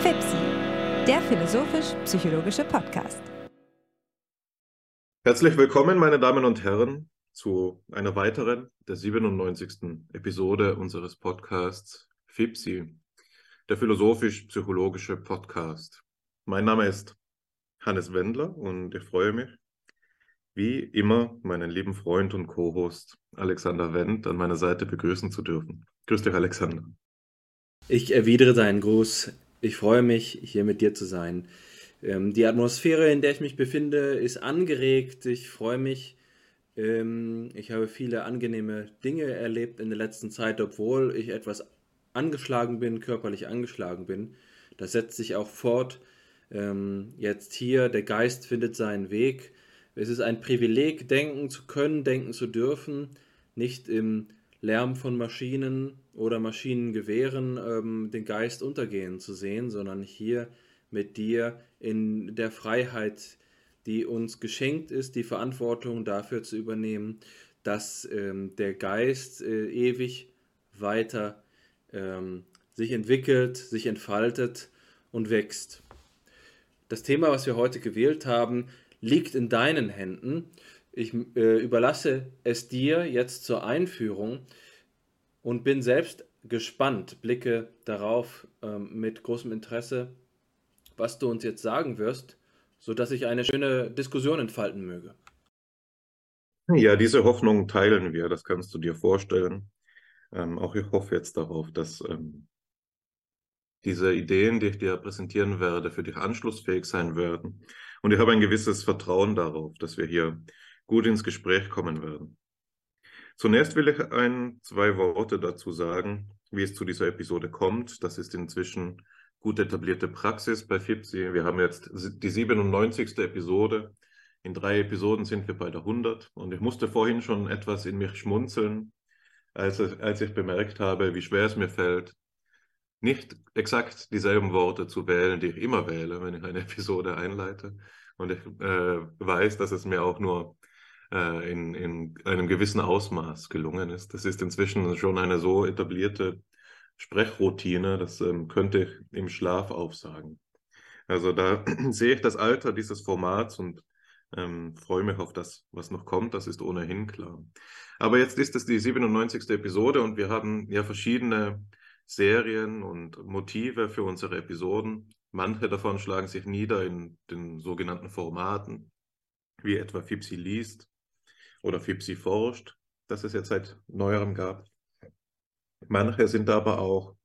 FIPSI, der philosophisch-psychologische Podcast. Herzlich willkommen, meine Damen und Herren, zu einer weiteren, der 97. Episode unseres Podcasts FIPSI, der philosophisch-psychologische Podcast. Mein Name ist Hannes Wendler und ich freue mich, wie immer, meinen lieben Freund und Co-Host Alexander Wendt an meiner Seite begrüßen zu dürfen. Grüß dich, Alexander. Ich erwidere deinen Gruß. Ich freue mich, hier mit dir zu sein. Ähm, die Atmosphäre, in der ich mich befinde, ist angeregt. Ich freue mich. Ähm, ich habe viele angenehme Dinge erlebt in der letzten Zeit, obwohl ich etwas angeschlagen bin, körperlich angeschlagen bin. Das setzt sich auch fort. Ähm, jetzt hier, der Geist findet seinen Weg. Es ist ein Privileg, denken zu können, denken zu dürfen, nicht im Lärm von Maschinen oder Maschinengewehren ähm, den Geist untergehen zu sehen, sondern hier mit dir in der Freiheit, die uns geschenkt ist, die Verantwortung dafür zu übernehmen, dass ähm, der Geist äh, ewig weiter ähm, sich entwickelt, sich entfaltet und wächst. Das Thema, was wir heute gewählt haben, liegt in deinen Händen. Ich äh, überlasse es dir jetzt zur Einführung und bin selbst gespannt, blicke darauf ähm, mit großem Interesse, was du uns jetzt sagen wirst, sodass ich eine schöne Diskussion entfalten möge. Ja, diese Hoffnung teilen wir, das kannst du dir vorstellen. Ähm, auch ich hoffe jetzt darauf, dass ähm, diese Ideen, die ich dir präsentieren werde, für dich anschlussfähig sein werden. Und ich habe ein gewisses Vertrauen darauf, dass wir hier gut ins Gespräch kommen werden. Zunächst will ich ein, zwei Worte dazu sagen, wie es zu dieser Episode kommt. Das ist inzwischen gut etablierte Praxis bei FIPSI. Wir haben jetzt die 97. Episode. In drei Episoden sind wir bei der 100. Und ich musste vorhin schon etwas in mich schmunzeln, als, als ich bemerkt habe, wie schwer es mir fällt, nicht exakt dieselben Worte zu wählen, die ich immer wähle, wenn ich eine Episode einleite. Und ich äh, weiß, dass es mir auch nur äh, in, in einem gewissen Ausmaß gelungen ist. Das ist inzwischen schon eine so etablierte Sprechroutine, das ähm, könnte ich im Schlaf aufsagen. Also da sehe ich das Alter dieses Formats und ähm, freue mich auf das, was noch kommt. Das ist ohnehin klar. Aber jetzt ist es die 97. Episode und wir haben ja verschiedene Serien und Motive für unsere Episoden. Manche davon schlagen sich nieder in den sogenannten Formaten, wie etwa Fipsi liest oder Fipsi forscht, das es jetzt seit neuerem gab. Manche sind aber auch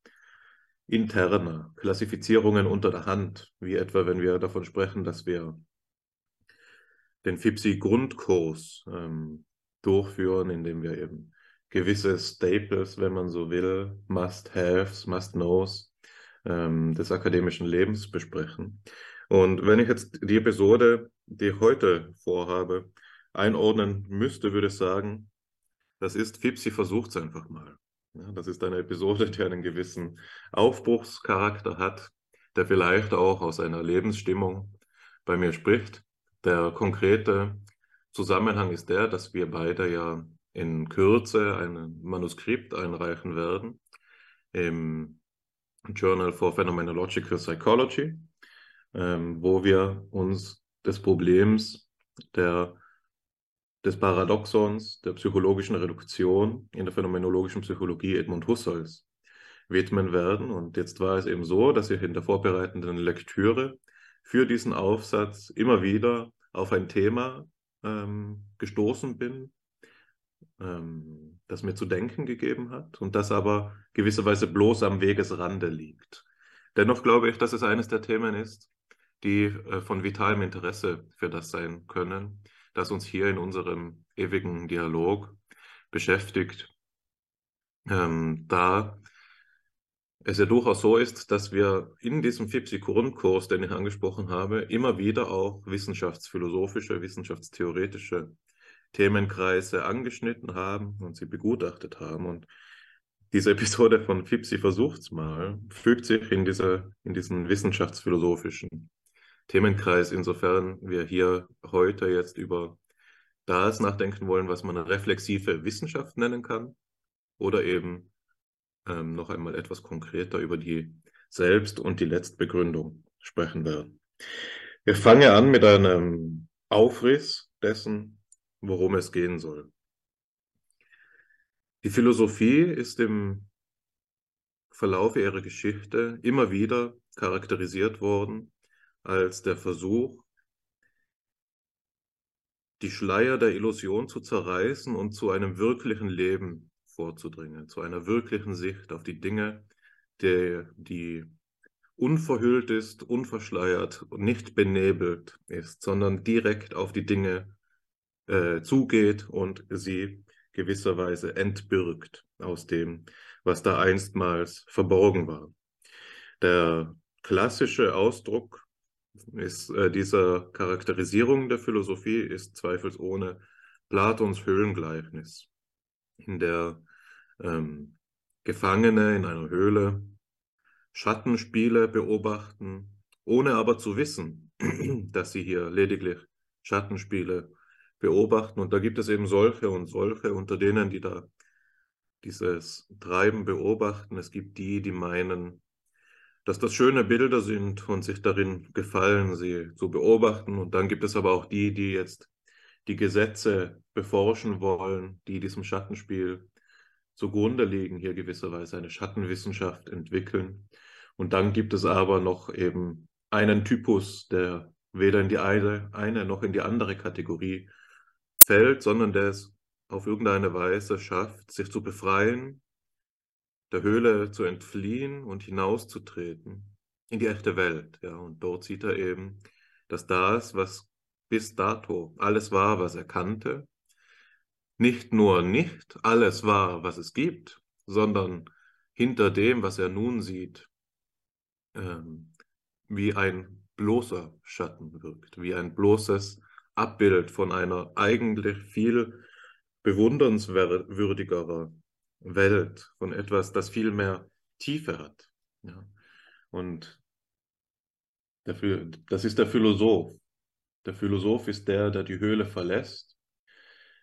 interne Klassifizierungen unter der Hand, wie etwa wenn wir davon sprechen, dass wir den Fipsi-Grundkurs ähm, durchführen, indem wir eben gewisse Staples, wenn man so will, Must-Haves, Must-Knows ähm, des akademischen Lebens besprechen. Und wenn ich jetzt die Episode, die ich heute vorhabe, einordnen müsste, würde ich sagen, das ist Fipsi versucht es einfach mal. Ja, das ist eine Episode, die einen gewissen Aufbruchscharakter hat, der vielleicht auch aus einer Lebensstimmung bei mir spricht. Der konkrete Zusammenhang ist der, dass wir beide ja in Kürze ein Manuskript einreichen werden im Journal for Phenomenological Psychology, ähm, wo wir uns des Problems der, des Paradoxons der psychologischen Reduktion in der phänomenologischen Psychologie Edmund Husserls widmen werden. Und jetzt war es eben so, dass ich in der vorbereitenden Lektüre für diesen Aufsatz immer wieder auf ein Thema ähm, gestoßen bin, ähm, das mir zu denken gegeben hat und das aber gewisserweise bloß am Wegesrande liegt. Dennoch glaube ich, dass es eines der Themen ist, die äh, von vitalem Interesse für das sein können, das uns hier in unserem ewigen Dialog beschäftigt. Ähm, da es ja durchaus so ist, dass wir in diesem FIPSI-Grundkurs, den ich angesprochen habe, immer wieder auch wissenschaftsphilosophische, wissenschaftstheoretische Themenkreise angeschnitten haben und sie begutachtet haben. Und diese Episode von Fipsi versucht's mal, fügt sich in, diese, in diesen wissenschaftsphilosophischen Themenkreis, insofern wir hier heute jetzt über das nachdenken wollen, was man reflexive Wissenschaft nennen kann oder eben ähm, noch einmal etwas konkreter über die Selbst- und die Letztbegründung sprechen werden. Wir fangen an mit einem Aufriss dessen, worum es gehen soll. Die Philosophie ist im Verlauf ihrer Geschichte immer wieder charakterisiert worden als der Versuch, die Schleier der Illusion zu zerreißen und zu einem wirklichen Leben vorzudringen, zu einer wirklichen Sicht auf die Dinge, die, die unverhüllt ist, unverschleiert und nicht benebelt ist, sondern direkt auf die Dinge äh, zugeht und sie gewisserweise entbürgt aus dem, was da einstmals verborgen war. Der klassische Ausdruck ist, äh, dieser Charakterisierung der Philosophie ist zweifelsohne Platons Höhlengleichnis, in der ähm, Gefangene in einer Höhle Schattenspiele beobachten, ohne aber zu wissen, dass sie hier lediglich Schattenspiele beobachten. Und da gibt es eben solche und solche, unter denen, die da dieses Treiben beobachten. Es gibt die, die meinen, dass das schöne Bilder sind und sich darin gefallen, sie zu beobachten. Und dann gibt es aber auch die, die jetzt die Gesetze beforschen wollen, die diesem Schattenspiel zugrunde liegen, hier gewisserweise eine Schattenwissenschaft entwickeln. Und dann gibt es aber noch eben einen Typus, der weder in die eine, eine noch in die andere Kategorie fällt, sondern der es auf irgendeine Weise schafft, sich zu befreien, der Höhle zu entfliehen und hinauszutreten in die echte Welt. Ja, und dort sieht er eben, dass das, was bis dato alles war, was er kannte, nicht nur nicht alles war, was es gibt, sondern hinter dem, was er nun sieht, ähm, wie ein bloßer Schatten wirkt, wie ein bloßes Abbild von einer eigentlich viel bewundernswürdigerer Welt, von etwas, das viel mehr Tiefe hat. Ja. Und dafür, das ist der Philosoph. Der Philosoph ist der, der die Höhle verlässt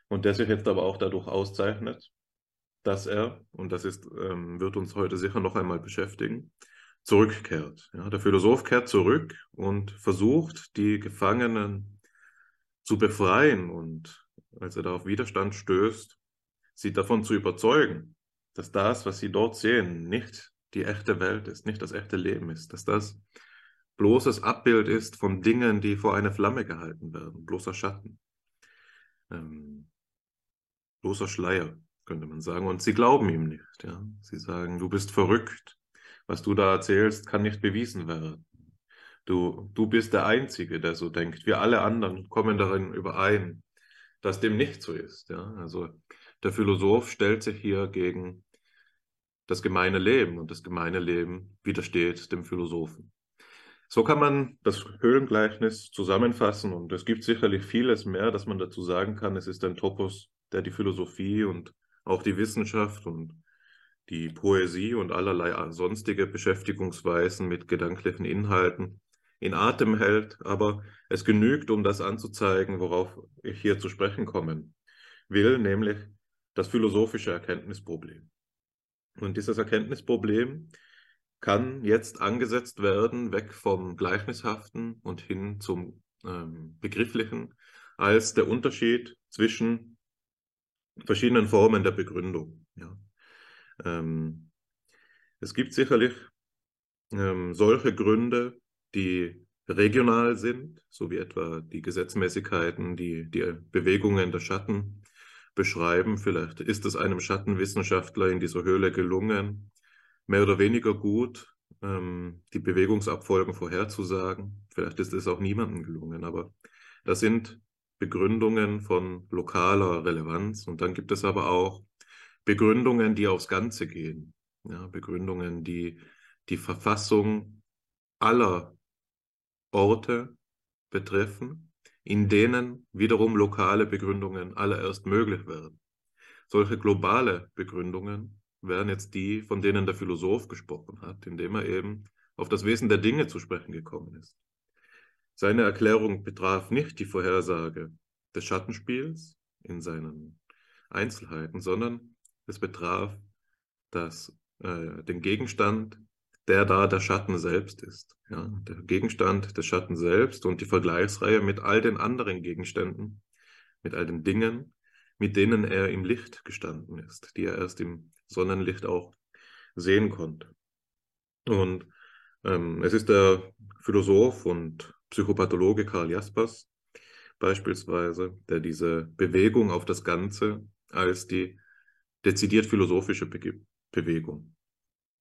und der sich jetzt aber auch dadurch auszeichnet, dass er, und das ist, ähm, wird uns heute sicher noch einmal beschäftigen, zurückkehrt. Ja, der Philosoph kehrt zurück und versucht, die Gefangenen zu befreien und als er da auf Widerstand stößt, sie davon zu überzeugen, dass das, was sie dort sehen, nicht die echte Welt ist, nicht das echte Leben ist, dass das bloßes Abbild ist von Dingen, die vor eine Flamme gehalten werden, bloßer Schatten. Ähm, bloßer Schleier, könnte man sagen. Und sie glauben ihm nicht. Ja? Sie sagen, du bist verrückt. Was du da erzählst, kann nicht bewiesen werden. Du, du bist der Einzige, der so denkt. Wir alle anderen kommen darin überein, dass dem nicht so ist. Ja? Also der Philosoph stellt sich hier gegen das gemeine Leben und das gemeine Leben widersteht dem Philosophen. So kann man das Höhlengleichnis zusammenfassen und es gibt sicherlich vieles mehr, das man dazu sagen kann. Es ist ein Topos der die Philosophie und auch die Wissenschaft und die Poesie und allerlei sonstige Beschäftigungsweisen mit gedanklichen Inhalten in Atem hält, aber es genügt, um das anzuzeigen, worauf ich hier zu sprechen kommen will, nämlich das philosophische Erkenntnisproblem. Und dieses Erkenntnisproblem kann jetzt angesetzt werden, weg vom Gleichnishaften und hin zum ähm, Begrifflichen, als der Unterschied zwischen verschiedenen Formen der Begründung. Ja. Ähm, es gibt sicherlich ähm, solche Gründe, die regional sind, so wie etwa die Gesetzmäßigkeiten, die die Bewegungen der Schatten beschreiben. Vielleicht ist es einem Schattenwissenschaftler in dieser Höhle gelungen, mehr oder weniger gut ähm, die Bewegungsabfolgen vorherzusagen. Vielleicht ist es auch niemandem gelungen, aber das sind Begründungen von lokaler Relevanz. Und dann gibt es aber auch Begründungen, die aufs Ganze gehen. Ja, Begründungen, die die Verfassung aller Orte betreffen, in denen wiederum lokale Begründungen allererst möglich werden. Solche globale Begründungen wären jetzt die, von denen der Philosoph gesprochen hat, indem er eben auf das Wesen der Dinge zu sprechen gekommen ist. Seine Erklärung betraf nicht die Vorhersage des Schattenspiels in seinen Einzelheiten, sondern es betraf das äh, den Gegenstand, der da der Schatten selbst ist. Ja, der Gegenstand des Schatten selbst und die Vergleichsreihe mit all den anderen Gegenständen, mit all den Dingen, mit denen er im Licht gestanden ist, die er erst im Sonnenlicht auch sehen konnte. Und ähm, es ist der Philosoph und Psychopathologe Karl Jaspers beispielsweise, der diese Bewegung auf das Ganze als die dezidiert philosophische Be Bewegung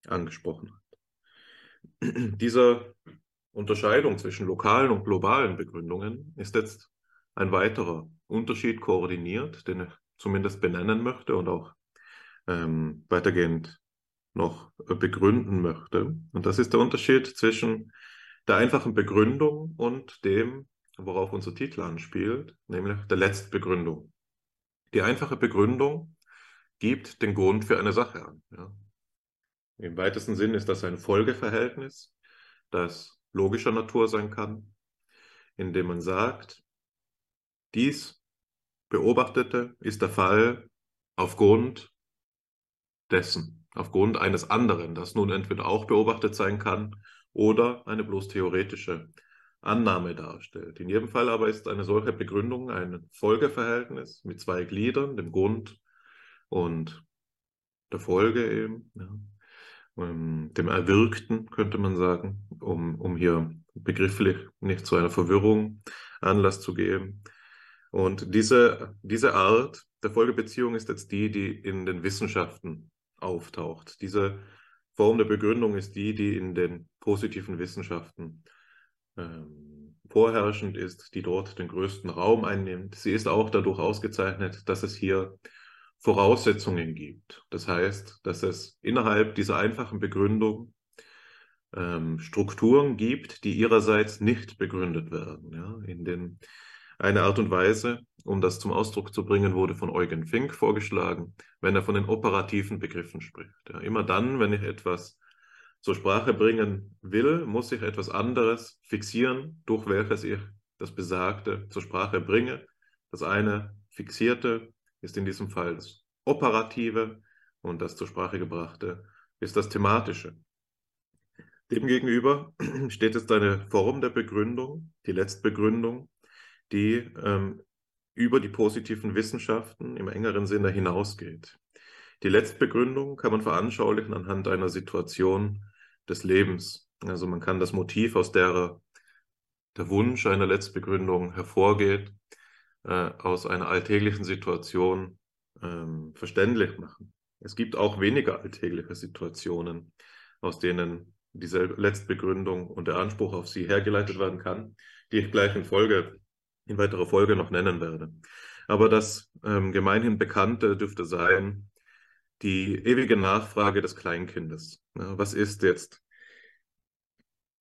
angesprochen hat. Dieser Unterscheidung zwischen lokalen und globalen Begründungen ist jetzt ein weiterer Unterschied koordiniert, den ich zumindest benennen möchte und auch ähm, weitergehend noch begründen möchte. Und das ist der Unterschied zwischen der einfachen Begründung und dem, worauf unser Titel anspielt, nämlich der Letztbegründung. Die einfache Begründung gibt den Grund für eine Sache an. Ja. Im weitesten Sinn ist das ein Folgeverhältnis, das logischer Natur sein kann, indem man sagt, dies Beobachtete ist der Fall aufgrund dessen, aufgrund eines anderen, das nun entweder auch beobachtet sein kann oder eine bloß theoretische Annahme darstellt. In jedem Fall aber ist eine solche Begründung ein Folgeverhältnis mit zwei Gliedern, dem Grund und der Folge eben. Ja ähm, dem Erwirkten, könnte man sagen, um, um hier begrifflich nicht zu einer Verwirrung Anlass zu geben. Und diese, diese Art der Folgebeziehung ist jetzt die, die in den Wissenschaften auftaucht. Diese Form der Begründung ist die, die in den positiven Wissenschaften ähm, vorherrschend ist, die dort den größten Raum einnimmt. Sie ist auch dadurch ausgezeichnet, dass es hier Voraussetzungen gibt. Das heißt, dass es innerhalb dieser einfachen Begründung ähm, Strukturen gibt, die ihrerseits nicht begründet werden. Ja? In den, eine Art und Weise, um das zum Ausdruck zu bringen, wurde von Eugen Fink vorgeschlagen, wenn er von den operativen Begriffen spricht. Ja? Immer dann, wenn ich etwas zur Sprache bringen will, muss ich etwas anderes fixieren, durch welches ich das Besagte zur Sprache bringe. Das eine fixierte ist in diesem Fall das Operative und das zur Sprache gebrachte ist das Thematische. Demgegenüber steht jetzt eine Form der Begründung, die Letztbegründung, die ähm, über die positiven Wissenschaften im engeren Sinne hinausgeht. Die Letztbegründung kann man veranschaulichen anhand einer Situation des Lebens. Also man kann das Motiv, aus der der Wunsch einer Letztbegründung hervorgeht, äh, aus einer alltäglichen Situation ähm, verständlich machen. Es gibt auch weniger alltägliche Situationen, aus denen diese Letztbegründung und der Anspruch auf sie hergeleitet werden kann, die ich gleich in Folge, in weiterer Folge noch nennen werde. Aber das ähm, gemeinhin Bekannte dürfte sein, die ewige Nachfrage des Kleinkindes. Ja, was ist jetzt?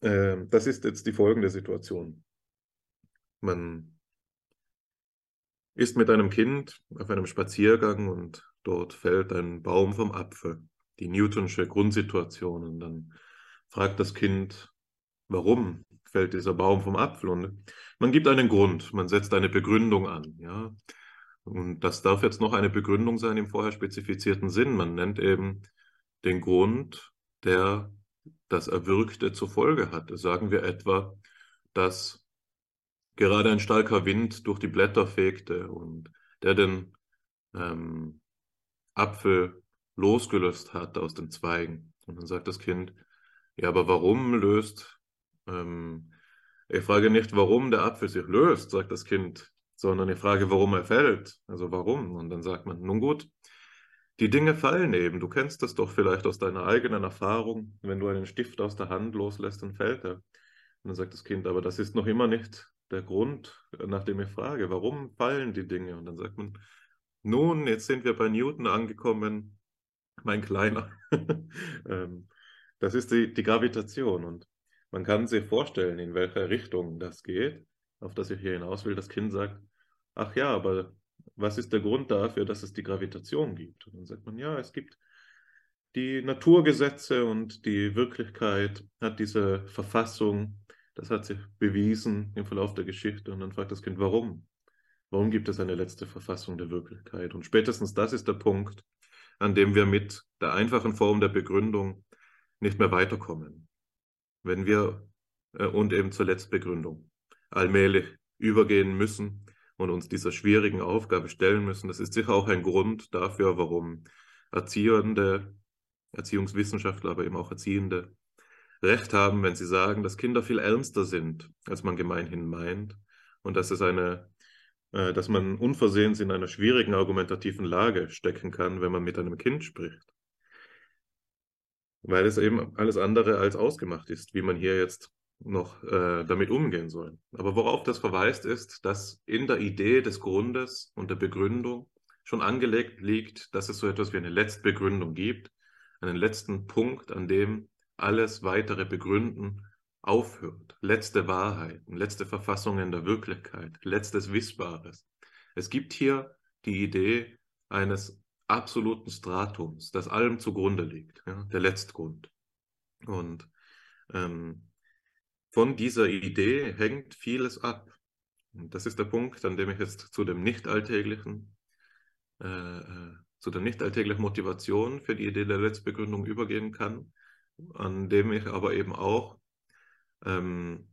Äh, das ist jetzt die folgende Situation. Man ist mit einem Kind auf einem Spaziergang und dort fällt ein Baum vom Apfel. Die Newtonsche Grundsituation. Und dann fragt das Kind, warum fällt dieser Baum vom Apfel? Und man gibt einen Grund, man setzt eine Begründung an. Ja? Und das darf jetzt noch eine Begründung sein im vorher spezifizierten Sinn. Man nennt eben den Grund, der das Erwirkte zur Folge hat. Sagen wir etwa, dass gerade ein starker Wind durch die Blätter fegte und der den ähm, Apfel losgelöst hat aus den Zweigen. Und dann sagt das Kind, ja, aber warum löst, ähm, ich frage nicht, warum der Apfel sich löst, sagt das Kind, sondern ich frage, warum er fällt. Also warum? Und dann sagt man, nun gut, die Dinge fallen eben. Du kennst das doch vielleicht aus deiner eigenen Erfahrung. Wenn du einen Stift aus der Hand loslässt, dann fällt er. Und dann sagt das Kind, aber das ist noch immer nicht der Grund, nach dem ich frage, warum fallen die Dinge? Und dann sagt man, nun, jetzt sind wir bei Newton angekommen, mein Kleiner. Ähm, das ist die, die Gravitation und man kann sich vorstellen, in welcher Richtung das geht, auf das ich hier hinaus will. Das Kind sagt, ach ja, aber was ist der Grund dafür, dass es die Gravitation gibt? Und dann sagt man, ja, es gibt die Naturgesetze und die Wirklichkeit hat diese Verfassung, das hat sich bewiesen im Verlauf der Geschichte. Und dann fragt das Kind, warum? Warum gibt es eine letzte Verfassung der Wirklichkeit? Und spätestens das ist der Punkt, an dem wir mit der einfachen Form der Begründung nicht mehr weiterkommen. Wenn wir äh, und eben zur Letztbegründung allmählich übergehen müssen und uns dieser schwierigen Aufgabe stellen müssen. Das ist sicher auch ein Grund dafür, warum Erziehende, Erziehungswissenschaftler, aber eben auch Erziehende Recht haben, wenn sie sagen, dass Kinder viel ernster sind, als man gemeinhin meint und dass es eine äh, dass man unversehens in einer schwierigen argumentativen Lage stecken kann, wenn man mit einem Kind spricht. Weil es eben alles andere als ausgemacht ist, wie man hier jetzt noch äh, damit umgehen soll. Aber worauf das verweist, ist, dass in der Idee des Grundes und der Begründung schon angelegt liegt, dass es so etwas wie eine Letztbegründung gibt, einen letzten Punkt, an dem alles weitere Begründen aufhört. Letzte Wahrheiten, letzte Verfassungen der Wirklichkeit, letztes Wissbares. Es gibt hier die Idee eines absoluten Stratums, das allem zugrunde liegt, ja, der Letztgrund. Und ähm, von dieser Idee hängt vieles ab. Und das ist der Punkt, an dem ich jetzt zu dem nicht alltäglichen, äh, äh, zu der nicht alltäglichen Motivation für die Idee der Letztbegründung übergehen kann, an dem ich aber eben auch, ähm,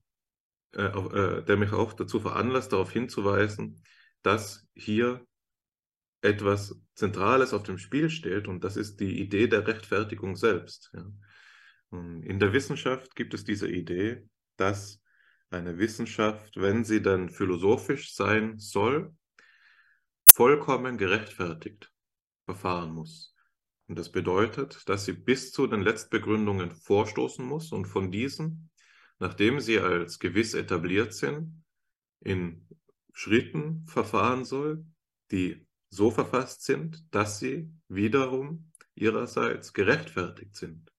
äh, äh, der mich auch dazu veranlasst, darauf hinzuweisen, dass hier etwas Zentrales auf dem Spiel steht und das ist die Idee der Rechtfertigung selbst. Ja. In der Wissenschaft gibt es diese Idee, dass eine Wissenschaft, wenn sie dann philosophisch sein soll, vollkommen gerechtfertigt verfahren muss. Und das bedeutet, dass sie bis zu den Letztbegründungen vorstoßen muss und von diesen, nachdem sie als gewiss etabliert sind, in Schritten verfahren soll, die so verfasst sind, dass sie wiederum ihrerseits gerechtfertigt sind.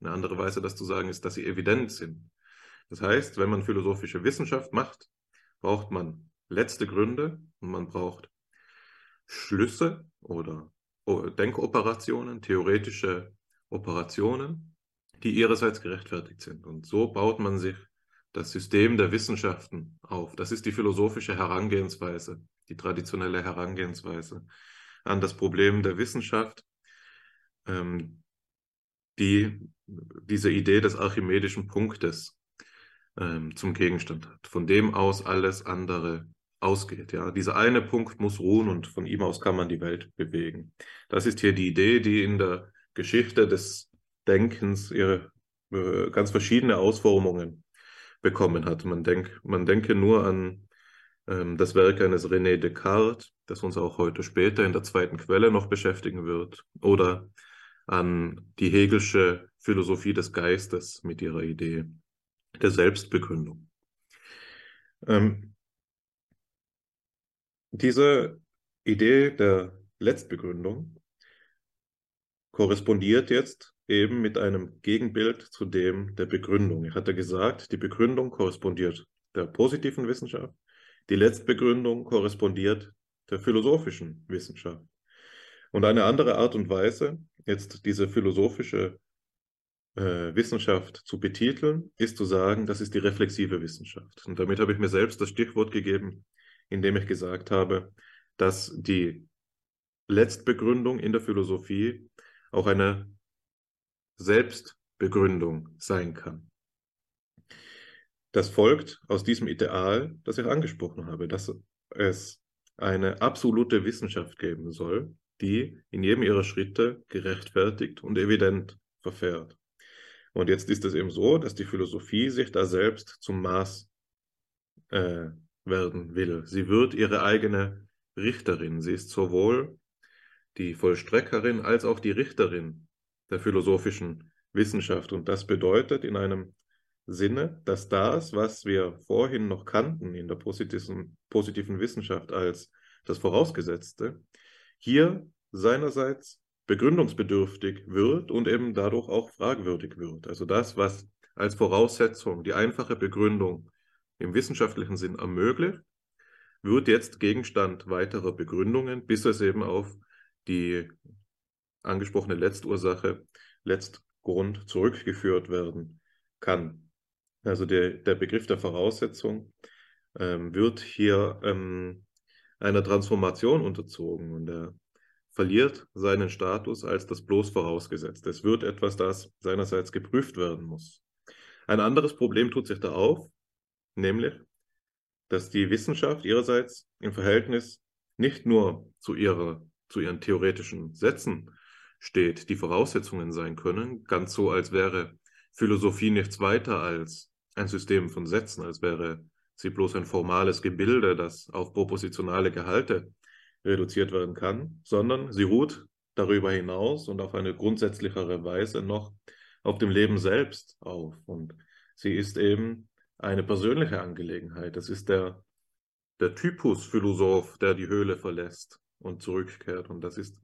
Eine andere Weise, das zu sagen, ist, dass sie evident sind. Das heißt, wenn man philosophische Wissenschaft macht, braucht man letzte Gründe und man braucht Schlüsse oder Denkoperationen, theoretische Operationen, die ihrerseits gerechtfertigt sind. Und so baut man sich das System der Wissenschaften auf. Das ist die philosophische Herangehensweise, die traditionelle Herangehensweise an das Problem der Wissenschaft, ähm, die diese Idee des archimedischen Punktes ähm, zum Gegenstand hat, von dem aus alles andere ausgeht. Ja, dieser eine Punkt muss ruhen und von ihm aus kann man die Welt bewegen. Das ist hier die Idee, die in der Geschichte des Denkens ihre äh, ganz verschiedene Ausformungen bekommen hat. Man, denk, man denke nur an ähm, das Werk eines René Descartes, das uns auch heute später in der zweiten Quelle noch beschäftigen wird, oder an die Hegelsche Philosophie des Geistes mit ihrer Idee der Selbstbegründung. Ähm, diese Idee der Letztbegründung korrespondiert jetzt eben mit einem Gegenbild zu dem der Begründung. Ich hatte gesagt, die Begründung korrespondiert der positiven Wissenschaft, die Letztbegründung korrespondiert der philosophischen Wissenschaft. Und eine andere Art und Weise, jetzt diese philosophische äh, Wissenschaft zu betiteln, ist zu sagen, das ist die reflexive Wissenschaft. Und damit habe ich mir selbst das Stichwort gegeben, indem ich gesagt habe, dass die Letztbegründung in der Philosophie auch eine Selbstbegründung sein kann. Das folgt aus diesem Ideal, das ich angesprochen habe, dass es eine absolute Wissenschaft geben soll, die in jedem ihrer Schritte gerechtfertigt und evident verfährt. Und jetzt ist es eben so, dass die Philosophie sich da selbst zum Maß äh, werden will. Sie wird ihre eigene Richterin. Sie ist sowohl die Vollstreckerin als auch die Richterin der philosophischen Wissenschaft. Und das bedeutet in einem Sinne, dass das, was wir vorhin noch kannten in der positiven, positiven Wissenschaft als das Vorausgesetzte, hier seinerseits begründungsbedürftig wird und eben dadurch auch fragwürdig wird. Also das, was als Voraussetzung die einfache Begründung im wissenschaftlichen Sinn ermöglicht, wird jetzt Gegenstand weiterer Begründungen, bis es eben auf die angesprochene Letztursache, Letztgrund zurückgeführt werden kann. Also der, der Begriff der Voraussetzung ähm, wird hier ähm, einer Transformation unterzogen und der verliert seinen Status als das bloß vorausgesetzt. Es wird etwas, das seinerseits geprüft werden muss. Ein anderes Problem tut sich da auf, nämlich, dass die Wissenschaft ihrerseits im Verhältnis nicht nur zu, ihrer, zu ihren theoretischen Sätzen steht, die Voraussetzungen sein können, ganz so, als wäre Philosophie nichts weiter als ein System von Sätzen, als wäre sie bloß ein formales Gebilde, das auf propositionale Gehalte reduziert werden kann, sondern sie ruht darüber hinaus und auf eine grundsätzlichere Weise noch auf dem Leben selbst auf. Und sie ist eben eine persönliche Angelegenheit. Es ist der, der Typus Philosoph, der die Höhle verlässt und zurückkehrt. Und das ist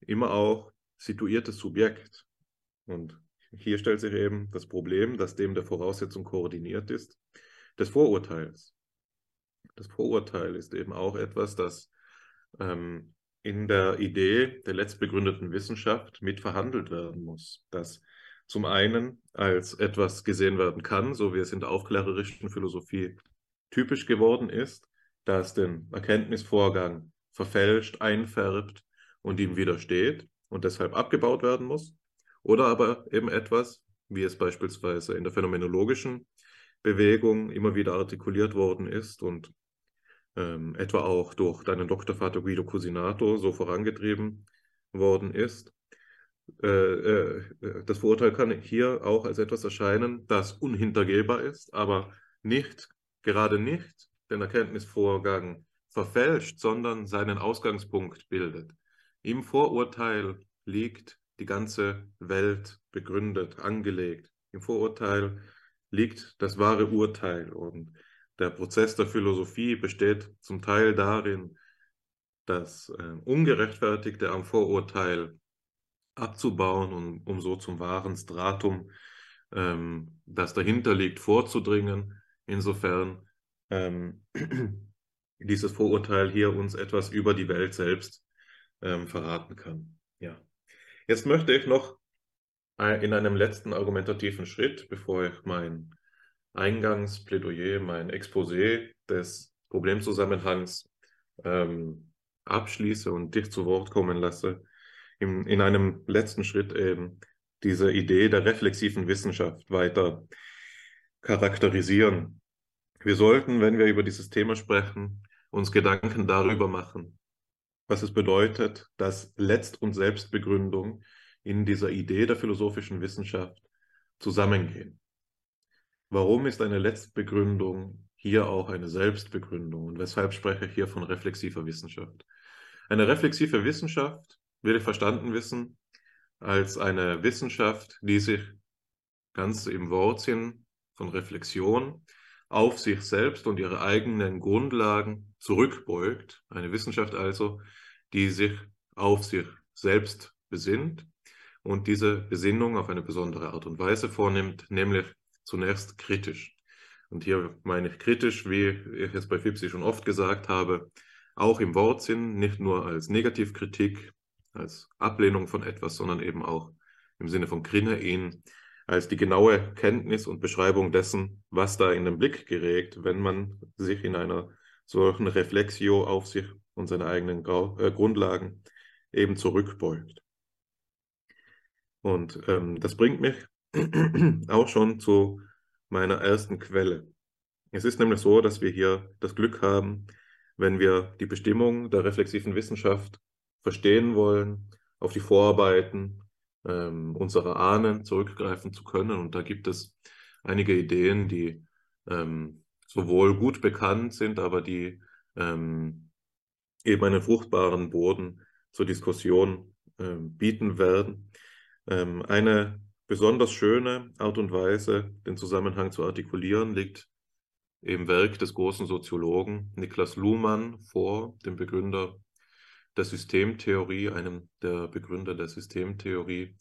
immer auch situiertes Subjekt. Und hier stellt sich eben das Problem, das dem der Voraussetzung koordiniert ist, des Vorurteils. Das Vorurteil ist eben auch etwas, das ähm, in der Idee der letztbegründeten Wissenschaft mit verhandelt werden muss. Das zum einen als etwas gesehen werden kann, so wie es in der aufklärerischen Philosophie typisch geworden ist, das den Erkenntnisvorgang verfälscht, einfärbt und ihm widersteht und deshalb abgebaut werden muss. Oder aber eben etwas, wie es beispielsweise in der phänomenologischen Bewegung immer wieder artikuliert worden ist und ähm, etwa auch durch deinen Doktorvater Guido Cusinato so vorangetrieben worden ist. Äh, äh, das Vorurteil kann hier auch als etwas erscheinen, das unhintergehbar ist, aber nicht, gerade nicht den Erkenntnisvorgang verfälscht, sondern seinen Ausgangspunkt bildet. Im Vorurteil liegt die ganze Welt begründet, angelegt. Im Vorurteil liegt das wahre Urteil und der Prozess der Philosophie besteht zum Teil darin, das äh, Ungerechtfertigte am Vorurteil abzubauen und um so zum wahren Stratum, ähm, das dahinter liegt, vorzudringen. Insofern ähm, dieses Vorurteil hier uns etwas über die Welt selbst ähm, verraten kann. Ja. Jetzt möchte ich noch äh, in einem letzten argumentativen Schritt, bevor ich mein Eingangsplädoyer, mein Exposé des Problemzusammenhangs ähm, abschließe und dich zu Wort kommen lasse, in, in einem letzten Schritt eben diese Idee der reflexiven Wissenschaft weiter charakterisieren. Wir sollten, wenn wir über dieses Thema sprechen, uns Gedanken darüber machen, was es bedeutet, dass Letzt- und Selbstbegründung in dieser Idee der philosophischen Wissenschaft zusammengehen. Warum ist eine Letztbegründung hier auch eine Selbstbegründung und weshalb spreche ich hier von reflexiver Wissenschaft? Eine reflexive Wissenschaft will verstanden wissen als eine Wissenschaft, die sich ganz im Wortsinn von Reflexion auf sich selbst und ihre eigenen Grundlagen zurückbeugt. Eine Wissenschaft also, die sich auf sich selbst besinnt und diese Besinnung auf eine besondere Art und Weise vornimmt, nämlich zunächst kritisch. Und hier meine ich kritisch, wie ich es bei Fipsi schon oft gesagt habe, auch im Wortsinn, nicht nur als Negativkritik, als Ablehnung von etwas, sondern eben auch im Sinne von Krinein, als die genaue Kenntnis und Beschreibung dessen, was da in den Blick gerät, wenn man sich in einer solchen Reflexio auf sich und seine eigenen Grau äh, Grundlagen eben zurückbeugt. Und ähm, das bringt mich auch schon zu meiner ersten Quelle. Es ist nämlich so, dass wir hier das Glück haben, wenn wir die Bestimmung der reflexiven Wissenschaft verstehen wollen, auf die Vorarbeiten ähm, unserer Ahnen zurückgreifen zu können. Und da gibt es einige Ideen, die ähm, sowohl gut bekannt sind, aber die ähm, eben einen fruchtbaren Boden zur Diskussion ähm, bieten werden. Ähm, eine besonders schöne Art und Weise, den Zusammenhang zu artikulieren, liegt im Werk des großen Soziologen Niklas Luhmann vor, dem Begründer der Systemtheorie, einem der Begründer der Systemtheorie.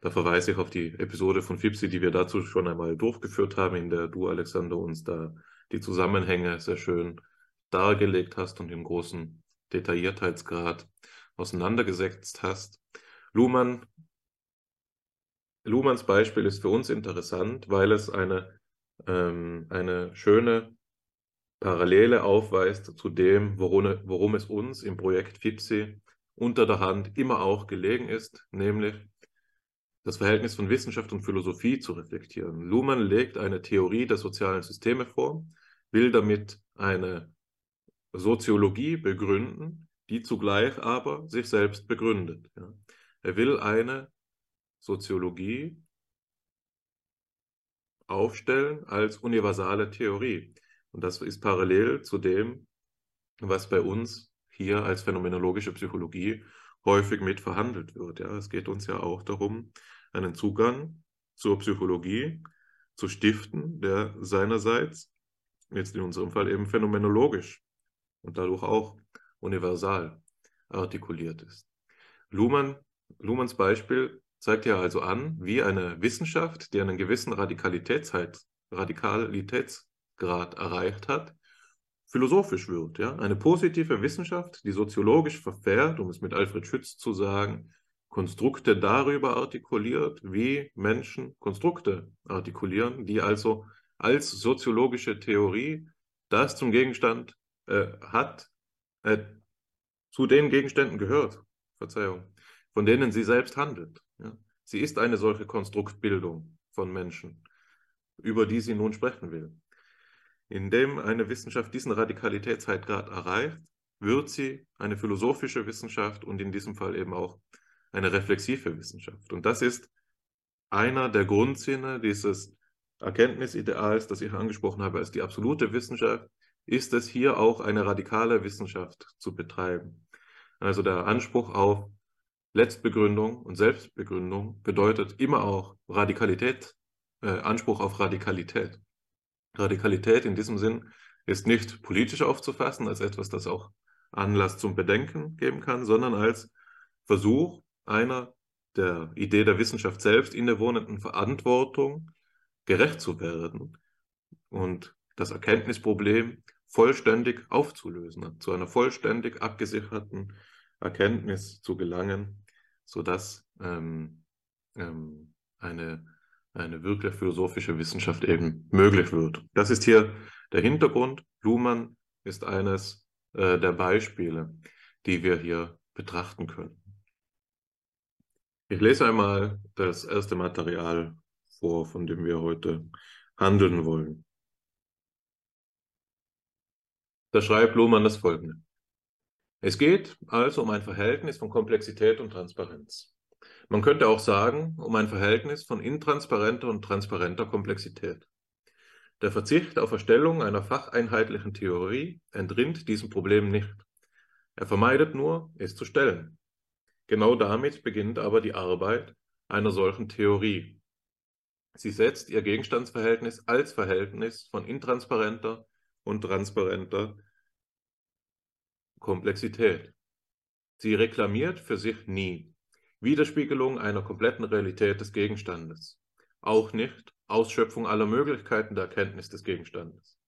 Da verweise ich auf die Episode von Fipsi, die wir dazu schon einmal durchgeführt haben, in der du, Alexander, uns da die Zusammenhänge sehr schön dargelegt hast und im großen Detailliertheitsgrad auseinandergesetzt hast. Luhmann Luhmanns Beispiel ist für uns interessant, weil es eine, ähm, eine schöne Parallele aufweist zu dem, worum, worum es uns im Projekt FIPSI unter der Hand immer auch gelegen ist, nämlich das Verhältnis von Wissenschaft und Philosophie zu reflektieren. Luhmann legt eine Theorie der sozialen Systeme vor, will damit eine Soziologie begründen, die zugleich aber sich selbst begründet. Er will eine Soziologie aufstellen als universale Theorie. Und das ist parallel zu dem, was bei uns hier als phänomenologische Psychologie häufig mit verhandelt wird. Ja, es geht uns ja auch darum, einen Zugang zur Psychologie zu stiften, der seinerseits, jetzt in unserem Fall eben phänomenologisch und dadurch auch universal artikuliert ist. Luhmann, Luhmanns Beispiel zeigt ja also an, wie eine Wissenschaft, die einen gewissen Radikalitätsgrad erreicht hat, philosophisch wird. Ja? Eine positive Wissenschaft, die soziologisch verfährt, um es mit Alfred Schütz zu sagen, Konstrukte darüber artikuliert, wie Menschen Konstrukte artikulieren, die also als soziologische Theorie das zum Gegenstand äh, hat, äh, zu den Gegenständen gehört, Verzeihung, von denen sie selbst handelt. Ja? Sie ist eine solche Konstruktbildung von Menschen, über die sie nun sprechen will. Indem eine Wissenschaft diesen Radikalitätsgrad erreicht, wird sie eine philosophische Wissenschaft und in diesem Fall eben auch eine reflexive Wissenschaft. Und das ist einer der Grundsinne dieses Erkenntnisideals, das ich angesprochen habe, als die absolute Wissenschaft, ist es hier auch eine radikale Wissenschaft zu betreiben. Also der Anspruch auf Letztbegründung und Selbstbegründung bedeutet immer auch Radikalität, äh, Anspruch auf Radikalität. Radikalität in diesem Sinn ist nicht politisch aufzufassen als etwas, das auch Anlass zum Bedenken geben kann, sondern als Versuch, einer der Idee der Wissenschaft selbst innewohnenden Verantwortung gerecht zu werden und das Erkenntnisproblem vollständig aufzulösen, zu einer vollständig abgesicherten Erkenntnis zu gelangen, sodass ähm, ähm, eine, eine wirklich philosophische Wissenschaft eben möglich wird. Das ist hier der Hintergrund. Luhmann ist eines äh, der Beispiele, die wir hier betrachten können. Ich lese einmal das erste Material vor, von dem wir heute handeln wollen. Da schreibt Lohmann das folgende. Es geht also um ein Verhältnis von Komplexität und Transparenz. Man könnte auch sagen, um ein Verhältnis von intransparenter und transparenter Komplexität. Der Verzicht auf Erstellung einer facheinheitlichen Theorie entrinnt diesem Problem nicht. Er vermeidet nur, es zu stellen. Genau damit beginnt aber die Arbeit einer solchen Theorie. Sie setzt ihr Gegenstandsverhältnis als Verhältnis von intransparenter und transparenter Komplexität. Sie reklamiert für sich nie Widerspiegelung einer kompletten Realität des Gegenstandes, auch nicht Ausschöpfung aller Möglichkeiten der Erkenntnis des Gegenstandes.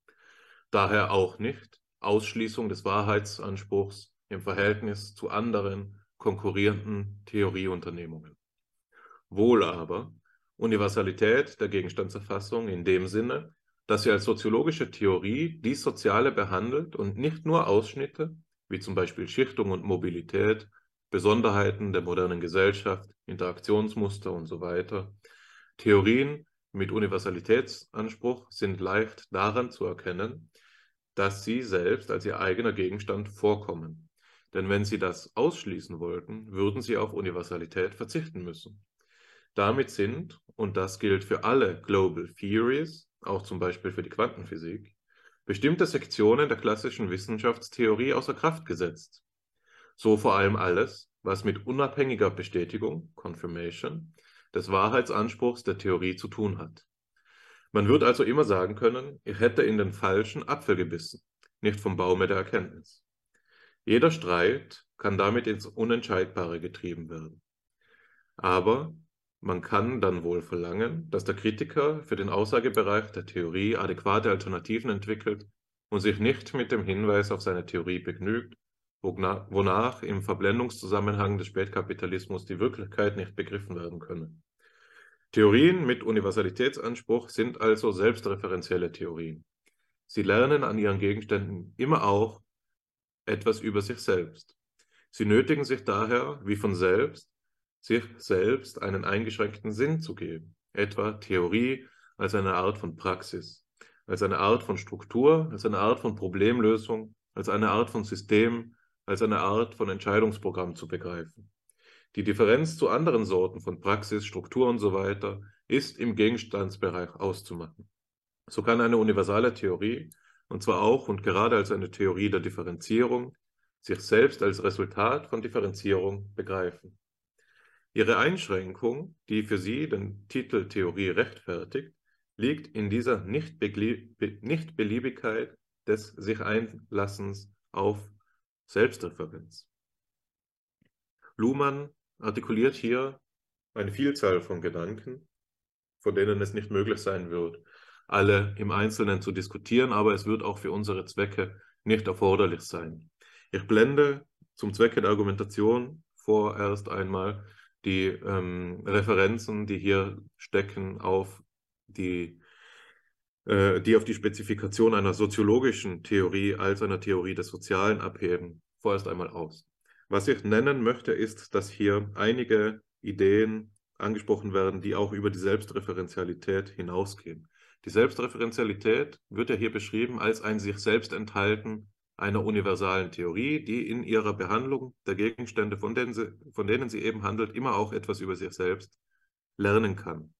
Daher auch nicht Ausschließung des Wahrheitsanspruchs im Verhältnis zu anderen konkurrierenden Theorieunternehmungen. Wohl aber Universalität der Gegenstandserfassung in dem Sinne, dass sie als soziologische Theorie dies Soziale behandelt und nicht nur Ausschnitte, wie zum Beispiel Schichtung und Mobilität, Besonderheiten der modernen Gesellschaft, Interaktionsmuster und so weiter. Theorien mit Universalitätsanspruch sind leicht daran zu erkennen, dass sie selbst als ihr eigener Gegenstand vorkommen denn wenn sie das ausschließen wollten, würden sie auf Universalität verzichten müssen. Damit sind, und das gilt für alle Global Theories, auch zum Beispiel für die Quantenphysik, bestimmte Sektionen der klassischen Wissenschaftstheorie außer Kraft gesetzt. So vor allem alles, was mit unabhängiger Bestätigung, Confirmation, des Wahrheitsanspruchs der Theorie zu tun hat. Man wird also immer sagen können, ich hätte in den falschen Apfel gebissen, nicht vom Baume der Erkenntnis. Jeder Streit kann damit ins Unentscheidbare getrieben werden. Aber man kann dann wohl verlangen, dass der Kritiker für den Aussagebereich der Theorie adäquate Alternativen entwickelt und sich nicht mit dem Hinweis auf seine Theorie begnügt, wonach im Verblendungszusammenhang des Spätkapitalismus die Wirklichkeit nicht begriffen werden könne. Theorien mit Universalitätsanspruch sind also selbstreferenzielle Theorien. Sie lernen an ihren Gegenständen immer auch etwas über sich selbst. Sie nötigen sich daher, wie von selbst, sich selbst einen eingeschränkten Sinn zu geben, etwa Theorie als eine Art von Praxis, als eine Art von Struktur, als eine Art von Problemlösung, als eine Art von System, als eine Art von Entscheidungsprogramm zu begreifen. Die Differenz zu anderen Sorten von Praxis, Struktur und so weiter ist im Gegenstandsbereich auszumachen. So kann eine universale Theorie, und zwar auch und gerade als eine Theorie der Differenzierung, sich selbst als Resultat von Differenzierung begreifen. Ihre Einschränkung, die für sie den Titel Theorie rechtfertigt, liegt in dieser Nichtbeliebigkeit des sich Einlassens auf Selbstreferenz. Luhmann artikuliert hier eine Vielzahl von Gedanken, von denen es nicht möglich sein wird, alle im Einzelnen zu diskutieren, aber es wird auch für unsere Zwecke nicht erforderlich sein. Ich blende zum Zwecke der Argumentation vorerst einmal die ähm, Referenzen, die hier stecken, auf die, die auf die Spezifikation einer soziologischen Theorie als einer Theorie des Sozialen abheben, vorerst einmal aus. Was ich nennen möchte, ist, dass hier einige Ideen angesprochen werden, die auch über die Selbstreferenzialität hinausgehen. Die Selbstreferenzialität wird ja hier beschrieben als ein sich selbst enthalten einer universalen Theorie, die in ihrer Behandlung der Gegenstände, von denen, sie, von denen sie eben handelt, immer auch etwas über sich selbst lernen kann.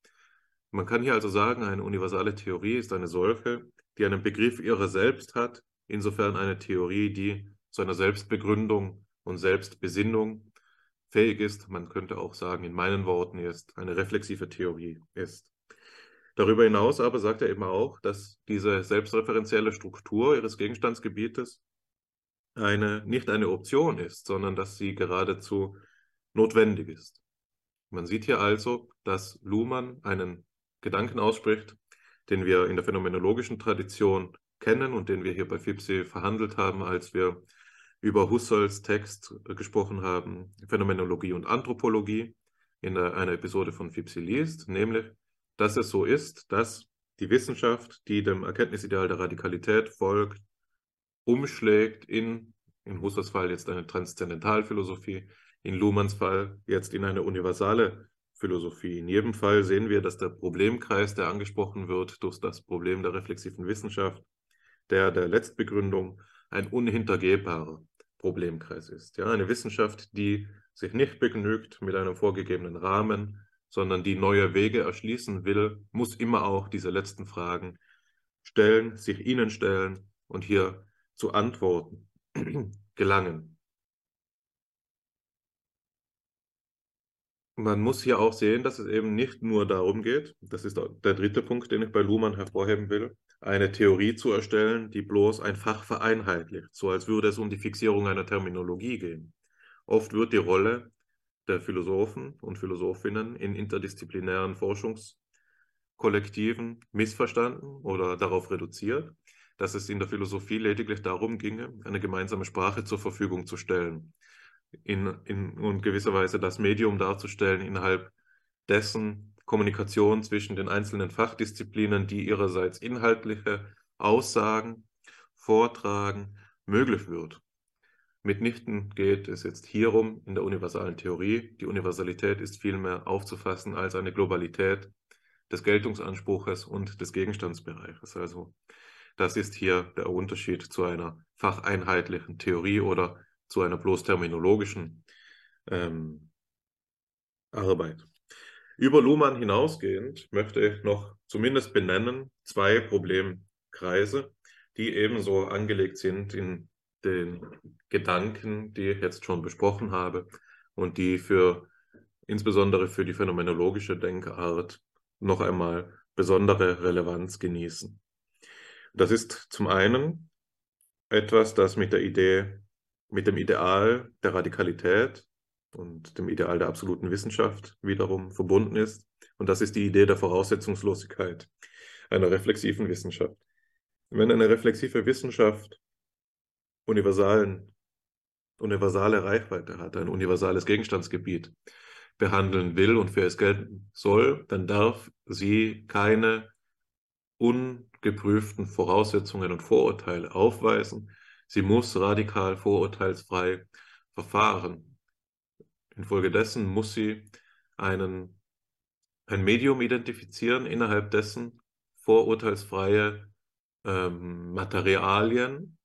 Man kann hier also sagen, eine universale Theorie ist eine solche, die einen Begriff ihrer selbst hat, insofern eine Theorie, die zu einer Selbstbegründung und Selbstbesinnung fähig ist, man könnte auch sagen, in meinen Worten ist, eine reflexive Theorie ist. Darüber hinaus aber sagt er eben auch, dass diese selbstreferenzielle Struktur ihres Gegenstandsgebietes eine, nicht eine Option ist, sondern dass sie geradezu notwendig ist. Man sieht hier also, dass Luhmann einen Gedanken ausspricht, den wir in der phänomenologischen Tradition kennen und den wir hier bei FIPSI verhandelt haben, als wir über Husserls Text äh, gesprochen haben, Phänomenologie und Anthropologie, in einer Episode von Fipsi liest, nämlich, dass es so ist, dass die Wissenschaft, die dem Erkenntnisideal der Radikalität folgt, umschlägt in, in Husserls Fall jetzt eine Transzendentalphilosophie, in Luhmanns Fall jetzt in eine universale Philosophie. In jedem Fall sehen wir, dass der Problemkreis, der angesprochen wird durch das Problem der reflexiven Wissenschaft, der der Letztbegründung, ein unhintergehbarer Problemkreis ist. Ja, eine Wissenschaft, die sich nicht begnügt mit einem vorgegebenen Rahmen, sondern die neue Wege erschließen will, muss immer auch diese letzten Fragen stellen, sich ihnen stellen und hier zu Antworten gelangen. Man muss hier auch sehen, dass es eben nicht nur darum geht, das ist der dritte Punkt, den ich bei Luhmann hervorheben will, eine Theorie zu erstellen, die bloß ein Fach vereinheitlicht, so als würde es um die Fixierung einer Terminologie gehen. Oft wird die Rolle der Philosophen und Philosophinnen in interdisziplinären Forschungskollektiven missverstanden oder darauf reduziert, dass es in der Philosophie lediglich darum ginge, eine gemeinsame Sprache zur Verfügung zu stellen, in, in, in gewisser Weise das Medium darzustellen, innerhalb dessen Kommunikation zwischen den einzelnen Fachdisziplinen, die ihrerseits inhaltliche Aussagen vortragen, möglich wird. Mitnichten geht es jetzt hierum in der universalen Theorie. Die Universalität ist vielmehr aufzufassen als eine Globalität des Geltungsanspruches und des Gegenstandsbereiches. Also das ist hier der Unterschied zu einer facheinheitlichen Theorie oder zu einer bloß terminologischen ähm, Arbeit. Über Luhmann hinausgehend möchte ich noch zumindest benennen zwei Problemkreise, die ebenso angelegt sind in den Gedanken, die ich jetzt schon besprochen habe und die für insbesondere für die phänomenologische Denkart noch einmal besondere Relevanz genießen. Das ist zum einen etwas, das mit der Idee, mit dem Ideal der Radikalität und dem Ideal der absoluten Wissenschaft wiederum verbunden ist. Und das ist die Idee der Voraussetzungslosigkeit einer reflexiven Wissenschaft. Wenn eine reflexive Wissenschaft universalen, universale Reichweite hat, ein universales Gegenstandsgebiet behandeln will und für es gelten soll, dann darf sie keine ungeprüften Voraussetzungen und Vorurteile aufweisen. Sie muss radikal vorurteilsfrei verfahren. Infolgedessen muss sie einen, ein Medium identifizieren, innerhalb dessen vorurteilsfreie ähm, Materialien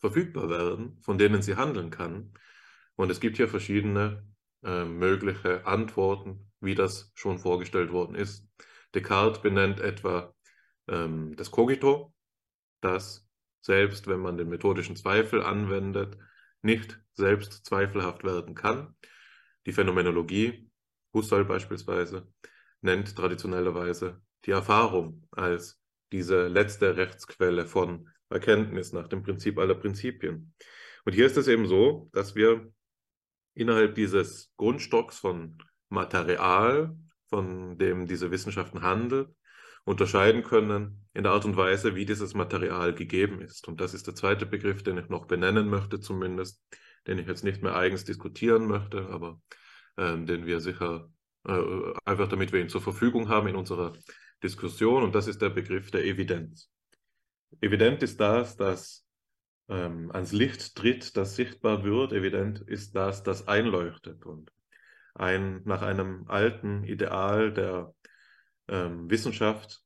verfügbar werden, von denen sie handeln kann. Und es gibt hier verschiedene äh, mögliche Antworten, wie das schon vorgestellt worden ist. Descartes benennt etwa ähm, das Cogito, das selbst wenn man den methodischen Zweifel anwendet, nicht selbst zweifelhaft werden kann. Die Phänomenologie, Husserl beispielsweise, nennt traditionellerweise die Erfahrung als diese letzte Rechtsquelle von Erkenntnis nach dem Prinzip aller Prinzipien. Und hier ist es eben so, dass wir innerhalb dieses Grundstocks von Material, von dem diese Wissenschaften handelt, unterscheiden können in der Art und Weise, wie dieses Material gegeben ist. Und das ist der zweite Begriff, den ich noch benennen möchte, zumindest, den ich jetzt nicht mehr eigens diskutieren möchte, aber äh, den wir sicher äh, einfach damit wir ihn zur Verfügung haben in unserer Diskussion. Und das ist der Begriff der Evidenz. Evident ist das, das ähm, ans Licht tritt, das sichtbar wird. Evident ist das, das einleuchtet. Und ein, nach einem alten Ideal der ähm, Wissenschaft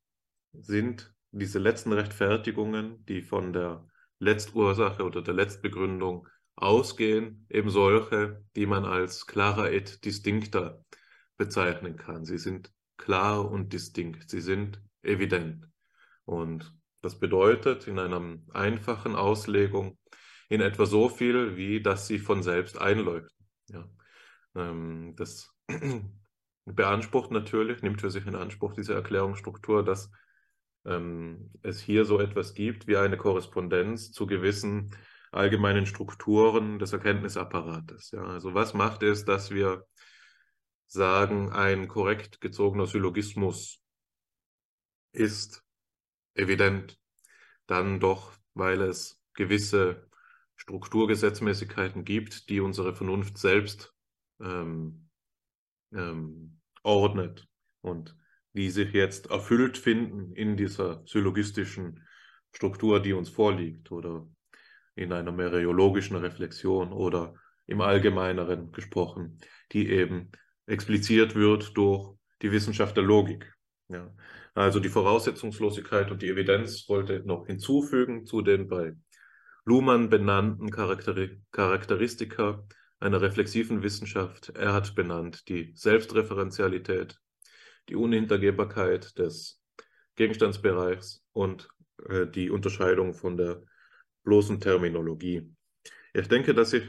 sind diese letzten Rechtfertigungen, die von der Letztursache oder der Letztbegründung ausgehen, eben solche, die man als klarer et distincta bezeichnen kann. Sie sind klar und distinkt, sie sind evident. Und das bedeutet in einer einfachen Auslegung in etwa so viel, wie dass sie von selbst einleuchten. Ja. Ähm, das beansprucht natürlich, nimmt für sich in Anspruch diese Erklärungsstruktur, dass ähm, es hier so etwas gibt wie eine Korrespondenz zu gewissen allgemeinen Strukturen des Erkenntnisapparates. Ja. Also was macht es, dass wir sagen, ein korrekt gezogener Syllogismus ist evident, dann doch, weil es gewisse Strukturgesetzmäßigkeiten gibt, die unsere Vernunft selbst ähm, ähm, ordnet und die sich jetzt erfüllt finden in dieser syllogistischen Struktur, die uns vorliegt oder in einer meriologischen Reflexion oder im Allgemeineren gesprochen, die eben expliziert wird durch die Wissenschaft der Logik. Ja. Also die Voraussetzungslosigkeit und die Evidenz wollte noch hinzufügen zu den bei Luhmann benannten Charakteri Charakteristika einer reflexiven Wissenschaft. Er hat benannt die Selbstreferenzialität, die Unhintergehbarkeit des Gegenstandsbereichs und äh, die Unterscheidung von der bloßen Terminologie. Ich denke, dass ich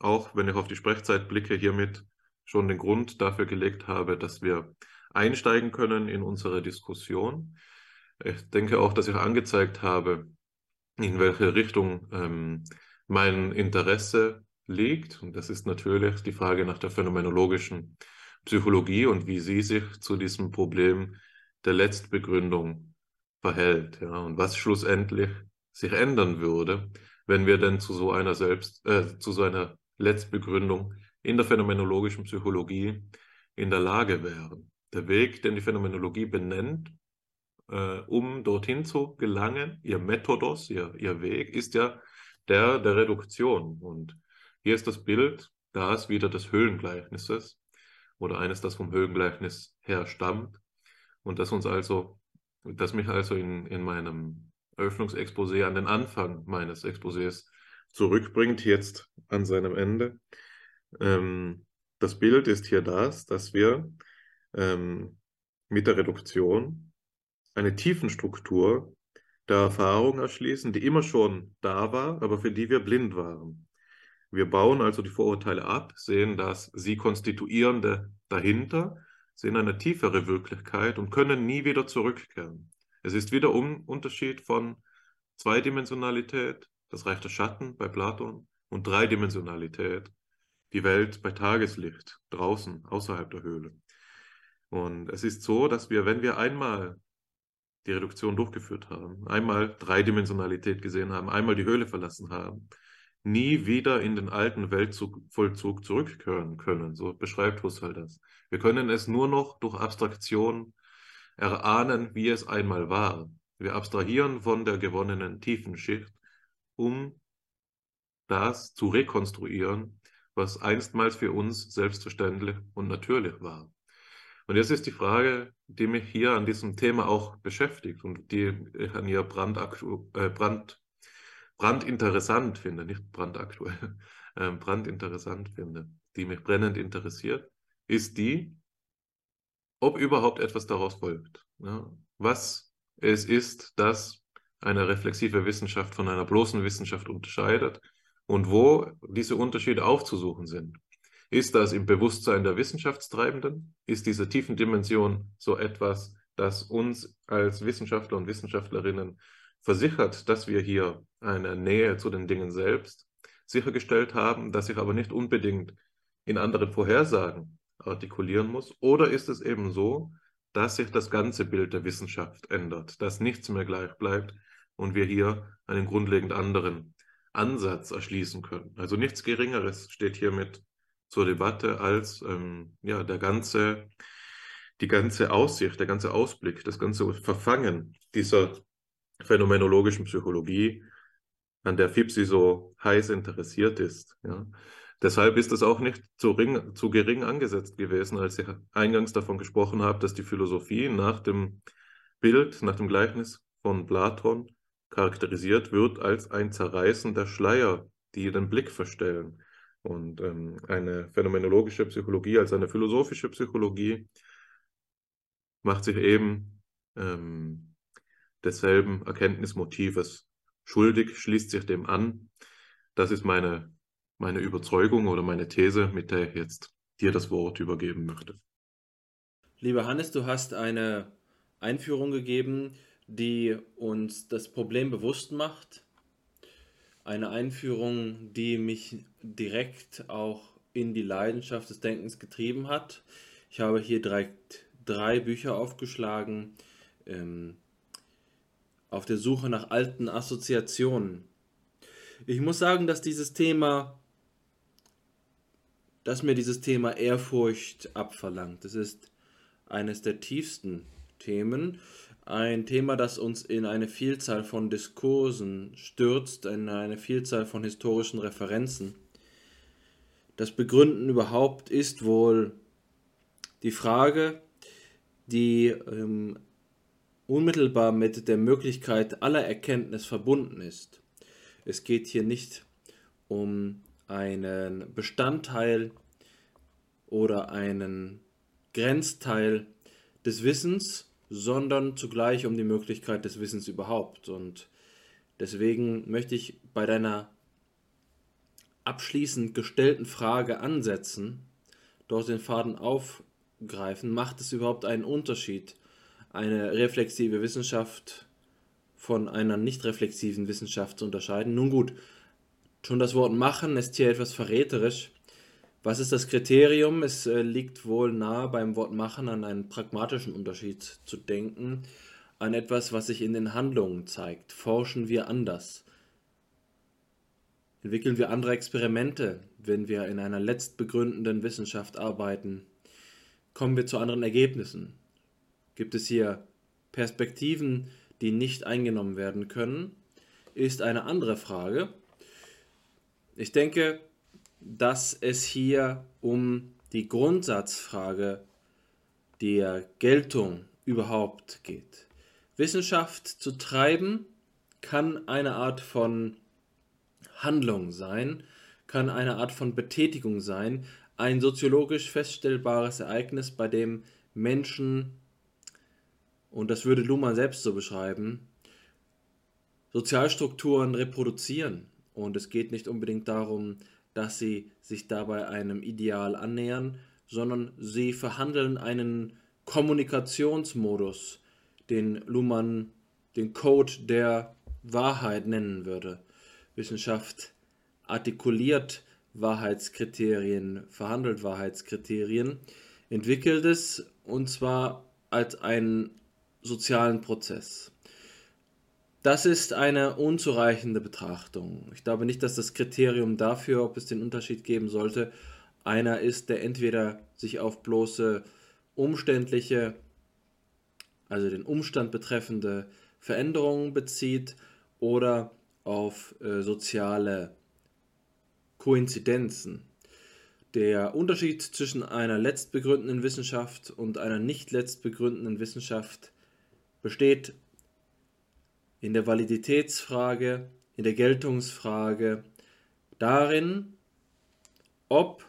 auch, wenn ich auf die Sprechzeit blicke, hiermit schon den Grund dafür gelegt habe, dass wir einsteigen können in unsere Diskussion. Ich denke auch, dass ich angezeigt habe, in welche Richtung ähm, mein Interesse liegt. Und das ist natürlich die Frage nach der phänomenologischen Psychologie und wie sie sich zu diesem Problem der Letztbegründung verhält. Ja, und was schlussendlich sich ändern würde, wenn wir denn zu so einer selbst, äh, zu so einer Letztbegründung in der phänomenologischen Psychologie in der Lage wären. Der Weg, den die Phänomenologie benennt, äh, um dorthin zu gelangen, ihr Methodos, ihr, ihr Weg, ist ja der der Reduktion. Und hier ist das Bild, das wieder des Höhlengleichnisses oder eines, das vom Höhlengleichnis her stammt und das uns also, das mich also in, in meinem Eröffnungsexposé an den Anfang meines Exposés zurückbringt, jetzt an seinem Ende. Ähm, das Bild ist hier das, dass wir ähm, mit der Reduktion eine Tiefenstruktur der Erfahrung erschließen, die immer schon da war, aber für die wir blind waren. Wir bauen also die Vorurteile ab, sehen das sie konstituierende dahinter, sehen eine tiefere Wirklichkeit und können nie wieder zurückkehren. Es ist wieder um Unterschied von Zweidimensionalität, das Reich der Schatten bei Platon, und Dreidimensionalität, die Welt bei Tageslicht, draußen, außerhalb der Höhle. Und es ist so, dass wir, wenn wir einmal die Reduktion durchgeführt haben, einmal Dreidimensionalität gesehen haben, einmal die Höhle verlassen haben, nie wieder in den alten Weltvollzug zurückkehren können. So beschreibt Husserl das. Wir können es nur noch durch Abstraktion erahnen, wie es einmal war. Wir abstrahieren von der gewonnenen tiefen Schicht, um das zu rekonstruieren, was einstmals für uns selbstverständlich und natürlich war. Und jetzt ist die Frage, die mich hier an diesem Thema auch beschäftigt und die ich an ihr brandaktu äh, brand, brandinteressant finde, nicht brandaktuell, äh, brandinteressant finde, die mich brennend interessiert, ist die, ob überhaupt etwas daraus folgt. Ja? Was es ist, das eine reflexive Wissenschaft von einer bloßen Wissenschaft unterscheidet und wo diese Unterschiede aufzusuchen sind. Ist das im Bewusstsein der Wissenschaftstreibenden? Ist diese tiefen Dimension so etwas, das uns als Wissenschaftler und Wissenschaftlerinnen versichert, dass wir hier eine Nähe zu den Dingen selbst sichergestellt haben, dass sich aber nicht unbedingt in anderen Vorhersagen artikulieren muss? Oder ist es eben so, dass sich das ganze Bild der Wissenschaft ändert, dass nichts mehr gleich bleibt und wir hier einen grundlegend anderen Ansatz erschließen können? Also nichts Geringeres steht hiermit zur Debatte als ähm, ja, der ganze, die ganze Aussicht, der ganze Ausblick, das ganze Verfangen dieser phänomenologischen Psychologie, an der FIPSI so heiß interessiert ist. Ja. Deshalb ist es auch nicht zu, ring, zu gering angesetzt gewesen, als ich eingangs davon gesprochen habe, dass die Philosophie nach dem Bild, nach dem Gleichnis von Platon charakterisiert wird als ein Zerreißen der Schleier, die den Blick verstellen. Und ähm, eine phänomenologische Psychologie als eine philosophische Psychologie macht sich eben ähm, desselben Erkenntnismotives schuldig, schließt sich dem an. Das ist meine meine Überzeugung oder meine These, mit der ich jetzt dir das Wort übergeben möchte. Lieber Hannes, du hast eine Einführung gegeben, die uns das Problem bewusst macht. Eine Einführung, die mich direkt auch in die Leidenschaft des Denkens getrieben hat. Ich habe hier direkt drei Bücher aufgeschlagen ähm, auf der Suche nach alten Assoziationen. Ich muss sagen, dass dieses Thema dass mir dieses Thema Ehrfurcht abverlangt. Es ist eines der tiefsten Themen, ein Thema, das uns in eine Vielzahl von Diskursen stürzt, in eine Vielzahl von historischen Referenzen. Das Begründen überhaupt ist wohl die Frage, die ähm, unmittelbar mit der Möglichkeit aller Erkenntnis verbunden ist. Es geht hier nicht um einen Bestandteil oder einen Grenzteil des Wissens, sondern zugleich um die Möglichkeit des Wissens überhaupt. Und deswegen möchte ich bei deiner abschließend gestellten Frage ansetzen, dort den Faden aufgreifen, macht es überhaupt einen Unterschied, eine reflexive Wissenschaft von einer nicht reflexiven Wissenschaft zu unterscheiden? Nun gut, Schon das Wort machen ist hier etwas verräterisch. Was ist das Kriterium? Es äh, liegt wohl nahe beim Wort machen an einen pragmatischen Unterschied zu denken, an etwas, was sich in den Handlungen zeigt. Forschen wir anders? Entwickeln wir andere Experimente, wenn wir in einer letztbegründenden Wissenschaft arbeiten? Kommen wir zu anderen Ergebnissen? Gibt es hier Perspektiven, die nicht eingenommen werden können? Ist eine andere Frage. Ich denke, dass es hier um die Grundsatzfrage der Geltung überhaupt geht. Wissenschaft zu treiben kann eine Art von Handlung sein, kann eine Art von Betätigung sein, ein soziologisch feststellbares Ereignis, bei dem Menschen, und das würde Luhmann selbst so beschreiben, Sozialstrukturen reproduzieren, und es geht nicht unbedingt darum, dass sie sich dabei einem Ideal annähern, sondern sie verhandeln einen Kommunikationsmodus, den Luhmann den Code der Wahrheit nennen würde. Wissenschaft artikuliert Wahrheitskriterien, verhandelt Wahrheitskriterien, entwickelt es und zwar als einen sozialen Prozess. Das ist eine unzureichende Betrachtung. Ich glaube nicht, dass das Kriterium dafür, ob es den Unterschied geben sollte, einer ist, der entweder sich auf bloße umständliche, also den Umstand betreffende Veränderungen bezieht oder auf äh, soziale Koinzidenzen. Der Unterschied zwischen einer letztbegründenden Wissenschaft und einer nicht letztbegründenden Wissenschaft besteht in der Validitätsfrage, in der Geltungsfrage, darin, ob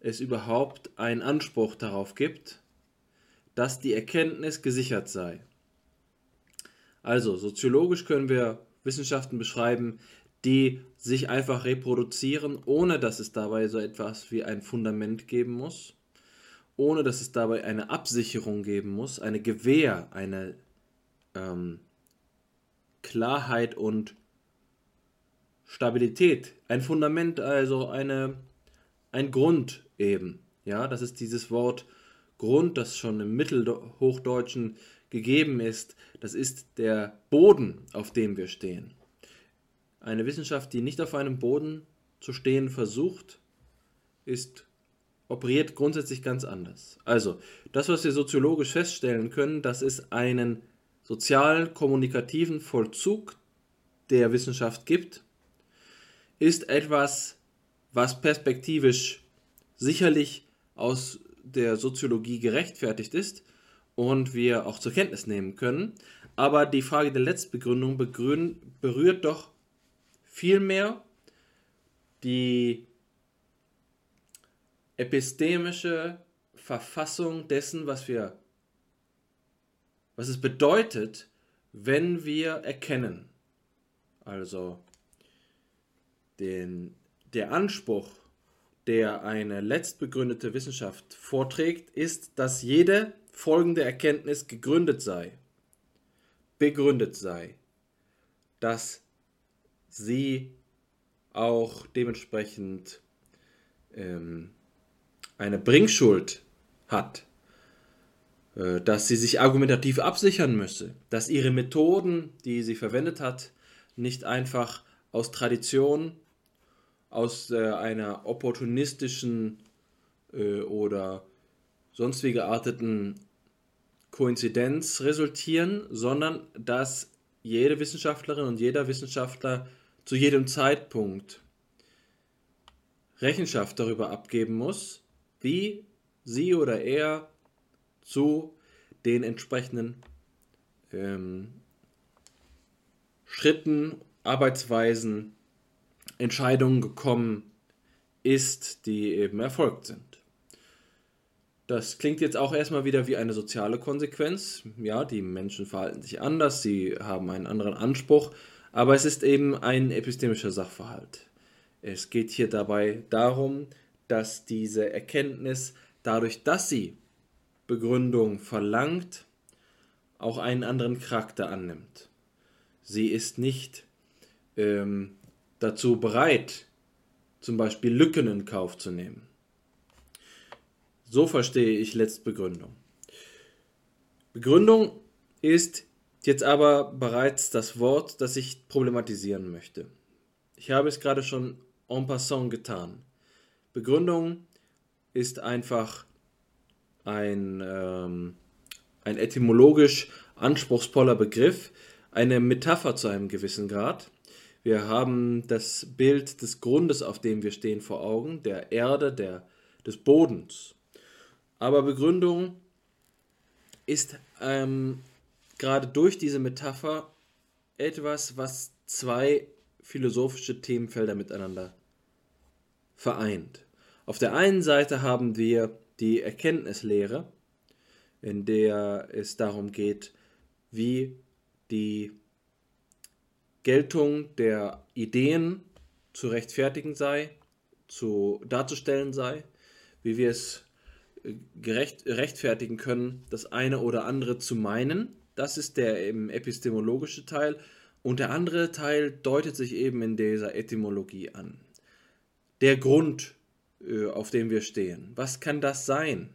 es überhaupt einen Anspruch darauf gibt, dass die Erkenntnis gesichert sei. Also soziologisch können wir Wissenschaften beschreiben, die sich einfach reproduzieren, ohne dass es dabei so etwas wie ein Fundament geben muss, ohne dass es dabei eine Absicherung geben muss, eine Gewähr, eine ähm, Klarheit und Stabilität, ein Fundament, also eine, ein Grund eben. Ja, das ist dieses Wort Grund, das schon im Mittelhochdeutschen gegeben ist. Das ist der Boden, auf dem wir stehen. Eine Wissenschaft, die nicht auf einem Boden zu stehen versucht, ist operiert grundsätzlich ganz anders. Also, das, was wir soziologisch feststellen können, dass es einen sozial-kommunikativen Vollzug der Wissenschaft gibt, ist etwas, was perspektivisch sicherlich aus der Soziologie gerechtfertigt ist und wir auch zur Kenntnis nehmen können. Aber die Frage der Letztbegründung berührt doch vielmehr die epistemische Verfassung dessen, was wir, was es bedeutet, wenn wir erkennen. Also den, der Anspruch, der eine letztbegründete Wissenschaft vorträgt, ist, dass jede folgende Erkenntnis gegründet sei, begründet sei, dass sie auch dementsprechend ähm, eine Bringschuld hat, äh, dass sie sich argumentativ absichern müsse, dass ihre Methoden, die sie verwendet hat, nicht einfach aus Tradition, aus äh, einer opportunistischen äh, oder sonst wie gearteten Koinzidenz resultieren, sondern dass jede Wissenschaftlerin und jeder Wissenschaftler zu jedem Zeitpunkt Rechenschaft darüber abgeben muss, wie sie oder er zu den entsprechenden ähm, Schritten, Arbeitsweisen, Entscheidungen gekommen ist, die eben erfolgt sind. Das klingt jetzt auch erstmal wieder wie eine soziale Konsequenz. Ja, die Menschen verhalten sich anders, sie haben einen anderen Anspruch, aber es ist eben ein epistemischer Sachverhalt. Es geht hier dabei darum, dass diese Erkenntnis dadurch, dass sie Begründung verlangt, auch einen anderen Charakter annimmt. Sie ist nicht ähm, dazu bereit, zum Beispiel Lücken in Kauf zu nehmen. So verstehe ich Letztbegründung. Begründung ist jetzt aber bereits das Wort, das ich problematisieren möchte. Ich habe es gerade schon en passant getan. Begründung ist einfach ein, ähm, ein etymologisch anspruchsvoller Begriff, eine Metapher zu einem gewissen Grad. Wir haben das Bild des Grundes, auf dem wir stehen, vor Augen, der Erde, der, des Bodens. Aber Begründung ist ähm, gerade durch diese Metapher etwas, was zwei philosophische Themenfelder miteinander vereint. Auf der einen Seite haben wir die Erkenntnislehre, in der es darum geht, wie die Geltung der Ideen zu rechtfertigen sei, zu darzustellen sei, wie wir es gerecht, rechtfertigen können, das eine oder andere zu meinen. Das ist der epistemologische Teil. Und der andere Teil deutet sich eben in dieser Etymologie an. Der Grund, äh, auf dem wir stehen. Was kann das sein?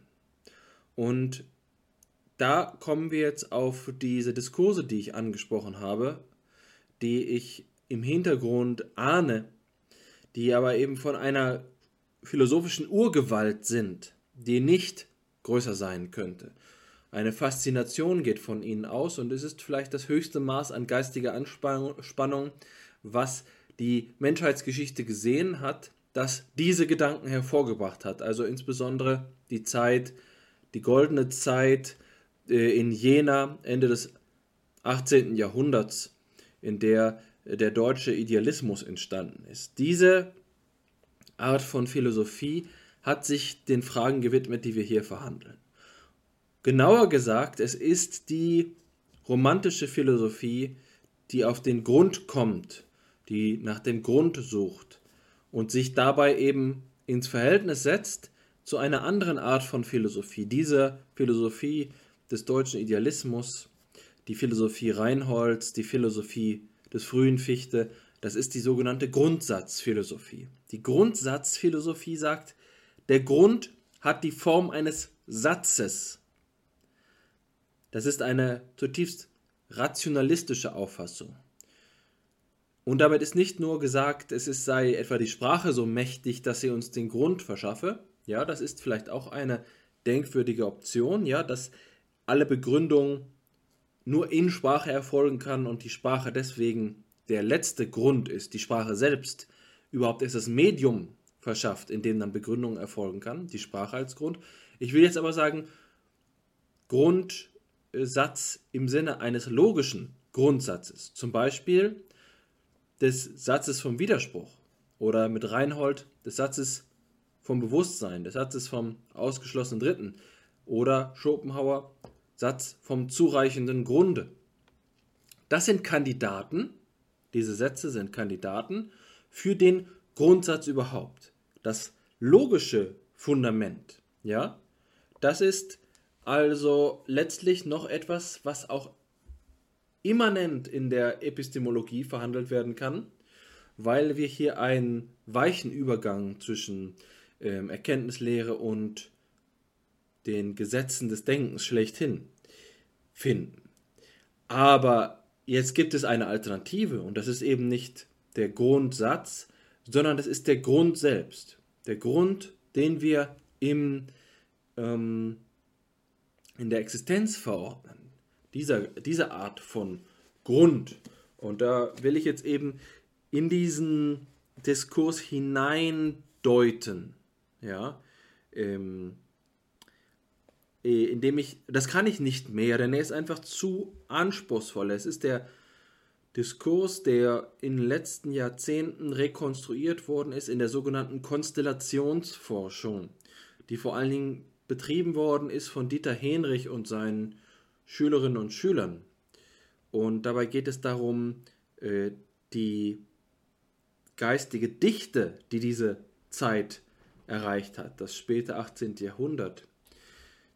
Und da kommen wir jetzt auf diese Diskurse, die ich angesprochen habe, die ich im Hintergrund ahne, die aber eben von einer philosophischen Urgewalt sind die nicht größer sein könnte. Eine Faszination geht von ihnen aus und es ist vielleicht das höchste Maß an geistiger Anspannung, was die Menschheitsgeschichte gesehen hat, das diese Gedanken hervorgebracht hat. Also insbesondere die Zeit, die goldene Zeit äh, in Jena, Ende des 18. Jahrhunderts, in der der deutsche Idealismus entstanden ist. Diese Art von Philosophie hat sich den Fragen gewidmet, die wir hier verhandeln. Genauer gesagt, es ist die romantische Philosophie, die auf den Grund kommt, die nach dem Grund sucht und sich dabei eben ins Verhältnis setzt zu einer anderen Art von Philosophie. Diese Philosophie des deutschen Idealismus, die Philosophie Reinholds, die Philosophie des frühen Fichte, das ist die sogenannte Grundsatzphilosophie. Die Grundsatzphilosophie sagt, der Grund hat die Form eines Satzes. Das ist eine zutiefst rationalistische Auffassung. Und damit ist nicht nur gesagt, es ist, sei etwa die Sprache so mächtig, dass sie uns den Grund verschaffe. Ja, das ist vielleicht auch eine denkwürdige Option, ja, dass alle Begründung nur in Sprache erfolgen kann und die Sprache deswegen der letzte Grund ist, die Sprache selbst überhaupt erst das Medium verschafft, in dem dann Begründung erfolgen kann, die Sprache als Grund. Ich will jetzt aber sagen, Grundsatz im Sinne eines logischen Grundsatzes, zum Beispiel des Satzes vom Widerspruch oder mit Reinhold des Satzes vom Bewusstsein, des Satzes vom ausgeschlossenen Dritten oder Schopenhauer Satz vom zureichenden Grunde. Das sind Kandidaten, diese Sätze sind Kandidaten für den Grundsatz überhaupt. Das logische Fundament, ja, das ist also letztlich noch etwas, was auch immanent in der Epistemologie verhandelt werden kann, weil wir hier einen weichen Übergang zwischen ähm, Erkenntnislehre und den Gesetzen des Denkens schlechthin finden. Aber jetzt gibt es eine Alternative und das ist eben nicht der Grundsatz, sondern das ist der Grund selbst. Der Grund, den wir im, ähm, in der Existenz verordnen. Dieser, diese Art von Grund. Und da will ich jetzt eben in diesen Diskurs hineindeuten. Ja, ähm, äh, indem ich, das kann ich nicht mehr, denn er ist einfach zu anspruchsvoll. Es ist der Diskurs, der in den letzten Jahrzehnten rekonstruiert worden ist in der sogenannten Konstellationsforschung, die vor allen Dingen betrieben worden ist von Dieter Henrich und seinen Schülerinnen und Schülern. Und dabei geht es darum, äh, die geistige Dichte, die diese Zeit erreicht hat, das späte 18. Jahrhundert,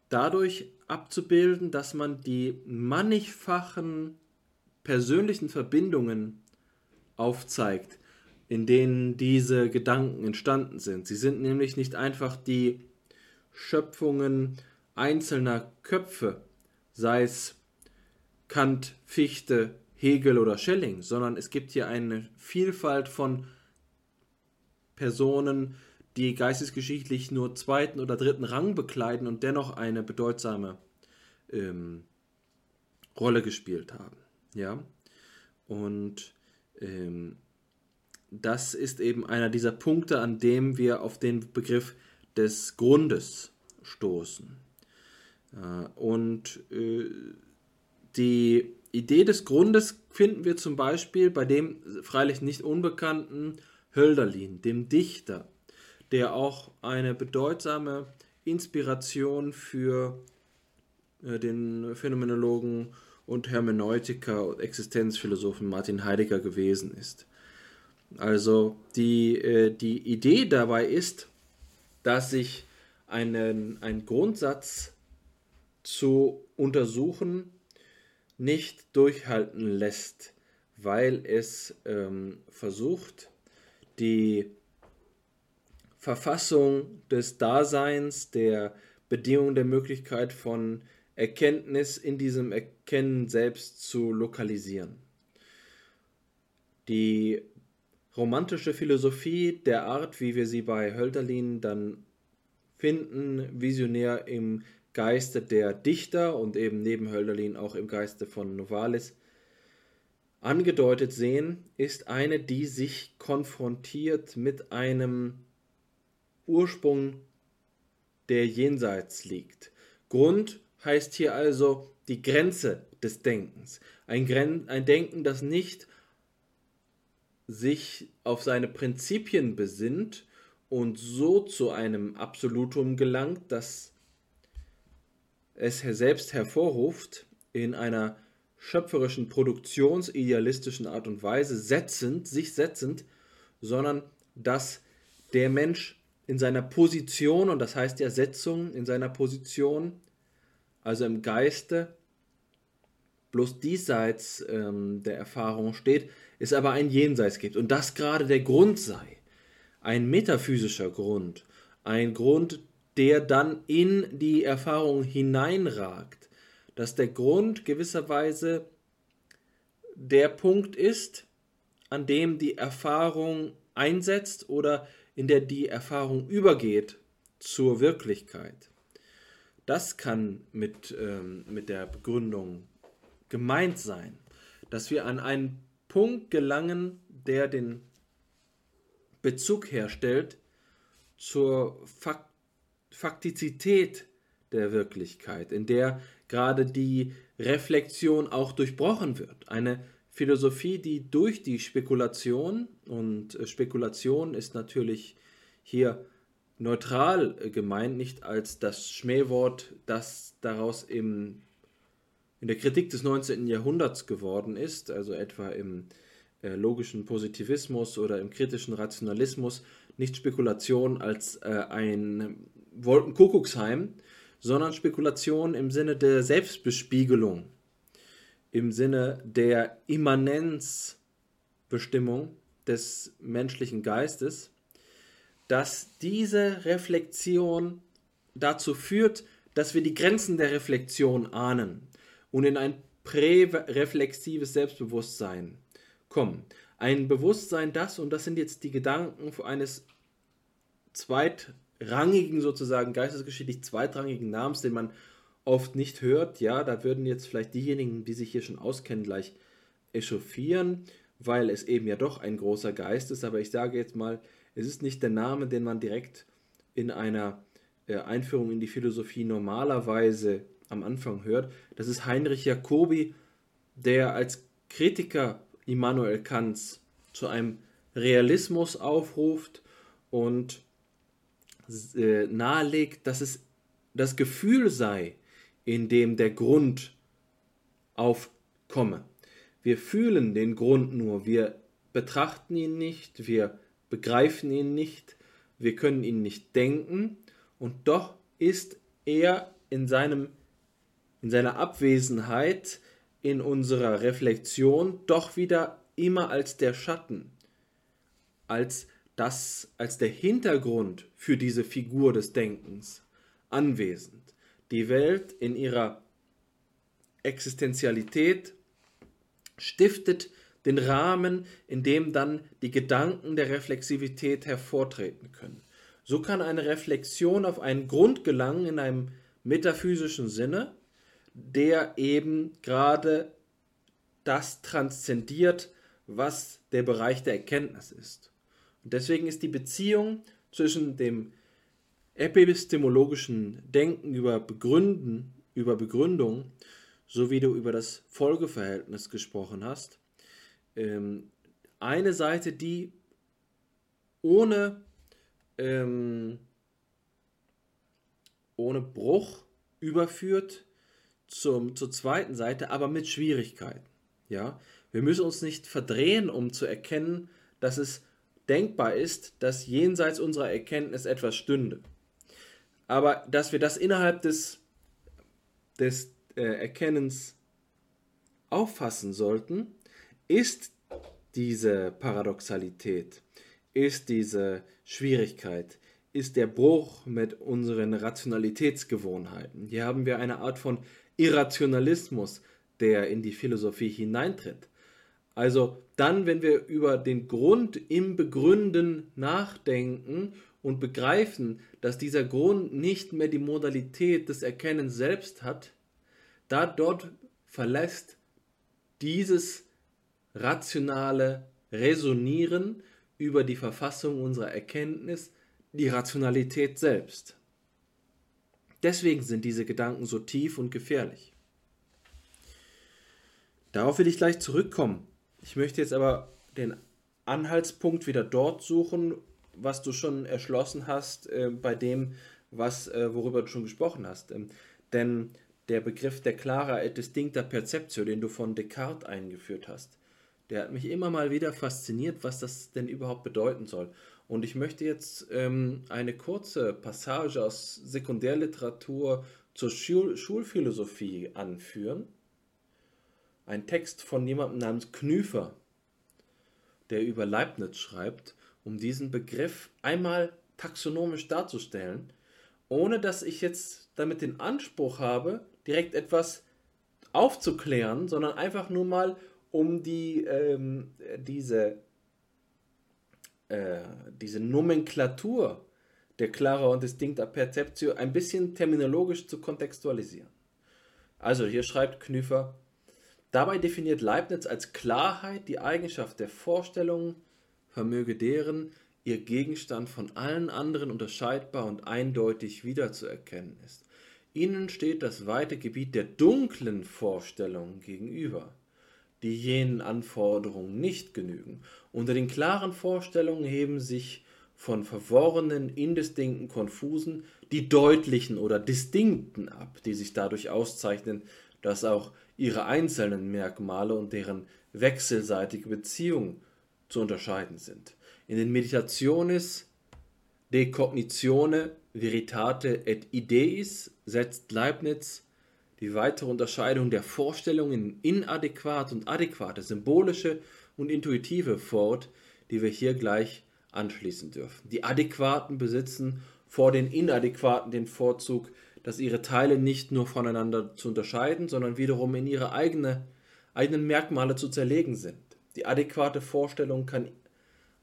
dadurch abzubilden, dass man die mannigfachen persönlichen Verbindungen aufzeigt, in denen diese Gedanken entstanden sind. Sie sind nämlich nicht einfach die Schöpfungen einzelner Köpfe, sei es Kant, Fichte, Hegel oder Schelling, sondern es gibt hier eine Vielfalt von Personen, die geistesgeschichtlich nur zweiten oder dritten Rang bekleiden und dennoch eine bedeutsame ähm, Rolle gespielt haben. Ja, und ähm, das ist eben einer dieser Punkte, an dem wir auf den Begriff des Grundes stoßen. Äh, und äh, die Idee des Grundes finden wir zum Beispiel bei dem freilich nicht unbekannten Hölderlin, dem Dichter, der auch eine bedeutsame Inspiration für äh, den Phänomenologen und Hermeneutiker und Existenzphilosophen Martin Heidegger gewesen ist. Also die, die Idee dabei ist, dass sich einen, ein Grundsatz zu untersuchen nicht durchhalten lässt, weil es ähm, versucht, die Verfassung des Daseins, der Bedingung der Möglichkeit von Erkenntnis in diesem Erkennen selbst zu lokalisieren. Die romantische Philosophie der Art, wie wir sie bei Hölderlin dann finden, visionär im Geiste der Dichter und eben neben Hölderlin auch im Geiste von Novalis, angedeutet sehen, ist eine, die sich konfrontiert mit einem Ursprung, der jenseits liegt. Grund heißt hier also die Grenze des Denkens. Ein, Gren ein Denken, das nicht sich auf seine Prinzipien besinnt und so zu einem Absolutum gelangt, dass es selbst hervorruft in einer schöpferischen, produktionsidealistischen Art und Weise, setzend, sich setzend, sondern dass der Mensch in seiner Position, und das heißt ja Setzung in seiner Position, also im Geiste, bloß diesseits ähm, der Erfahrung steht, es aber ein Jenseits gibt. Und das gerade der Grund sei, ein metaphysischer Grund, ein Grund, der dann in die Erfahrung hineinragt, dass der Grund gewisserweise der Punkt ist, an dem die Erfahrung einsetzt oder in der die Erfahrung übergeht zur Wirklichkeit. Das kann mit, ähm, mit der Begründung gemeint sein, dass wir an einen Punkt gelangen, der den Bezug herstellt zur Fak Faktizität der Wirklichkeit, in der gerade die Reflexion auch durchbrochen wird. Eine Philosophie, die durch die Spekulation, und äh, Spekulation ist natürlich hier neutral gemeint, nicht als das Schmähwort, das daraus im in der Kritik des 19. Jahrhunderts geworden ist, also etwa im äh, logischen Positivismus oder im kritischen Rationalismus, nicht Spekulation als äh, ein Wolkenkuckucksheim, sondern Spekulation im Sinne der Selbstbespiegelung, im Sinne der Immanenzbestimmung des menschlichen Geistes, dass diese Reflexion dazu führt, dass wir die Grenzen der Reflexion ahnen und in ein präreflexives Selbstbewusstsein kommen. Ein Bewusstsein, das, und das sind jetzt die Gedanken eines zweitrangigen, sozusagen geistesgeschichtlich zweitrangigen Namens, den man oft nicht hört. Ja, da würden jetzt vielleicht diejenigen, die sich hier schon auskennen, gleich echauffieren, weil es eben ja doch ein großer Geist ist. Aber ich sage jetzt mal, es ist nicht der Name, den man direkt in einer äh, Einführung in die Philosophie normalerweise am Anfang hört, das ist Heinrich Jacobi, der als Kritiker Immanuel Kants zu einem Realismus aufruft und äh, nahelegt, dass es das Gefühl sei, in dem der Grund aufkomme. Wir fühlen den Grund nur, wir betrachten ihn nicht, wir begreifen ihn nicht, wir können ihn nicht denken und doch ist er in seinem in seiner Abwesenheit in unserer Reflexion doch wieder immer als der Schatten, als das, als der Hintergrund für diese Figur des Denkens anwesend. Die Welt in ihrer Existenzialität stiftet den Rahmen, in dem dann die Gedanken der Reflexivität hervortreten können. So kann eine Reflexion auf einen Grund gelangen in einem metaphysischen Sinne, der eben gerade das transzendiert, was der Bereich der Erkenntnis ist. Und deswegen ist die Beziehung zwischen dem epistemologischen Denken über Begründen, über Begründung, so wie du über das Folgeverhältnis gesprochen hast, ähm, eine Seite, die ohne, ähm, ohne Bruch überführt zum, zur zweiten Seite, aber mit Schwierigkeiten. Ja? Wir müssen uns nicht verdrehen, um zu erkennen, dass es denkbar ist, dass jenseits unserer Erkenntnis etwas stünde. Aber dass wir das innerhalb des, des äh, Erkennens auffassen sollten, ist diese Paradoxalität, ist diese Schwierigkeit, ist der Bruch mit unseren Rationalitätsgewohnheiten. Hier haben wir eine Art von Irrationalismus, der in die Philosophie hineintritt. Also dann, wenn wir über den Grund im Begründen nachdenken und begreifen, dass dieser Grund nicht mehr die Modalität des Erkennens selbst hat, da dort verlässt dieses rationale Resonieren über die Verfassung unserer Erkenntnis, die Rationalität selbst. Deswegen sind diese Gedanken so tief und gefährlich. Darauf will ich gleich zurückkommen. Ich möchte jetzt aber den Anhaltspunkt wieder dort suchen, was du schon erschlossen hast äh, bei dem, was, äh, worüber du schon gesprochen hast. Ähm, denn der Begriff der clara et distincta perceptio, den du von Descartes eingeführt hast, der hat mich immer mal wieder fasziniert, was das denn überhaupt bedeuten soll. Und ich möchte jetzt ähm, eine kurze Passage aus Sekundärliteratur zur Schul Schulphilosophie anführen. Ein Text von jemandem namens Knüfer, der über Leibniz schreibt, um diesen Begriff einmal taxonomisch darzustellen, ohne dass ich jetzt damit den Anspruch habe, direkt etwas aufzuklären, sondern einfach nur mal um die, ähm, diese, äh, diese Nomenklatur der Clara und Distincta Perceptio ein bisschen terminologisch zu kontextualisieren. Also hier schreibt Knüfer, dabei definiert Leibniz als Klarheit die Eigenschaft der Vorstellung, vermöge deren ihr Gegenstand von allen anderen unterscheidbar und eindeutig wiederzuerkennen ist. Ihnen steht das weite Gebiet der dunklen Vorstellung gegenüber die jenen Anforderungen nicht genügen. Unter den klaren Vorstellungen heben sich von verworrenen, indistinkten, konfusen die deutlichen oder distinkten ab, die sich dadurch auszeichnen, dass auch ihre einzelnen Merkmale und deren wechselseitige Beziehung zu unterscheiden sind. In den Meditationes de Cognitione Veritate et Ideis setzt Leibniz die weitere Unterscheidung der Vorstellungen in inadäquat und adäquate, symbolische und intuitive fort, die wir hier gleich anschließen dürfen. Die Adäquaten besitzen vor den Inadäquaten den Vorzug, dass ihre Teile nicht nur voneinander zu unterscheiden, sondern wiederum in ihre eigene, eigenen Merkmale zu zerlegen sind. Die adäquate Vorstellung kann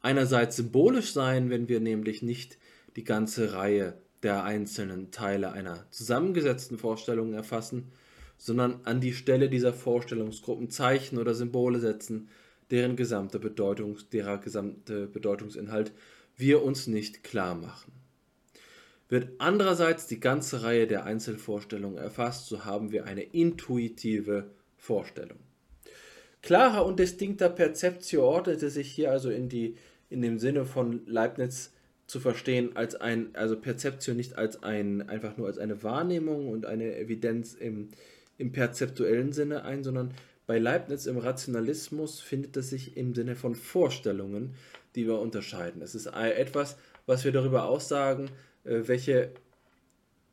einerseits symbolisch sein, wenn wir nämlich nicht die ganze Reihe der einzelnen Teile einer zusammengesetzten Vorstellung erfassen, sondern an die Stelle dieser Vorstellungsgruppen Zeichen oder Symbole setzen, deren gesamte Bedeutung, derer gesamte Bedeutungsinhalt wir uns nicht klar machen. Wird andererseits die ganze Reihe der Einzelvorstellungen erfasst, so haben wir eine intuitive Vorstellung. Klarer und distinkter Perzeptio ordnete sich hier also in, die, in dem Sinne von Leibniz zu verstehen als ein, also Perzeption nicht als ein, einfach nur als eine Wahrnehmung und eine Evidenz im, im perzeptuellen Sinne ein, sondern bei Leibniz im Rationalismus findet es sich im Sinne von Vorstellungen, die wir unterscheiden. Es ist etwas, was wir darüber aussagen, welche,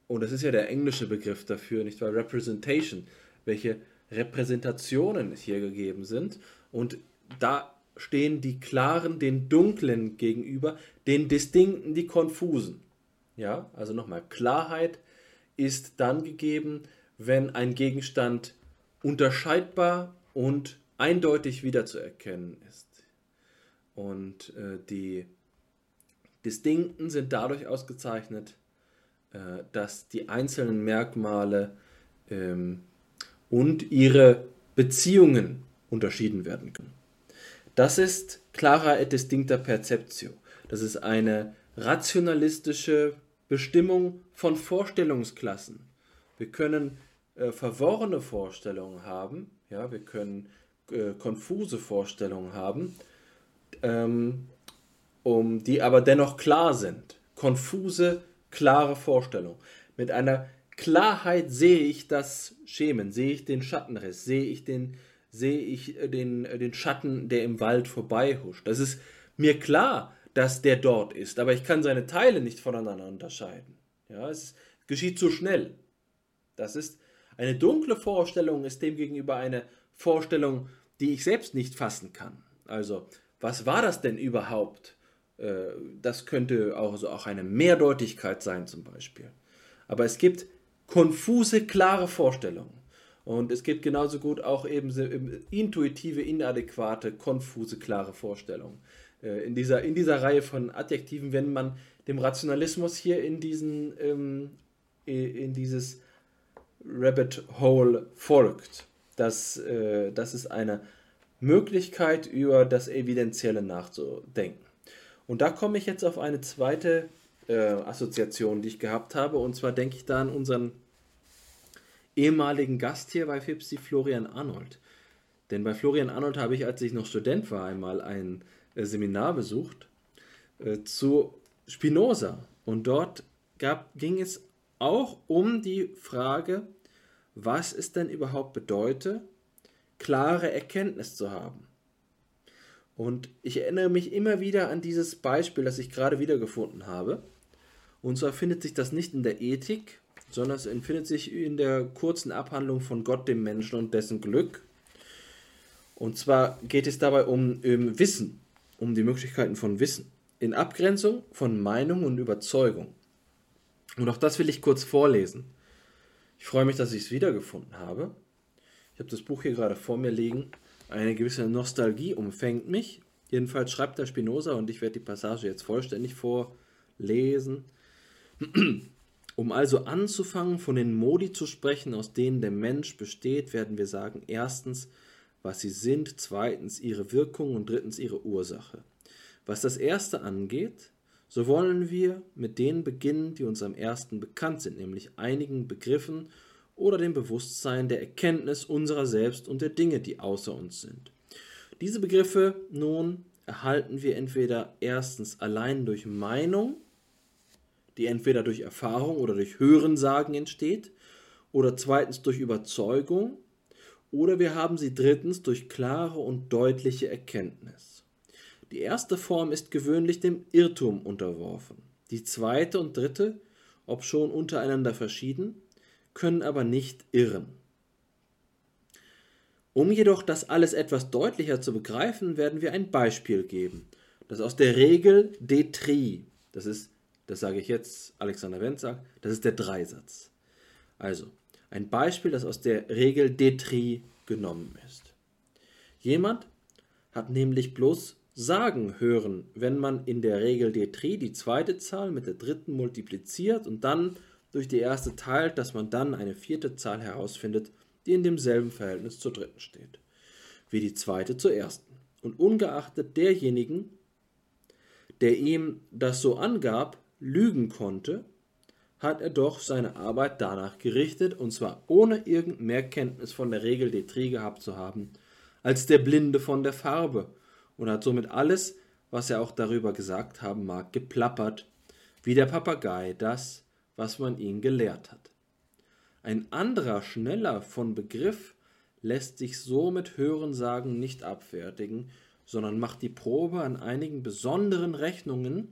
und das ist ja der englische Begriff dafür, nicht wahr, Representation, welche Repräsentationen hier gegeben sind. Und da stehen die klaren den dunklen gegenüber, den distinkten die konfusen. Ja, also nochmal, Klarheit ist dann gegeben, wenn ein Gegenstand unterscheidbar und eindeutig wiederzuerkennen ist. Und äh, die Distinkten sind dadurch ausgezeichnet, äh, dass die einzelnen Merkmale ähm, und ihre Beziehungen unterschieden werden können. Das ist clara et distincta perceptio. Das ist eine rationalistische Bestimmung von Vorstellungsklassen. Wir können äh, verworrene Vorstellungen haben, ja, wir können äh, konfuse Vorstellungen haben, ähm, um, die aber dennoch klar sind. Konfuse, klare Vorstellungen. Mit einer Klarheit sehe ich das Schemen, sehe ich den Schattenriss, sehe ich den, sehe ich äh, den, äh, den Schatten, der im Wald vorbeihuscht. Das ist mir klar, dass der dort ist, aber ich kann seine Teile nicht voneinander unterscheiden. Ja, es geschieht zu schnell. Das ist eine dunkle Vorstellung, ist demgegenüber eine Vorstellung, die ich selbst nicht fassen kann. Also, was war das denn überhaupt? Äh, das könnte auch, also auch eine Mehrdeutigkeit sein zum Beispiel. Aber es gibt konfuse, klare Vorstellungen. Und es gibt genauso gut auch eben intuitive, inadäquate, konfuse, klare Vorstellungen. Äh, in dieser, in dieser Reihe von Adjektiven, wenn man dem Rationalismus hier in diesen, ähm, in dieses Rabbit Hole folgt, dass, äh, dass es eine Möglichkeit, über das Evidenzielle nachzudenken. Und da komme ich jetzt auf eine zweite äh, Assoziation, die ich gehabt habe. Und zwar denke ich da an unseren ehemaligen Gast hier bei Fipsi, Florian Arnold. Denn bei Florian Arnold habe ich, als ich noch Student war, einmal ein äh, Seminar besucht äh, zu Spinoza. Und dort gab, ging es auch um die Frage, was es denn überhaupt bedeutet, klare Erkenntnis zu haben. Und ich erinnere mich immer wieder an dieses Beispiel, das ich gerade wiedergefunden habe. Und zwar findet sich das nicht in der Ethik, sondern es findet sich in der kurzen Abhandlung von Gott, dem Menschen und dessen Glück. Und zwar geht es dabei um, um Wissen, um die Möglichkeiten von Wissen, in Abgrenzung von Meinung und Überzeugung. Und auch das will ich kurz vorlesen. Ich freue mich, dass ich es wiedergefunden habe. Ich habe das Buch hier gerade vor mir liegen. Eine gewisse Nostalgie umfängt mich. Jedenfalls schreibt der Spinoza, und ich werde die Passage jetzt vollständig vorlesen. Um also anzufangen, von den Modi zu sprechen, aus denen der Mensch besteht, werden wir sagen, erstens, was sie sind, zweitens ihre Wirkung und drittens ihre Ursache. Was das erste angeht, so wollen wir mit denen beginnen, die uns am ersten bekannt sind, nämlich einigen Begriffen oder dem Bewusstsein der Erkenntnis unserer selbst und der Dinge, die außer uns sind. Diese Begriffe nun erhalten wir entweder erstens allein durch Meinung, die entweder durch Erfahrung oder durch Hörensagen entsteht, oder zweitens durch Überzeugung, oder wir haben sie drittens durch klare und deutliche Erkenntnis. Die erste Form ist gewöhnlich dem Irrtum unterworfen. Die zweite und dritte, obschon untereinander verschieden, können aber nicht irren. Um jedoch das alles etwas deutlicher zu begreifen, werden wir ein Beispiel geben, das aus der Regel de tri, das ist, das sage ich jetzt, Alexander Wendt sagt, das ist der Dreisatz. Also, ein Beispiel, das aus der Regel de tri genommen ist. Jemand hat nämlich bloß sagen hören, wenn man in der Regel de tri die zweite Zahl mit der dritten multipliziert und dann durch die erste teilt, dass man dann eine vierte Zahl herausfindet, die in demselben Verhältnis zur dritten steht, wie die zweite zur ersten. Und ungeachtet derjenigen, der ihm das so angab, lügen konnte, hat er doch seine Arbeit danach gerichtet, und zwar ohne irgend mehr Kenntnis von der Regel der Tri gehabt zu haben, als der Blinde von der Farbe, und hat somit alles, was er auch darüber gesagt haben mag, geplappert, wie der Papagei das, was man ihn gelehrt hat. Ein anderer, schneller von Begriff lässt sich so mit Hörensagen nicht abfertigen, sondern macht die Probe an einigen besonderen Rechnungen,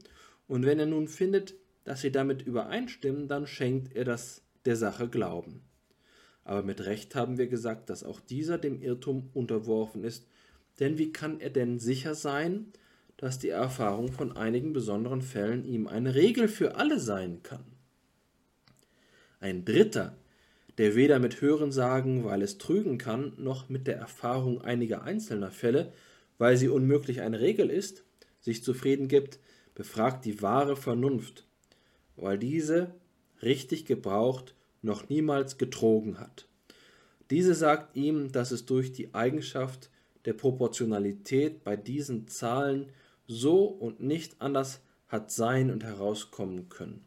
und wenn er nun findet, dass sie damit übereinstimmen, dann schenkt er das der Sache Glauben. Aber mit Recht haben wir gesagt, dass auch dieser dem Irrtum unterworfen ist, denn wie kann er denn sicher sein, dass die Erfahrung von einigen besonderen Fällen ihm eine Regel für alle sein kann? Ein dritter, der weder mit Hörensagen, weil es trügen kann, noch mit der Erfahrung einiger einzelner Fälle, weil sie unmöglich eine Regel ist, sich zufrieden gibt, befragt die wahre Vernunft, weil diese, richtig gebraucht, noch niemals getrogen hat. Diese sagt ihm, dass es durch die Eigenschaft der Proportionalität bei diesen Zahlen so und nicht anders hat sein und herauskommen können.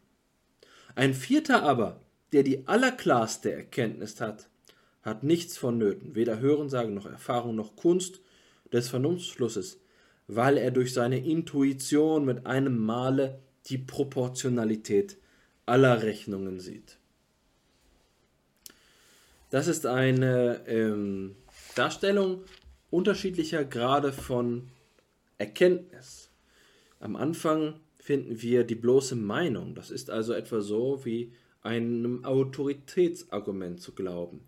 Ein vierter aber, der die allerklarste Erkenntnis hat, hat nichts vonnöten, weder Hörensagen noch Erfahrung noch Kunst des Vernunftsschlusses, weil er durch seine Intuition mit einem Male die Proportionalität aller Rechnungen sieht. Das ist eine ähm, Darstellung unterschiedlicher Grade von Erkenntnis. Am Anfang finden wir die bloße Meinung. Das ist also etwa so wie einem Autoritätsargument zu glauben.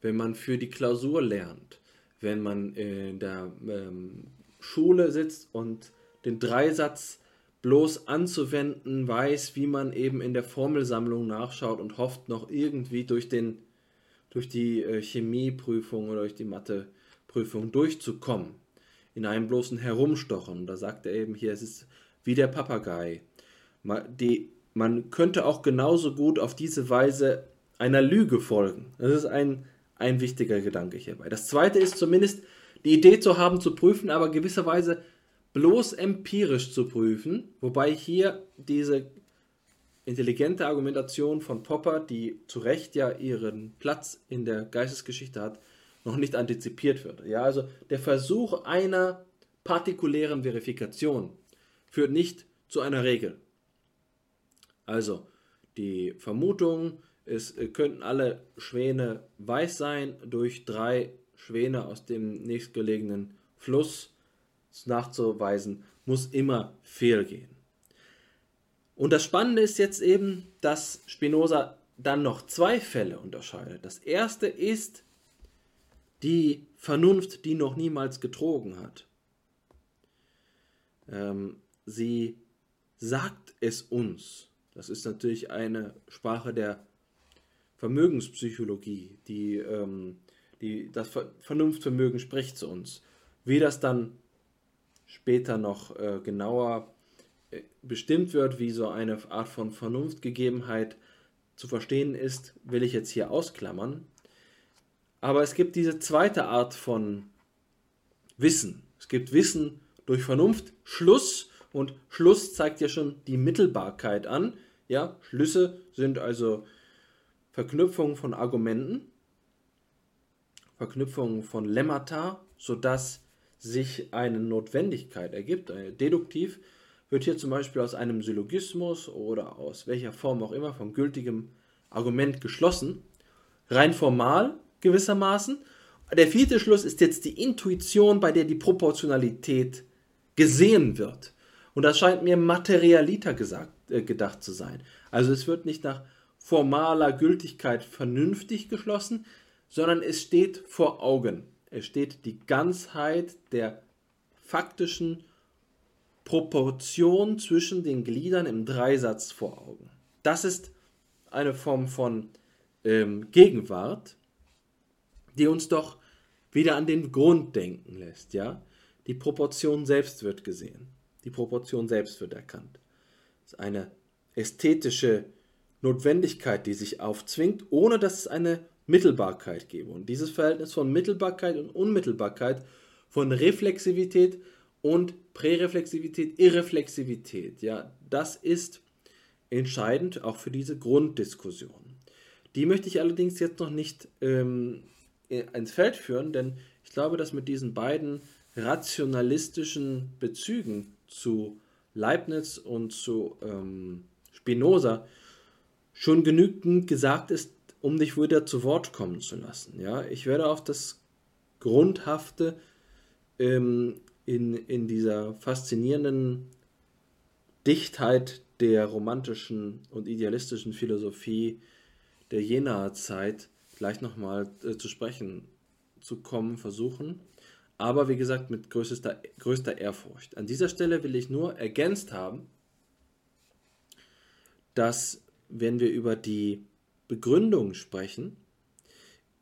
Wenn man für die Klausur lernt, wenn man in der ähm, Schule sitzt und den Dreisatz bloß anzuwenden weiß, wie man eben in der Formelsammlung nachschaut und hofft noch irgendwie durch, den, durch die äh, Chemieprüfung oder durch die Matheprüfung durchzukommen. In einem bloßen Herumstochen. Da sagt er eben hier, es ist wie der Papagei. Die man könnte auch genauso gut auf diese Weise einer Lüge folgen. Das ist ein ein wichtiger Gedanke hierbei. Das zweite ist zumindest die Idee zu haben, zu prüfen, aber gewisserweise bloß empirisch zu prüfen, wobei hier diese intelligente Argumentation von Popper, die zu Recht ja ihren Platz in der Geistesgeschichte hat, noch nicht antizipiert wird. Ja, also der Versuch einer partikulären Verifikation führt nicht zu einer Regel. Also die Vermutung, es könnten alle Schwäne weiß sein, durch drei Schwäne aus dem nächstgelegenen Fluss nachzuweisen, muss immer fehlgehen. Und das Spannende ist jetzt eben, dass Spinoza dann noch zwei Fälle unterscheidet. Das erste ist die Vernunft, die noch niemals getrogen hat. Ähm, sie sagt es uns. Das ist natürlich eine Sprache der Vermögenspsychologie, die, ähm, die das Vernunftvermögen spricht zu uns. Wie das dann später noch äh, genauer äh, bestimmt wird, wie so eine Art von Vernunftgegebenheit zu verstehen ist, will ich jetzt hier ausklammern. Aber es gibt diese zweite Art von Wissen. Es gibt Wissen durch Vernunft, Schluss und Schluss zeigt ja schon die Mittelbarkeit an. Ja, Schlüsse sind also Verknüpfungen von Argumenten, Verknüpfungen von Lemmata, sodass sich eine Notwendigkeit ergibt. Deduktiv wird hier zum Beispiel aus einem Syllogismus oder aus welcher Form auch immer von gültigem Argument geschlossen. Rein formal gewissermaßen. Der vierte Schluss ist jetzt die Intuition, bei der die Proportionalität gesehen wird. Und das scheint mir materialiter gesagt, äh, gedacht zu sein. Also es wird nicht nach formaler Gültigkeit vernünftig geschlossen, sondern es steht vor Augen. Es steht die Ganzheit der faktischen Proportion zwischen den Gliedern im Dreisatz vor Augen. Das ist eine Form von ähm, Gegenwart, die uns doch wieder an den Grund denken lässt, ja? Die Proportion selbst wird gesehen. Die Proportion selbst wird erkannt. Das ist eine ästhetische Notwendigkeit, die sich aufzwingt, ohne dass es eine Mittelbarkeit gäbe. Und dieses Verhältnis von Mittelbarkeit und Unmittelbarkeit, von Reflexivität und Präreflexivität, Irreflexivität, ja, das ist entscheidend auch für diese Grunddiskussion. Die möchte ich allerdings jetzt noch nicht ähm, ins Feld führen, denn ich glaube, dass mit diesen beiden rationalistischen Bezügen zu Leibniz und zu ähm, Spinoza schon genügend gesagt ist, um dich wieder zu Wort kommen zu lassen. Ja, ich werde auf das Grundhafte ähm, in, in dieser faszinierenden Dichtheit der romantischen und idealistischen Philosophie der Jenaer Zeit gleich nochmal äh, zu sprechen zu kommen versuchen aber wie gesagt mit größter, größter Ehrfurcht. An dieser Stelle will ich nur ergänzt haben, dass wenn wir über die Begründung sprechen,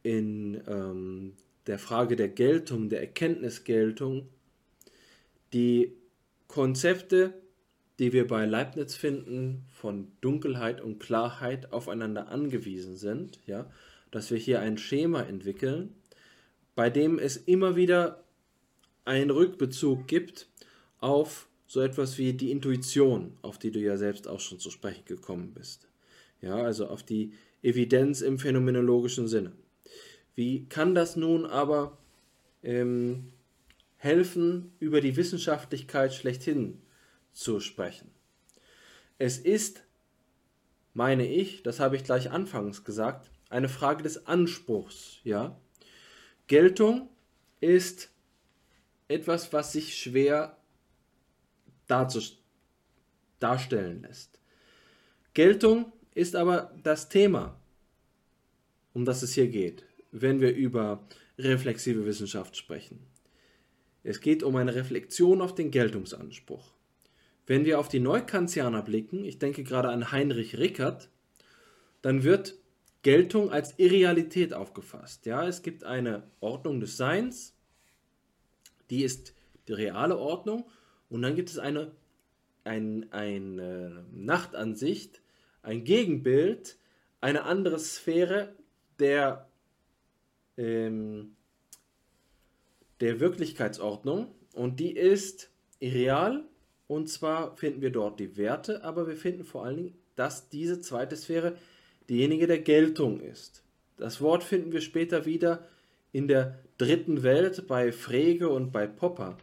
in ähm, der Frage der Geltung, der Erkenntnisgeltung, die Konzepte, die wir bei Leibniz finden, von Dunkelheit und Klarheit aufeinander angewiesen sind, ja, dass wir hier ein Schema entwickeln, bei dem es immer wieder einen Rückbezug gibt auf so etwas wie die Intuition, auf die du ja selbst auch schon zu sprechen gekommen bist. Ja, also auf die Evidenz im phänomenologischen Sinne. Wie kann das nun aber ähm, helfen, über die Wissenschaftlichkeit schlechthin zu sprechen? Es ist, meine ich, das habe ich gleich anfangs gesagt, eine Frage des Anspruchs. Ja? Geltung ist etwas, was sich schwer darstellen lässt. Geltung ist aber das Thema, um das es hier geht, wenn wir über reflexive Wissenschaft sprechen. Es geht um eine Reflexion auf den Geltungsanspruch. Wenn wir auf die Neukantianer blicken, ich denke gerade an Heinrich Rickert, dann wird Geltung als Irrealität aufgefasst. Ja, es gibt eine Ordnung des Seins, die ist die reale Ordnung. Und dann gibt es eine, ein, eine Nachtansicht, ein Gegenbild, eine andere Sphäre der ähm, der Wirklichkeitsordnung und die ist real und zwar finden wir dort die Werte, aber wir finden vor allen Dingen, dass diese zweite Sphäre diejenige der Geltung ist. Das Wort finden wir später wieder in der dritten Welt bei Frege und bei Popper.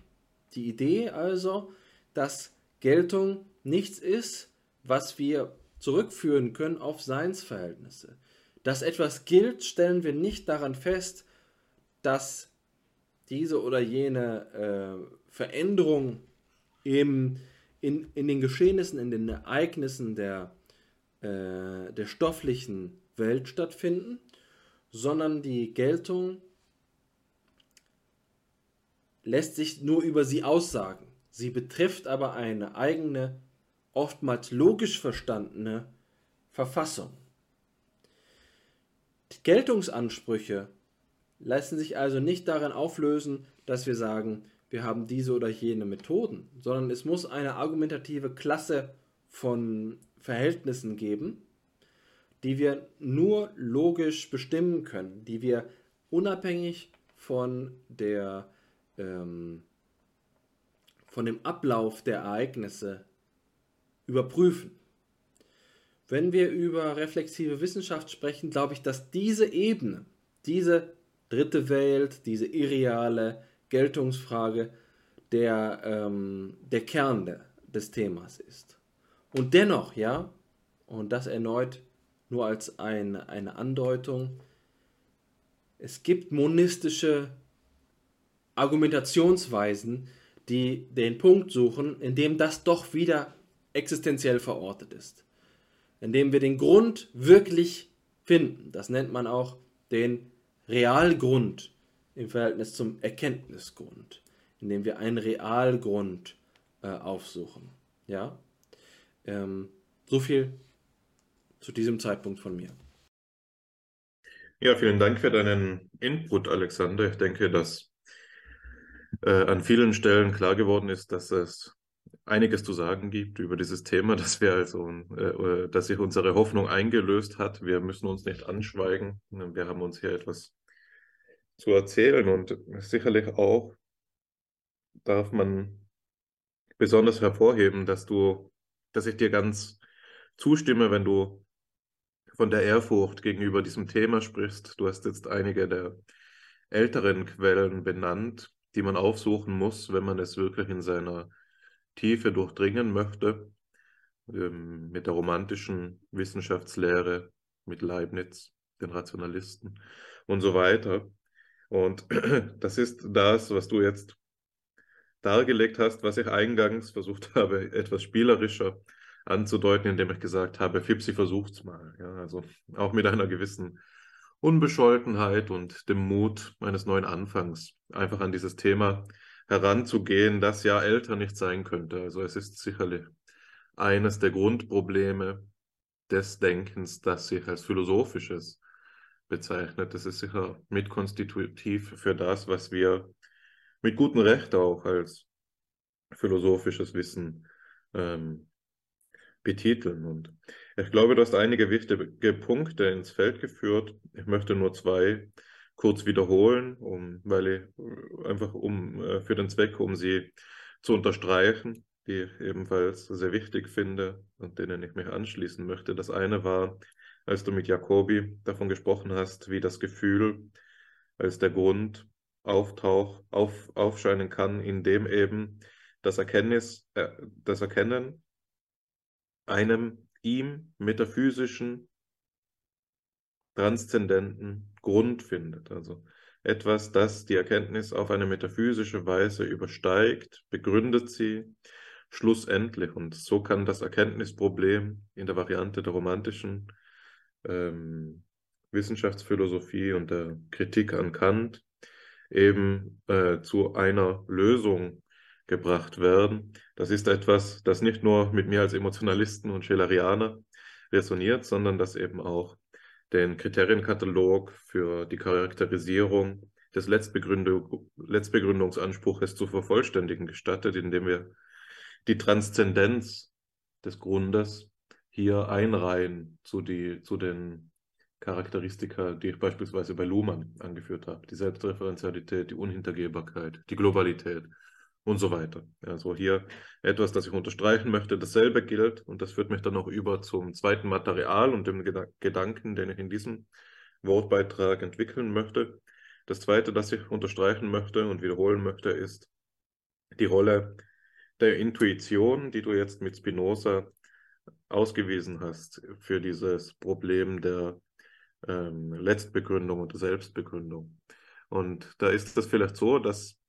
Die Idee also, dass Geltung nichts ist, was wir zurückführen können auf Seinsverhältnisse. Dass etwas gilt, stellen wir nicht daran fest, dass diese oder jene äh, Veränderung im, in, in den Geschehnissen, in den Ereignissen der, äh, der stofflichen Welt stattfinden, sondern die Geltung lässt sich nur über sie aussagen. Sie betrifft aber eine eigene, oftmals logisch verstandene Verfassung. Die Geltungsansprüche lassen sich also nicht darin auflösen, dass wir sagen, wir haben diese oder jene Methoden, sondern es muss eine argumentative Klasse von Verhältnissen geben, die wir nur logisch bestimmen können, die wir unabhängig von der ähm, von dem Ablauf der Ereignisse überprüfen. Wenn wir über reflexive Wissenschaft sprechen, glaube ich, dass diese Ebene, diese dritte Welt, diese irreale Geltungsfrage der, ähm, der Kern de, des Themas ist. Und dennoch, ja, und das erneut nur als ein, eine Andeutung, es gibt monistische Argumentationsweisen, die den Punkt suchen, in dem das doch wieder existenziell verortet ist. Indem wir den Grund wirklich finden. Das nennt man auch den Realgrund im Verhältnis zum Erkenntnisgrund, indem wir einen Realgrund äh, aufsuchen. Ja? Ähm, so viel zu diesem Zeitpunkt von mir. Ja, vielen Dank für deinen Input, Alexander. Ich denke, dass äh, an vielen Stellen klar geworden ist, dass es einiges zu sagen gibt über dieses Thema, dass wir also, äh, äh, dass sich unsere Hoffnung eingelöst hat. Wir müssen uns nicht anschweigen. Wir haben uns hier etwas zu erzählen und sicherlich auch darf man besonders hervorheben, dass du, dass ich dir ganz zustimme, wenn du von der Ehrfurcht gegenüber diesem Thema sprichst. Du hast jetzt einige der älteren Quellen benannt, die man aufsuchen muss, wenn man es wirklich in seiner Tiefe durchdringen möchte, ähm, mit der romantischen Wissenschaftslehre, mit Leibniz, den Rationalisten und so weiter. Und das ist das, was du jetzt dargelegt hast, was ich eingangs versucht habe, etwas spielerischer anzudeuten, indem ich gesagt habe, Fipsi versucht's mal. Ja, also auch mit einer gewissen Unbescholtenheit und dem Mut eines neuen Anfangs einfach an dieses Thema heranzugehen, das ja älter nicht sein könnte. Also es ist sicherlich eines der Grundprobleme des Denkens, das sich als philosophisches bezeichnet. Das ist sicher mitkonstitutiv für das, was wir mit gutem Recht auch als philosophisches Wissen ähm, betiteln. Und ich glaube, du hast einige wichtige Punkte ins Feld geführt. Ich möchte nur zwei kurz wiederholen, um, weil ich einfach um äh, für den Zweck, um sie zu unterstreichen, die ich ebenfalls sehr wichtig finde und denen ich mich anschließen möchte. Das eine war als du mit Jacobi davon gesprochen hast, wie das Gefühl als der Grund auftauch, auf, aufscheinen kann, indem eben das Erkenntnis, äh, das Erkennen einem ihm metaphysischen, transzendenten Grund findet. Also etwas, das die Erkenntnis auf eine metaphysische Weise übersteigt, begründet sie schlussendlich. Und so kann das Erkenntnisproblem in der Variante der romantischen ähm, Wissenschaftsphilosophie und der Kritik an Kant eben äh, zu einer Lösung gebracht werden. Das ist etwas, das nicht nur mit mir als Emotionalisten und Schillerianer resoniert, sondern das eben auch den Kriterienkatalog für die Charakterisierung des Letztbegründung, Letztbegründungsanspruches zu vervollständigen gestattet, indem wir die Transzendenz des Grundes hier einreihen zu, die, zu den Charakteristika, die ich beispielsweise bei Luhmann angeführt habe. Die Selbstreferenzialität, die Unhintergehbarkeit, die Globalität und so weiter. Also hier etwas, das ich unterstreichen möchte. Dasselbe gilt, und das führt mich dann auch über zum zweiten Material und dem Gedanken, den ich in diesem Wortbeitrag entwickeln möchte. Das zweite, das ich unterstreichen möchte und wiederholen möchte, ist die Rolle der Intuition, die du jetzt mit Spinoza ausgewiesen hast für dieses Problem der ähm, Letztbegründung und Selbstbegründung. Und da ist das vielleicht so, dass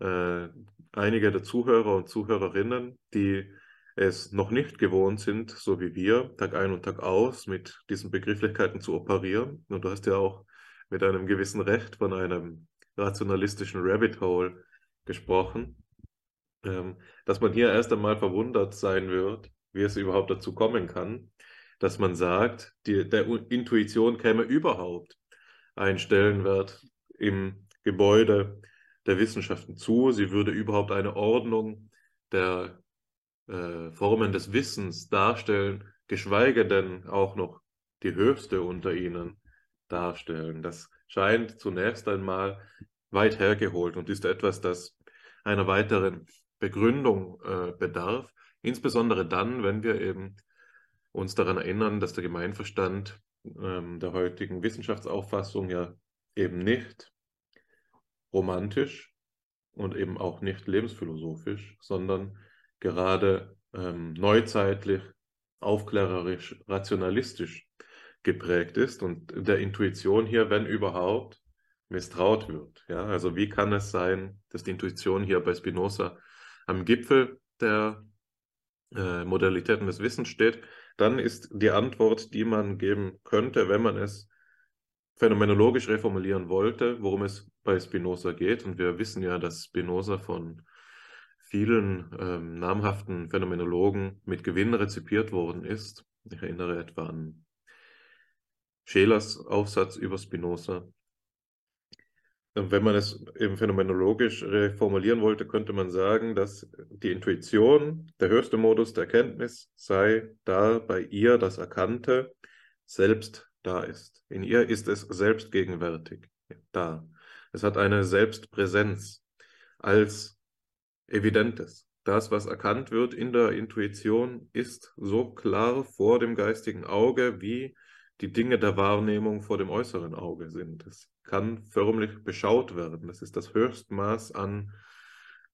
äh, einige der Zuhörer und Zuhörerinnen, die es noch nicht gewohnt sind, so wie wir, Tag ein und Tag aus mit diesen Begrifflichkeiten zu operieren. Und du hast ja auch mit einem gewissen Recht von einem rationalistischen Rabbit Hole gesprochen, ähm, dass man hier erst einmal verwundert sein wird, wie es überhaupt dazu kommen kann, dass man sagt, die, der Intuition käme überhaupt ein Stellenwert im Gebäude der Wissenschaften zu. Sie würde überhaupt eine Ordnung der äh, Formen des Wissens darstellen, geschweige denn auch noch die höchste unter ihnen darstellen. Das scheint zunächst einmal weit hergeholt und ist etwas, das einer weiteren Begründung äh, bedarf, insbesondere dann, wenn wir eben uns daran erinnern, dass der Gemeinverstand ähm, der heutigen Wissenschaftsauffassung ja eben nicht romantisch und eben auch nicht lebensphilosophisch, sondern gerade ähm, neuzeitlich, aufklärerisch, rationalistisch geprägt ist und der Intuition hier, wenn überhaupt, misstraut wird. Ja, also wie kann es sein, dass die Intuition hier bei Spinoza am Gipfel der äh, Modalitäten des Wissens steht, dann ist die Antwort, die man geben könnte, wenn man es phänomenologisch reformulieren wollte, worum es bei Spinoza geht. Und wir wissen ja, dass Spinoza von vielen ähm, namhaften Phänomenologen mit Gewinn rezipiert worden ist. Ich erinnere etwa an Schelers Aufsatz über Spinoza. Wenn man es eben phänomenologisch reformulieren wollte, könnte man sagen, dass die Intuition, der höchste Modus der Erkenntnis, sei da bei ihr das Erkannte selbst da ist. In ihr ist es selbstgegenwärtig da. Es hat eine Selbstpräsenz als Evidentes. Das, was erkannt wird in der Intuition, ist so klar vor dem geistigen Auge, wie die Dinge der Wahrnehmung vor dem äußeren Auge sind. Es kann förmlich beschaut werden. Das ist das Höchstmaß an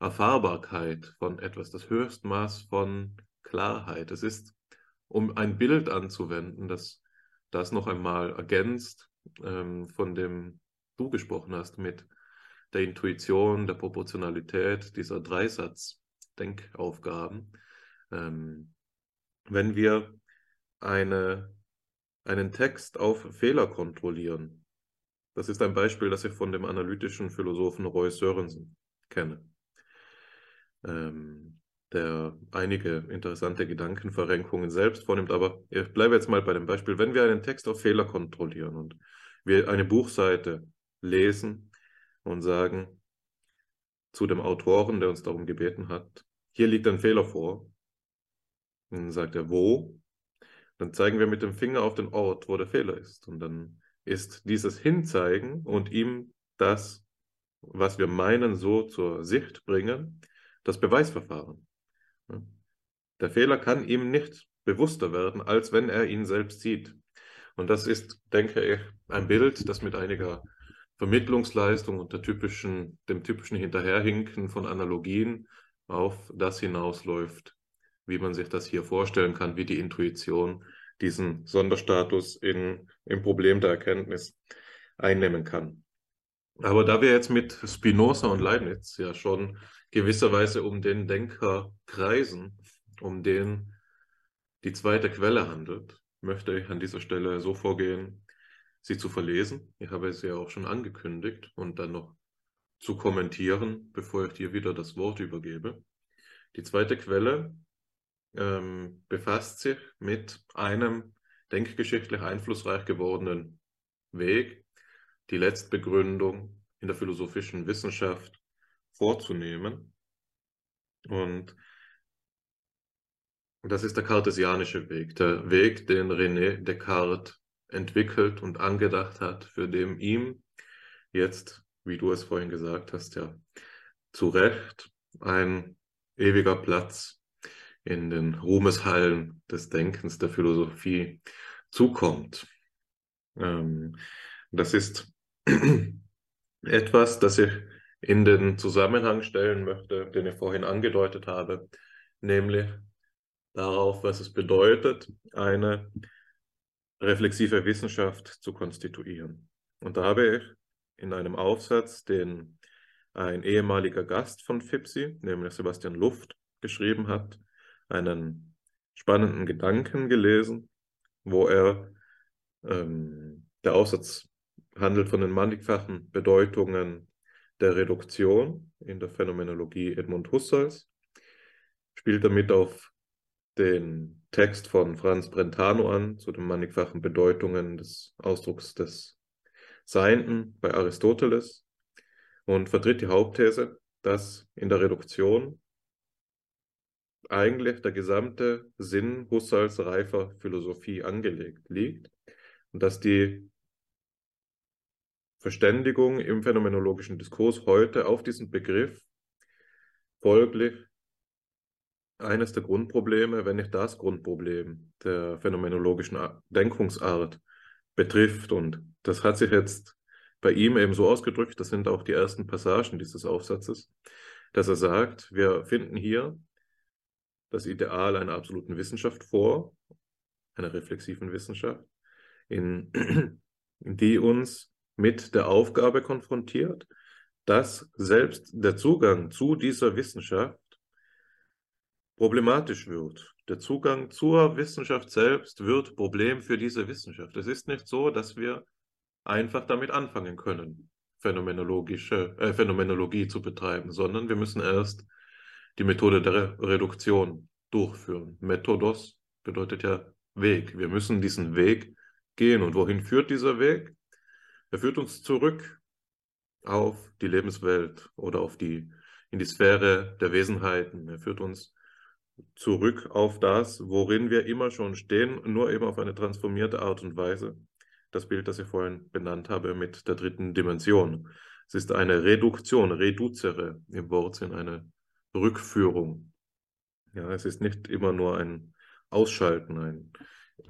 Erfahrbarkeit von etwas, das Höchstmaß von Klarheit. Es ist, um ein Bild anzuwenden, das das noch einmal ergänzt ähm, von dem du gesprochen hast mit der Intuition, der Proportionalität, dieser Dreisatz-Denkaufgaben. Ähm, wenn wir eine einen Text auf Fehler kontrollieren. Das ist ein Beispiel, das ich von dem analytischen Philosophen Roy Sörensen kenne, ähm, der einige interessante Gedankenverrenkungen selbst vornimmt. Aber ich bleibe jetzt mal bei dem Beispiel, wenn wir einen Text auf Fehler kontrollieren und wir eine Buchseite lesen und sagen zu dem Autoren, der uns darum gebeten hat, hier liegt ein Fehler vor. dann sagt er, wo? Dann zeigen wir mit dem Finger auf den Ort, wo der Fehler ist. Und dann ist dieses Hinzeigen und ihm das, was wir meinen, so zur Sicht bringen, das Beweisverfahren. Der Fehler kann ihm nicht bewusster werden, als wenn er ihn selbst sieht. Und das ist, denke ich, ein Bild, das mit einiger Vermittlungsleistung und der typischen, dem typischen Hinterherhinken von Analogien auf das hinausläuft, wie man sich das hier vorstellen kann, wie die Intuition diesen Sonderstatus in, im Problem der Erkenntnis einnehmen kann. Aber da wir jetzt mit Spinoza und Leibniz ja schon gewisserweise um den Denker kreisen, um den die zweite Quelle handelt, möchte ich an dieser Stelle so vorgehen, sie zu verlesen. Ich habe es ja auch schon angekündigt und dann noch zu kommentieren, bevor ich dir wieder das Wort übergebe. Die zweite Quelle ähm, befasst sich mit einem denkgeschichtlich einflussreich gewordenen Weg, die Letztbegründung in der philosophischen Wissenschaft vorzunehmen. Und das ist der kartesianische Weg, der Weg, den René Descartes entwickelt und angedacht hat, für den ihm jetzt, wie du es vorhin gesagt hast, ja, zu Recht ein ewiger Platz in den Ruhmeshallen des Denkens der Philosophie zukommt. Ähm, das ist etwas, das ich in den Zusammenhang stellen möchte, den ich vorhin angedeutet habe, nämlich darauf, was es bedeutet, eine reflexive Wissenschaft zu konstituieren. Und da habe ich in einem Aufsatz, den ein ehemaliger Gast von FIPSI, nämlich Sebastian Luft, geschrieben hat, einen spannenden Gedanken gelesen, wo er, ähm, der Aufsatz handelt von den mannigfachen Bedeutungen der Reduktion in der Phänomenologie Edmund Husserls, spielt damit auf den Text von Franz Brentano an zu den mannigfachen Bedeutungen des Ausdrucks des Seienden bei Aristoteles und vertritt die Hauptthese, dass in der Reduktion eigentlich der gesamte Sinn Husserls reifer Philosophie angelegt liegt und dass die Verständigung im phänomenologischen Diskurs heute auf diesen Begriff folglich eines der Grundprobleme, wenn nicht das Grundproblem der phänomenologischen Denkungsart betrifft. Und das hat sich jetzt bei ihm eben so ausgedrückt, das sind auch die ersten Passagen dieses Aufsatzes, dass er sagt, wir finden hier das Ideal einer absoluten Wissenschaft vor, einer reflexiven Wissenschaft, in, in die uns mit der Aufgabe konfrontiert, dass selbst der Zugang zu dieser Wissenschaft problematisch wird. Der Zugang zur Wissenschaft selbst wird Problem für diese Wissenschaft. Es ist nicht so, dass wir einfach damit anfangen können, phänomenologische äh, Phänomenologie zu betreiben, sondern wir müssen erst die Methode der Reduktion durchführen. Methodos bedeutet ja Weg. Wir müssen diesen Weg gehen. Und wohin führt dieser Weg? Er führt uns zurück auf die Lebenswelt oder auf die, in die Sphäre der Wesenheiten. Er führt uns zurück auf das, worin wir immer schon stehen, nur eben auf eine transformierte Art und Weise. Das Bild, das ich vorhin benannt habe mit der dritten Dimension. Es ist eine Reduktion, reducere im Wortsinn, eine Rückführung. Ja, es ist nicht immer nur ein Ausschalten, ein,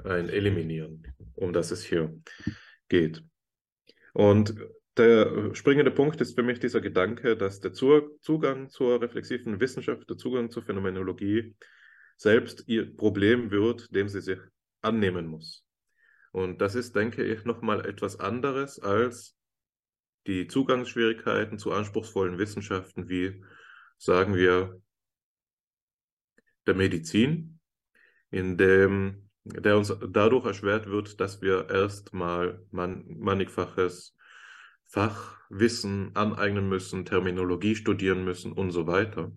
ein Eliminieren, um das es hier geht. Und der springende Punkt ist für mich dieser Gedanke, dass der Zugang zur reflexiven Wissenschaft, der Zugang zur Phänomenologie selbst ihr Problem wird, dem sie sich annehmen muss. Und das ist, denke ich, nochmal etwas anderes als die Zugangsschwierigkeiten zu anspruchsvollen Wissenschaften wie, sagen wir, der Medizin, in dem der uns dadurch erschwert wird, dass wir erstmal man, mannigfaches Fachwissen aneignen müssen, Terminologie studieren müssen und so weiter.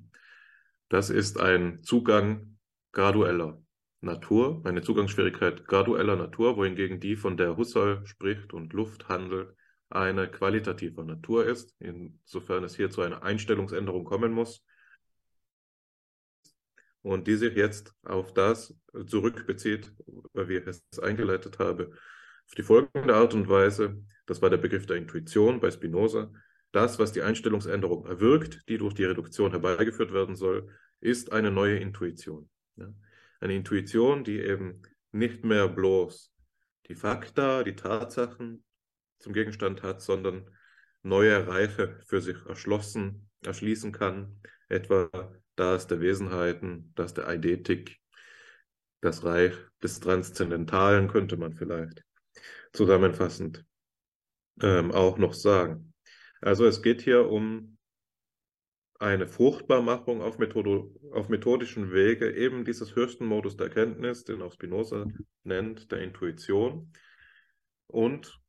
Das ist ein Zugang gradueller Natur, eine Zugangsschwierigkeit gradueller Natur, wohingegen die, von der Husserl spricht und Lufthandel, eine qualitativer Natur ist, insofern es hier zu einer Einstellungsänderung kommen muss und die sich jetzt auf das zurückbezieht, wie ich es eingeleitet habe, auf die folgende Art und Weise, das war der Begriff der Intuition bei Spinoza, das, was die Einstellungsänderung erwirkt, die durch die Reduktion herbeigeführt werden soll, ist eine neue Intuition. Ja? Eine Intuition, die eben nicht mehr bloß die Fakta, die Tatsachen zum Gegenstand hat, sondern neue Reiche für sich erschlossen, erschließen kann, etwa das der Wesenheiten, das der Eidetik, das Reich des Transzendentalen könnte man vielleicht zusammenfassend ähm, auch noch sagen. Also es geht hier um eine Fruchtbarmachung auf, Methodo, auf methodischen Wege eben dieses höchsten Modus der Erkenntnis, den auch Spinoza nennt, der Intuition und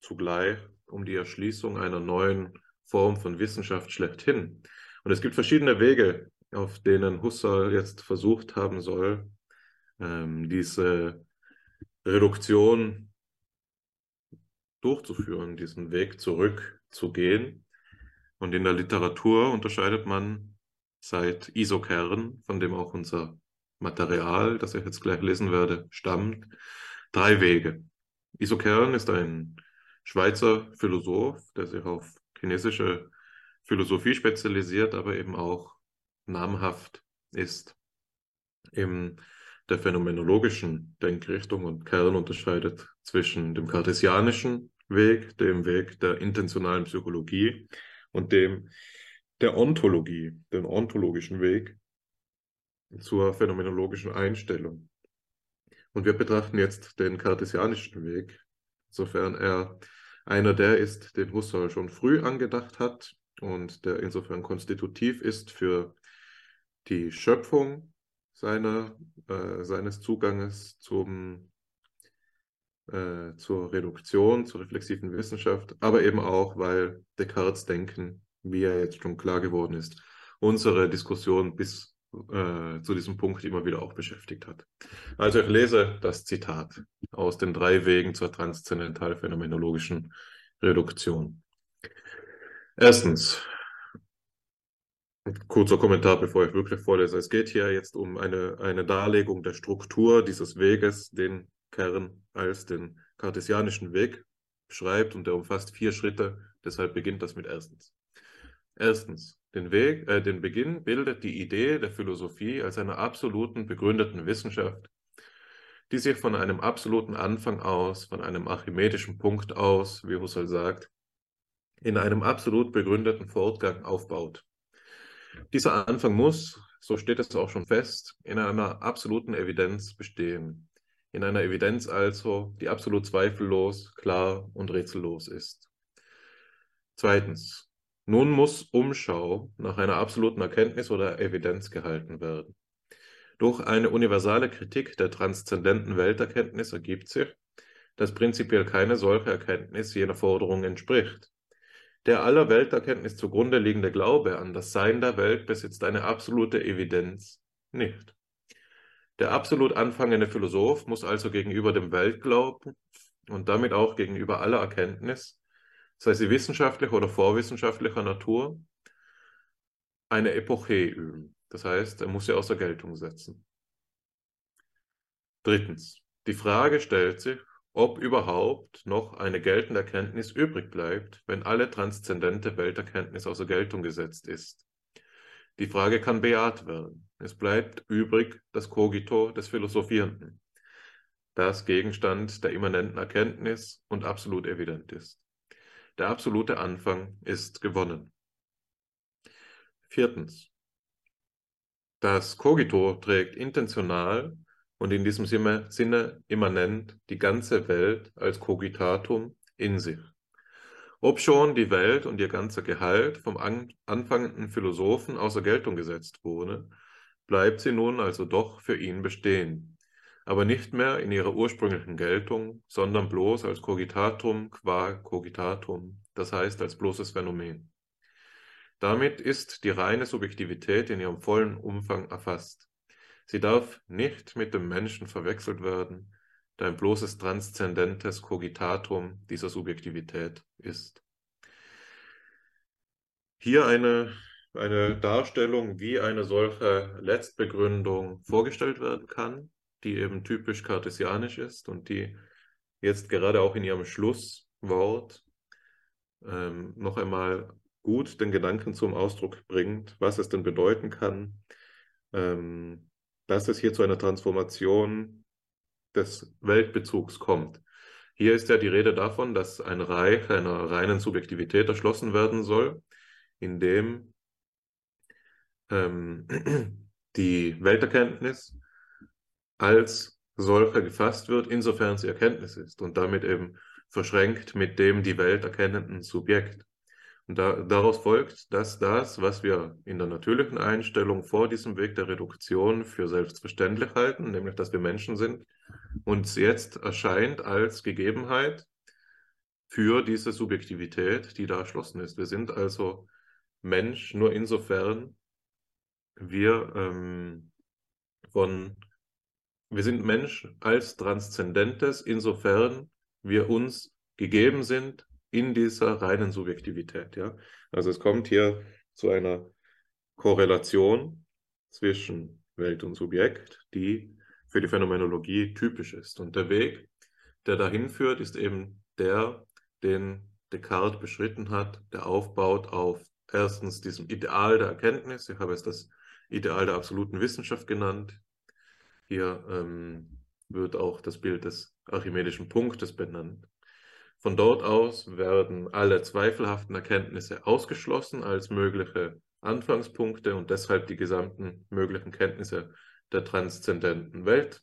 zugleich um die Erschließung einer neuen Form von Wissenschaft schlechthin. Und es gibt verschiedene Wege, auf denen Husserl jetzt versucht haben soll, ähm, diese Reduktion durchzuführen, diesen Weg zurückzugehen. Und in der Literatur unterscheidet man seit Isokern, von dem auch unser Material, das ich jetzt gleich lesen werde, stammt, drei Wege. Iso Kern ist ein Schweizer Philosoph, der sich auf chinesische Philosophie spezialisiert, aber eben auch namhaft ist in der phänomenologischen Denkrichtung und Kern unterscheidet zwischen dem kartesianischen Weg, dem Weg der intentionalen Psychologie und dem der Ontologie, den ontologischen Weg zur phänomenologischen Einstellung. Und wir betrachten jetzt den kartesianischen Weg, sofern er einer der ist, den Husserl schon früh angedacht hat und der insofern konstitutiv ist für die Schöpfung seiner, äh, seines Zuganges zum, äh, zur Reduktion, zur reflexiven Wissenschaft, aber eben auch, weil Descartes Denken, wie er jetzt schon klar geworden ist, unsere Diskussion bis äh, zu diesem Punkt immer wieder auch beschäftigt hat. Also ich lese das Zitat aus den drei Wegen zur transzendental-phänomenologischen Reduktion. Erstens, kurzer Kommentar, bevor ich wirklich vorlese. Es geht hier jetzt um eine, eine Darlegung der Struktur dieses Weges, den Kern als den kartesianischen Weg beschreibt und der umfasst vier Schritte. Deshalb beginnt das mit erstens. Erstens, den, Weg, äh, den Beginn bildet die Idee der Philosophie als einer absoluten begründeten Wissenschaft, die sich von einem absoluten Anfang aus, von einem archimedischen Punkt aus, wie Husserl sagt, in einem absolut begründeten Fortgang aufbaut. Dieser Anfang muss, so steht es auch schon fest, in einer absoluten Evidenz bestehen. In einer Evidenz also, die absolut zweifellos, klar und rätsellos ist. Zweitens, nun muss Umschau nach einer absoluten Erkenntnis oder Evidenz gehalten werden. Durch eine universale Kritik der transzendenten Welterkenntnis ergibt sich, dass prinzipiell keine solche Erkenntnis jener Forderung entspricht. Der aller Welterkenntnis zugrunde liegende Glaube an das Sein der Welt besitzt eine absolute Evidenz nicht. Der absolut anfangende Philosoph muss also gegenüber dem Weltglauben und damit auch gegenüber aller Erkenntnis sei sie wissenschaftlicher oder vorwissenschaftlicher Natur, eine Epoche üben. Das heißt, er muss sie außer Geltung setzen. Drittens, die Frage stellt sich, ob überhaupt noch eine geltende Erkenntnis übrig bleibt, wenn alle transzendente Welterkenntnis außer Geltung gesetzt ist. Die Frage kann bejaht werden. Es bleibt übrig das Cogito des Philosophierenden, das Gegenstand der immanenten Erkenntnis und absolut evident ist. Der absolute Anfang ist gewonnen. Viertens. Das Cogito trägt intentional und in diesem Sinne immanent die ganze Welt als Cogitatum in sich. Ob schon die Welt und ihr ganzer Gehalt vom anfangenden Philosophen außer Geltung gesetzt wurde, bleibt sie nun also doch für ihn bestehen aber nicht mehr in ihrer ursprünglichen Geltung, sondern bloß als Cogitatum qua Cogitatum, das heißt als bloßes Phänomen. Damit ist die reine Subjektivität in ihrem vollen Umfang erfasst. Sie darf nicht mit dem Menschen verwechselt werden, da ein bloßes transzendentes Cogitatum dieser Subjektivität ist. Hier eine, eine Darstellung, wie eine solche Letztbegründung vorgestellt werden kann die eben typisch kartesianisch ist und die jetzt gerade auch in ihrem Schlusswort ähm, noch einmal gut den Gedanken zum Ausdruck bringt, was es denn bedeuten kann, ähm, dass es hier zu einer Transformation des Weltbezugs kommt. Hier ist ja die Rede davon, dass ein Reich einer reinen Subjektivität erschlossen werden soll, in dem ähm, die Welterkenntnis als solcher gefasst wird, insofern sie Erkenntnis ist und damit eben verschränkt mit dem die Welt erkennenden Subjekt. Und da, daraus folgt, dass das, was wir in der natürlichen Einstellung vor diesem Weg der Reduktion für selbstverständlich halten, nämlich dass wir Menschen sind, uns jetzt erscheint als Gegebenheit für diese Subjektivität, die da erschlossen ist. Wir sind also Mensch nur insofern wir ähm, von wir sind Mensch als Transzendentes, insofern wir uns gegeben sind in dieser reinen Subjektivität. Ja? Also es kommt hier zu einer Korrelation zwischen Welt und Subjekt, die für die Phänomenologie typisch ist. Und der Weg der dahin führt, ist eben der, den Descartes beschritten hat, der aufbaut auf erstens diesem Ideal der Erkenntnis. Ich habe es das Ideal der absoluten Wissenschaft genannt. Hier ähm, wird auch das Bild des archimedischen Punktes benannt. Von dort aus werden alle zweifelhaften Erkenntnisse ausgeschlossen als mögliche Anfangspunkte und deshalb die gesamten möglichen Kenntnisse der transzendenten Welt.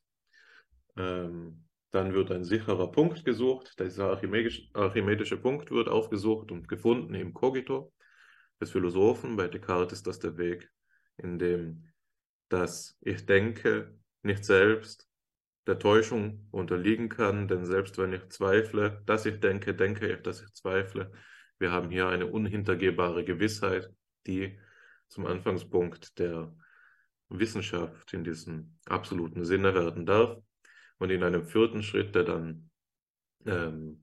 Ähm, dann wird ein sicherer Punkt gesucht. Dieser archimedische, archimedische Punkt wird aufgesucht und gefunden im Cogito des Philosophen. Bei Descartes ist das der Weg, in dem das Ich denke nicht selbst der Täuschung unterliegen kann, denn selbst wenn ich zweifle, dass ich denke, denke ich, dass ich zweifle. Wir haben hier eine unhintergehbare Gewissheit, die zum Anfangspunkt der Wissenschaft in diesem absoluten Sinne werden darf. Und in einem vierten Schritt, der dann ähm,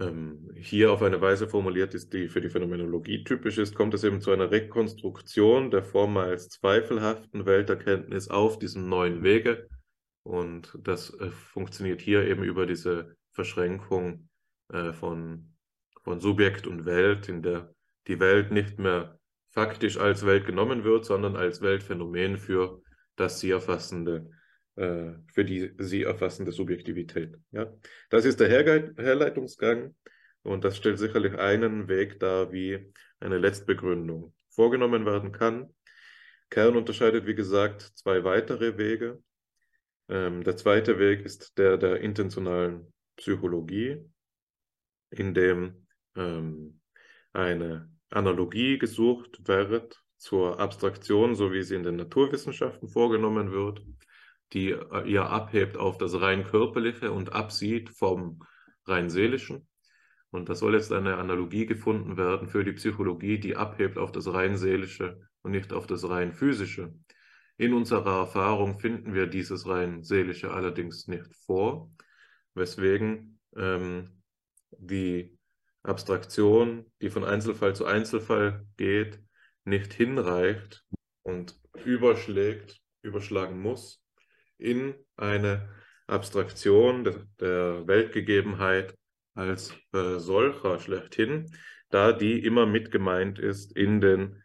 ähm, hier auf eine Weise formuliert ist, die für die Phänomenologie typisch ist, kommt es eben zu einer Rekonstruktion der vormals zweifelhaften Welterkenntnis auf diesem neuen Wege, und das äh, funktioniert hier eben über diese Verschränkung äh, von, von Subjekt und Welt, in der die Welt nicht mehr faktisch als Welt genommen wird, sondern als Weltphänomen für das sie erfassende, für die sie erfassende Subjektivität. Ja? Das ist der Herleitungsgang und das stellt sicherlich einen Weg dar, wie eine Letztbegründung vorgenommen werden kann. Kern unterscheidet, wie gesagt, zwei weitere Wege. Ähm, der zweite Weg ist der der intentionalen Psychologie, in dem ähm, eine Analogie gesucht wird zur Abstraktion, so wie sie in den Naturwissenschaften vorgenommen wird, die äh, ihr abhebt auf das rein körperliche und absieht vom rein seelischen. Und da soll jetzt eine Analogie gefunden werden für die Psychologie, die abhebt auf das rein seelische und nicht auf das rein physische. In unserer Erfahrung finden wir dieses rein seelische allerdings nicht vor, weswegen ähm, die Abstraktion, die von Einzelfall zu Einzelfall geht, nicht hinreicht und überschlägt, überschlagen muss in eine Abstraktion der, der Weltgegebenheit als äh, solcher schlechthin, da die immer mit gemeint ist in den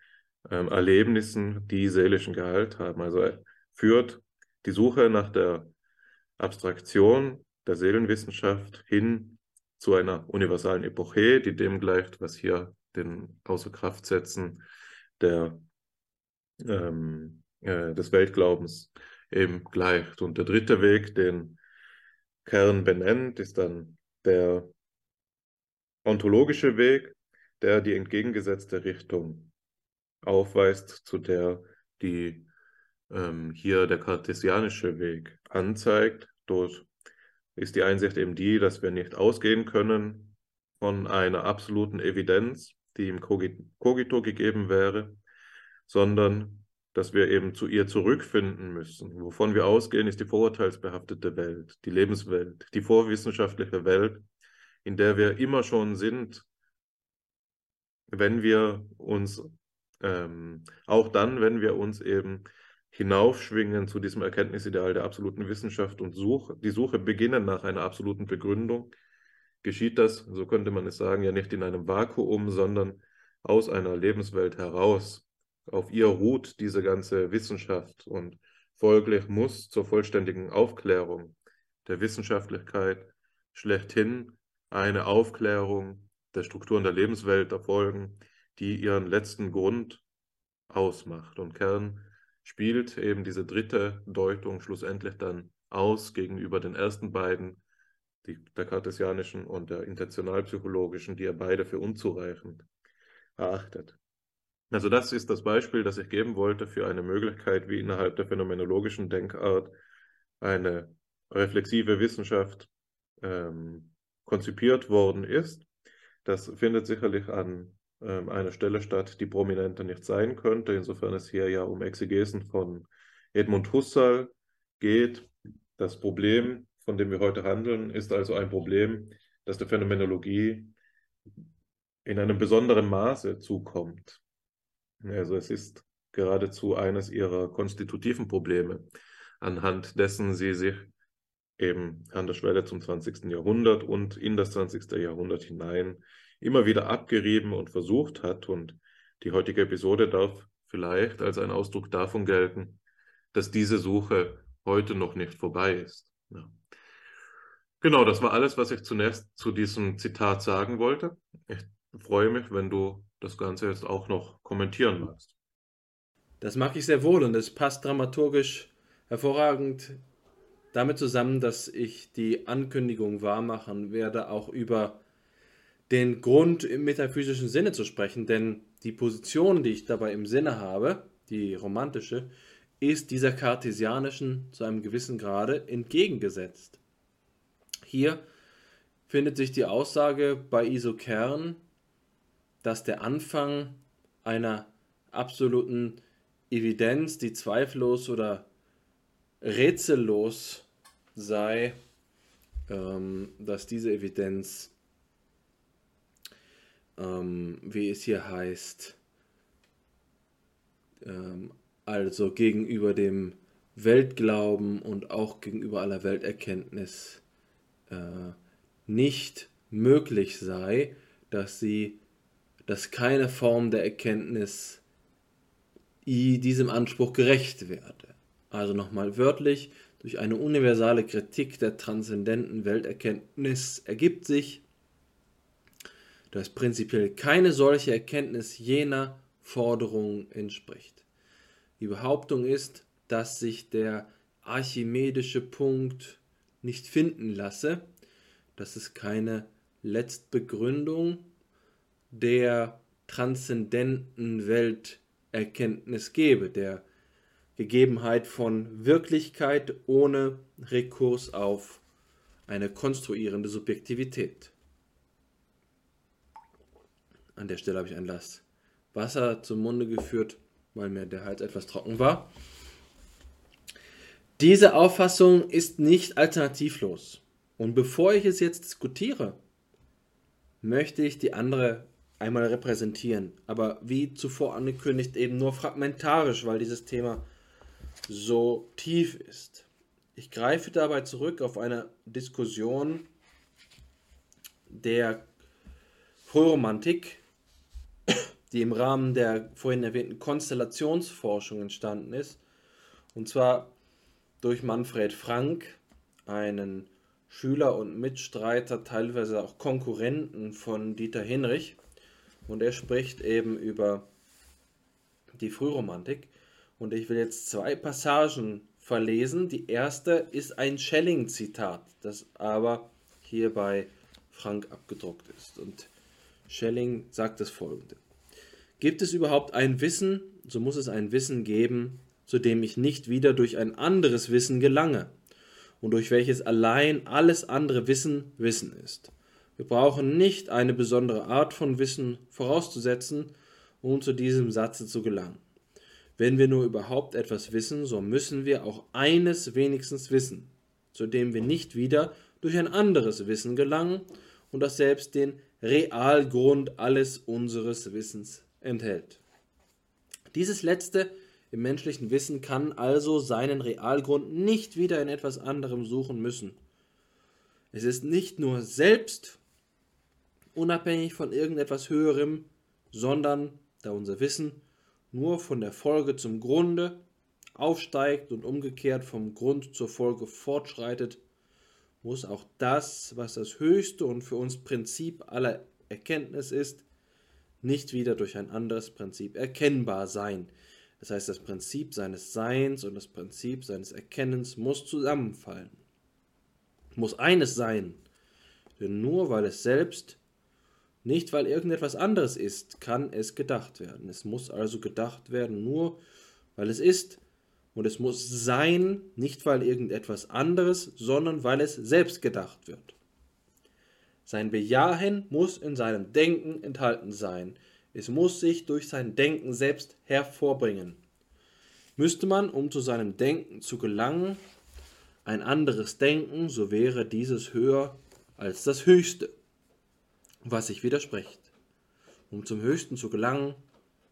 ähm, Erlebnissen, die seelischen Gehalt haben. Also er führt die Suche nach der Abstraktion der Seelenwissenschaft hin zu einer universalen Epoche, die dem gleicht, was hier den Außerkraftsetzen der, ähm, äh, des Weltglaubens eben gleicht. Und der dritte Weg, den Kern benennt, ist dann der ontologische Weg, der die entgegengesetzte Richtung aufweist, zu der die ähm, hier der kartesianische Weg anzeigt. Dort ist die Einsicht eben die, dass wir nicht ausgehen können von einer absoluten Evidenz, die im Cogito gegeben wäre, sondern dass wir eben zu ihr zurückfinden müssen. Wovon wir ausgehen, ist die vorurteilsbehaftete Welt, die Lebenswelt, die vorwissenschaftliche Welt, in der wir immer schon sind, wenn wir uns ähm, auch dann, wenn wir uns eben hinaufschwingen zu diesem Erkenntnisideal der absoluten Wissenschaft und Suche, die Suche beginnen nach einer absoluten Begründung, geschieht das, so könnte man es sagen, ja nicht in einem Vakuum, sondern aus einer Lebenswelt heraus. Auf ihr ruht diese ganze Wissenschaft und folglich muss zur vollständigen Aufklärung der Wissenschaftlichkeit schlechthin eine Aufklärung der Strukturen der Lebenswelt erfolgen, die ihren letzten Grund ausmacht. Und Kern spielt eben diese dritte Deutung schlussendlich dann aus gegenüber den ersten beiden, die, der kartesianischen und der intentionalpsychologischen, die er beide für unzureichend erachtet. Also das ist das Beispiel, das ich geben wollte für eine Möglichkeit, wie innerhalb der phänomenologischen Denkart eine reflexive Wissenschaft ähm, konzipiert worden ist. Das findet sicherlich an ähm, eine Stelle statt, die prominenter nicht sein könnte, insofern es hier ja um Exegesen von Edmund Husserl geht. Das Problem, von dem wir heute handeln, ist also ein Problem, das der Phänomenologie in einem besonderen Maße zukommt. Also es ist geradezu eines ihrer konstitutiven Probleme, anhand dessen sie sich eben an der Schwelle zum 20. Jahrhundert und in das 20. Jahrhundert hinein immer wieder abgerieben und versucht hat. Und die heutige Episode darf vielleicht als ein Ausdruck davon gelten, dass diese Suche heute noch nicht vorbei ist. Ja. Genau, das war alles, was ich zunächst zu diesem Zitat sagen wollte. Ich freue mich, wenn du das Ganze jetzt auch noch kommentieren magst. Das mag ich sehr wohl und es passt dramaturgisch hervorragend damit zusammen, dass ich die Ankündigung wahrmachen werde, auch über den Grund im metaphysischen Sinne zu sprechen, denn die Position, die ich dabei im Sinne habe, die romantische, ist dieser kartesianischen zu einem gewissen Grade entgegengesetzt. Hier findet sich die Aussage bei Isokern, dass der Anfang einer absoluten Evidenz, die zweifellos oder rätsellos sei, ähm, dass diese Evidenz, ähm, wie es hier heißt, ähm, also gegenüber dem Weltglauben und auch gegenüber aller Welterkenntnis äh, nicht möglich sei, dass sie, dass keine Form der Erkenntnis diesem Anspruch gerecht werde. Also nochmal wörtlich, durch eine universale Kritik der transzendenten Welterkenntnis ergibt sich, dass prinzipiell keine solche Erkenntnis jener Forderung entspricht. Die Behauptung ist, dass sich der archimedische Punkt nicht finden lasse, dass es keine Letztbegründung der transzendenten Welterkenntnis gebe, der Gegebenheit von Wirklichkeit ohne Rekurs auf eine konstruierende Subjektivität. An der Stelle habe ich ein Glas Wasser zum Munde geführt, weil mir der Hals etwas trocken war. Diese Auffassung ist nicht alternativlos. Und bevor ich es jetzt diskutiere, möchte ich die andere einmal repräsentieren. Aber wie zuvor angekündigt, eben nur fragmentarisch, weil dieses Thema so tief ist. Ich greife dabei zurück auf eine Diskussion der Frühromantik, die im Rahmen der vorhin erwähnten Konstellationsforschung entstanden ist. Und zwar durch Manfred Frank, einen Schüler und Mitstreiter, teilweise auch Konkurrenten von Dieter Hinrich. Und er spricht eben über die Frühromantik. Und ich will jetzt zwei Passagen verlesen. Die erste ist ein Schelling-Zitat, das aber hier bei Frank abgedruckt ist. Und Schelling sagt das folgende. Gibt es überhaupt ein Wissen, so muss es ein Wissen geben, zu dem ich nicht wieder durch ein anderes Wissen gelange und durch welches allein alles andere Wissen Wissen ist. Wir brauchen nicht eine besondere Art von Wissen vorauszusetzen, um zu diesem Satze zu gelangen. Wenn wir nur überhaupt etwas wissen, so müssen wir auch eines wenigstens wissen, zu dem wir nicht wieder durch ein anderes Wissen gelangen und das selbst den Realgrund alles unseres Wissens enthält. Dieses letzte im menschlichen Wissen kann also seinen Realgrund nicht wieder in etwas anderem suchen müssen. Es ist nicht nur selbst unabhängig von irgendetwas Höherem, sondern, da unser Wissen nur von der Folge zum Grunde aufsteigt und umgekehrt vom Grund zur Folge fortschreitet, muss auch das, was das höchste und für uns Prinzip aller Erkenntnis ist, nicht wieder durch ein anderes Prinzip erkennbar sein. Das heißt, das Prinzip seines Seins und das Prinzip seines Erkennens muss zusammenfallen. Muss eines sein. Denn nur weil es selbst nicht, weil irgendetwas anderes ist, kann es gedacht werden. Es muss also gedacht werden, nur weil es ist. Und es muss sein, nicht weil irgendetwas anderes, sondern weil es selbst gedacht wird. Sein Bejahen muss in seinem Denken enthalten sein. Es muss sich durch sein Denken selbst hervorbringen. Müsste man, um zu seinem Denken zu gelangen, ein anderes denken, so wäre dieses höher als das Höchste was sich widerspricht. Um zum Höchsten zu gelangen,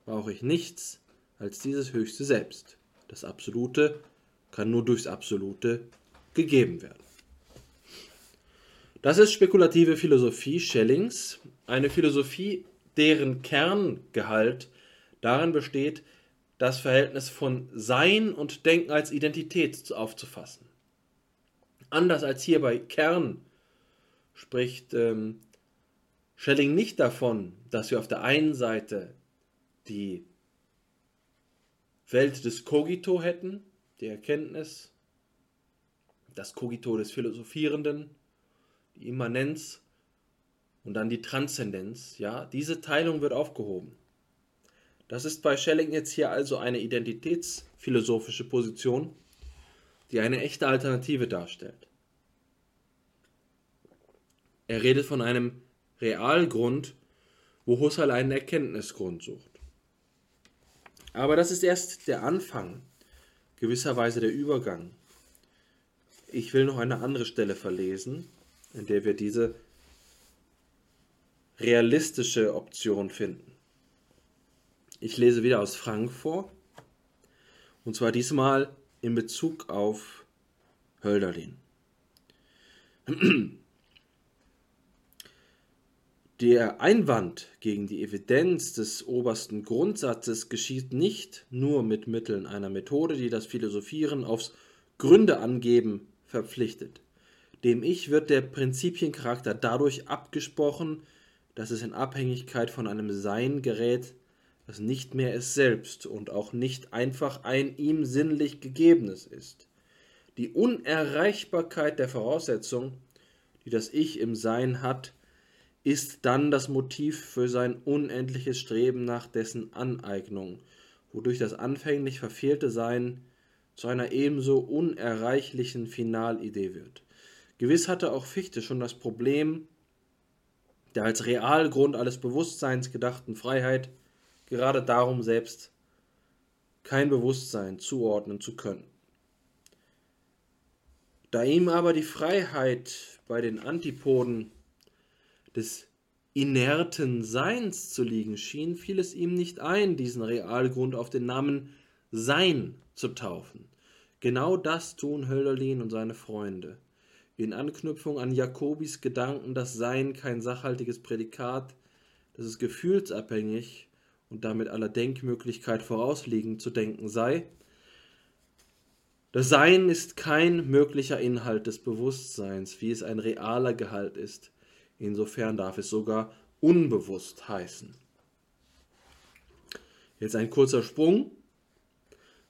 brauche ich nichts als dieses Höchste selbst. Das Absolute kann nur durchs Absolute gegeben werden. Das ist spekulative Philosophie Schellings, eine Philosophie, deren Kerngehalt darin besteht, das Verhältnis von Sein und Denken als Identität aufzufassen. Anders als hier bei Kern spricht ähm, Schelling nicht davon, dass wir auf der einen Seite die Welt des Cogito hätten, die Erkenntnis, das Cogito des Philosophierenden, die Immanenz und dann die Transzendenz. Ja, diese Teilung wird aufgehoben. Das ist bei Schelling jetzt hier also eine identitätsphilosophische Position, die eine echte Alternative darstellt. Er redet von einem Realgrund, wo Husserl einen Erkenntnisgrund sucht. Aber das ist erst der Anfang, gewisserweise der Übergang. Ich will noch eine andere Stelle verlesen, in der wir diese realistische Option finden. Ich lese wieder aus Frank vor, und zwar diesmal in Bezug auf Hölderlin. Der Einwand gegen die Evidenz des obersten Grundsatzes geschieht nicht nur mit Mitteln einer Methode, die das Philosophieren aufs Gründe angeben verpflichtet. Dem Ich wird der Prinzipiencharakter dadurch abgesprochen, dass es in Abhängigkeit von einem Sein gerät, das nicht mehr es selbst und auch nicht einfach ein ihm sinnlich gegebenes ist. Die Unerreichbarkeit der Voraussetzung, die das Ich im Sein hat, ist dann das Motiv für sein unendliches Streben nach dessen Aneignung, wodurch das anfänglich verfehlte Sein zu einer ebenso unerreichlichen Finalidee wird. Gewiss hatte auch Fichte schon das Problem der als Realgrund alles Bewusstseins gedachten Freiheit gerade darum selbst kein Bewusstsein zuordnen zu können. Da ihm aber die Freiheit bei den Antipoden des inerten Seins zu liegen schien, fiel es ihm nicht ein, diesen Realgrund auf den Namen Sein zu taufen. Genau das tun Hölderlin und seine Freunde. In Anknüpfung an Jakobis Gedanken, dass Sein kein sachhaltiges Prädikat, dass es gefühlsabhängig und damit aller Denkmöglichkeit vorausliegend zu denken sei. Das Sein ist kein möglicher Inhalt des Bewusstseins, wie es ein realer Gehalt ist. Insofern darf es sogar unbewusst heißen. Jetzt ein kurzer Sprung.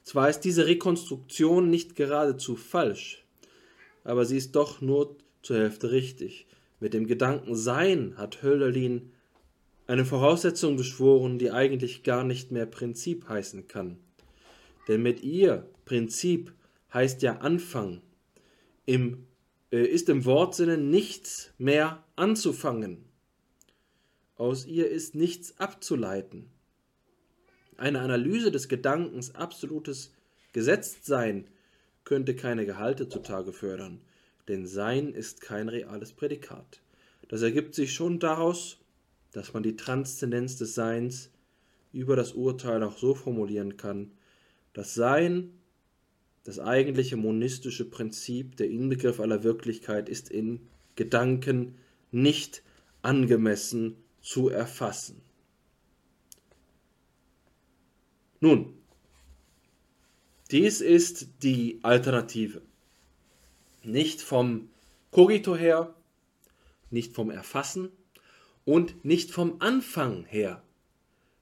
Zwar ist diese Rekonstruktion nicht geradezu falsch, aber sie ist doch nur zur Hälfte richtig. Mit dem Gedanken Sein hat Hölderlin eine Voraussetzung beschworen, die eigentlich gar nicht mehr Prinzip heißen kann. Denn mit ihr Prinzip heißt ja Anfang. Im ist im Wortsinne nichts mehr anzufangen. Aus ihr ist nichts abzuleiten. Eine Analyse des Gedankens absolutes Gesetztsein könnte keine Gehalte zutage fördern, denn Sein ist kein reales Prädikat. Das ergibt sich schon daraus, dass man die Transzendenz des Seins über das Urteil auch so formulieren kann, dass Sein das eigentliche monistische Prinzip, der Inbegriff aller Wirklichkeit, ist in Gedanken nicht angemessen zu erfassen. Nun, dies ist die Alternative. Nicht vom Cogito her, nicht vom Erfassen und nicht vom Anfang her.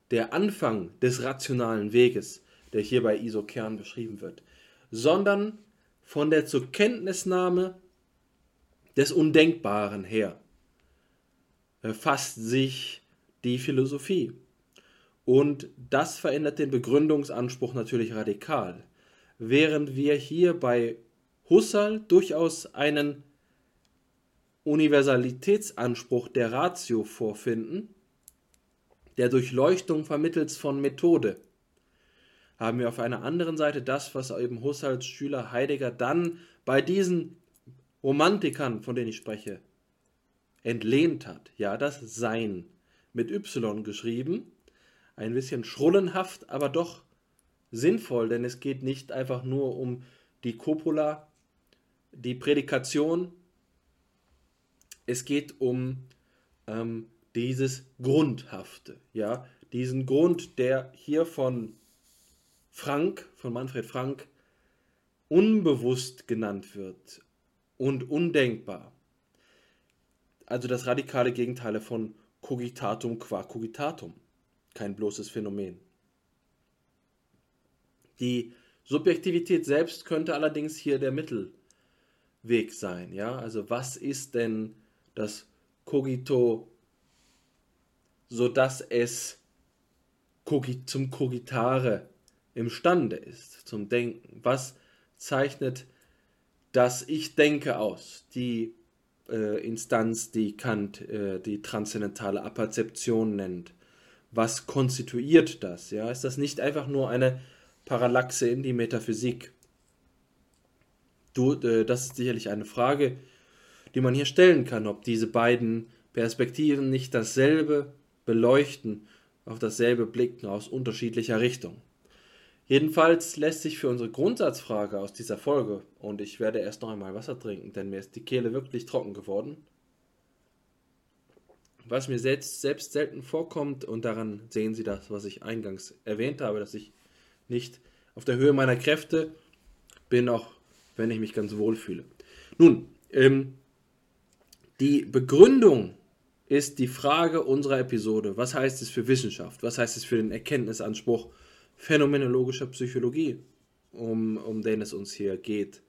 Der Anfang des rationalen Weges, der hier bei Isokern beschrieben wird sondern von der Zurkenntnisnahme des Undenkbaren her fasst sich die Philosophie. Und das verändert den Begründungsanspruch natürlich radikal. Während wir hier bei Husserl durchaus einen Universalitätsanspruch der Ratio vorfinden, der Durchleuchtung vermittels von Methode haben wir auf einer anderen Seite das, was eben Husserls Schüler Heidegger dann bei diesen Romantikern, von denen ich spreche, entlehnt hat. Ja, das Sein mit Y geschrieben, ein bisschen schrullenhaft, aber doch sinnvoll, denn es geht nicht einfach nur um die Copula, die Prädikation es geht um ähm, dieses Grundhafte, ja, diesen Grund, der hier von Frank, von Manfred Frank, unbewusst genannt wird und undenkbar. Also das radikale Gegenteil von cogitatum qua cogitatum, kein bloßes Phänomen. Die Subjektivität selbst könnte allerdings hier der Mittelweg sein. Ja? Also was ist denn das Cogito, sodass es zum Cogitare imstande ist, zum Denken? Was zeichnet das Ich denke aus? Die äh, Instanz, die Kant äh, die transzendentale Apperzeption nennt. Was konstituiert das? Ja? Ist das nicht einfach nur eine Parallaxe in die Metaphysik? Du, äh, das ist sicherlich eine Frage, die man hier stellen kann, ob diese beiden Perspektiven nicht dasselbe beleuchten, auf dasselbe blicken aus unterschiedlicher Richtung. Jedenfalls lässt sich für unsere Grundsatzfrage aus dieser Folge, und ich werde erst noch einmal Wasser trinken, denn mir ist die Kehle wirklich trocken geworden, was mir selbst, selbst selten vorkommt, und daran sehen Sie das, was ich eingangs erwähnt habe, dass ich nicht auf der Höhe meiner Kräfte bin, auch wenn ich mich ganz wohl fühle. Nun, ähm, die Begründung ist die Frage unserer Episode. Was heißt es für Wissenschaft? Was heißt es für den Erkenntnisanspruch phänomenologischer Psychologie, um, um den es uns hier geht?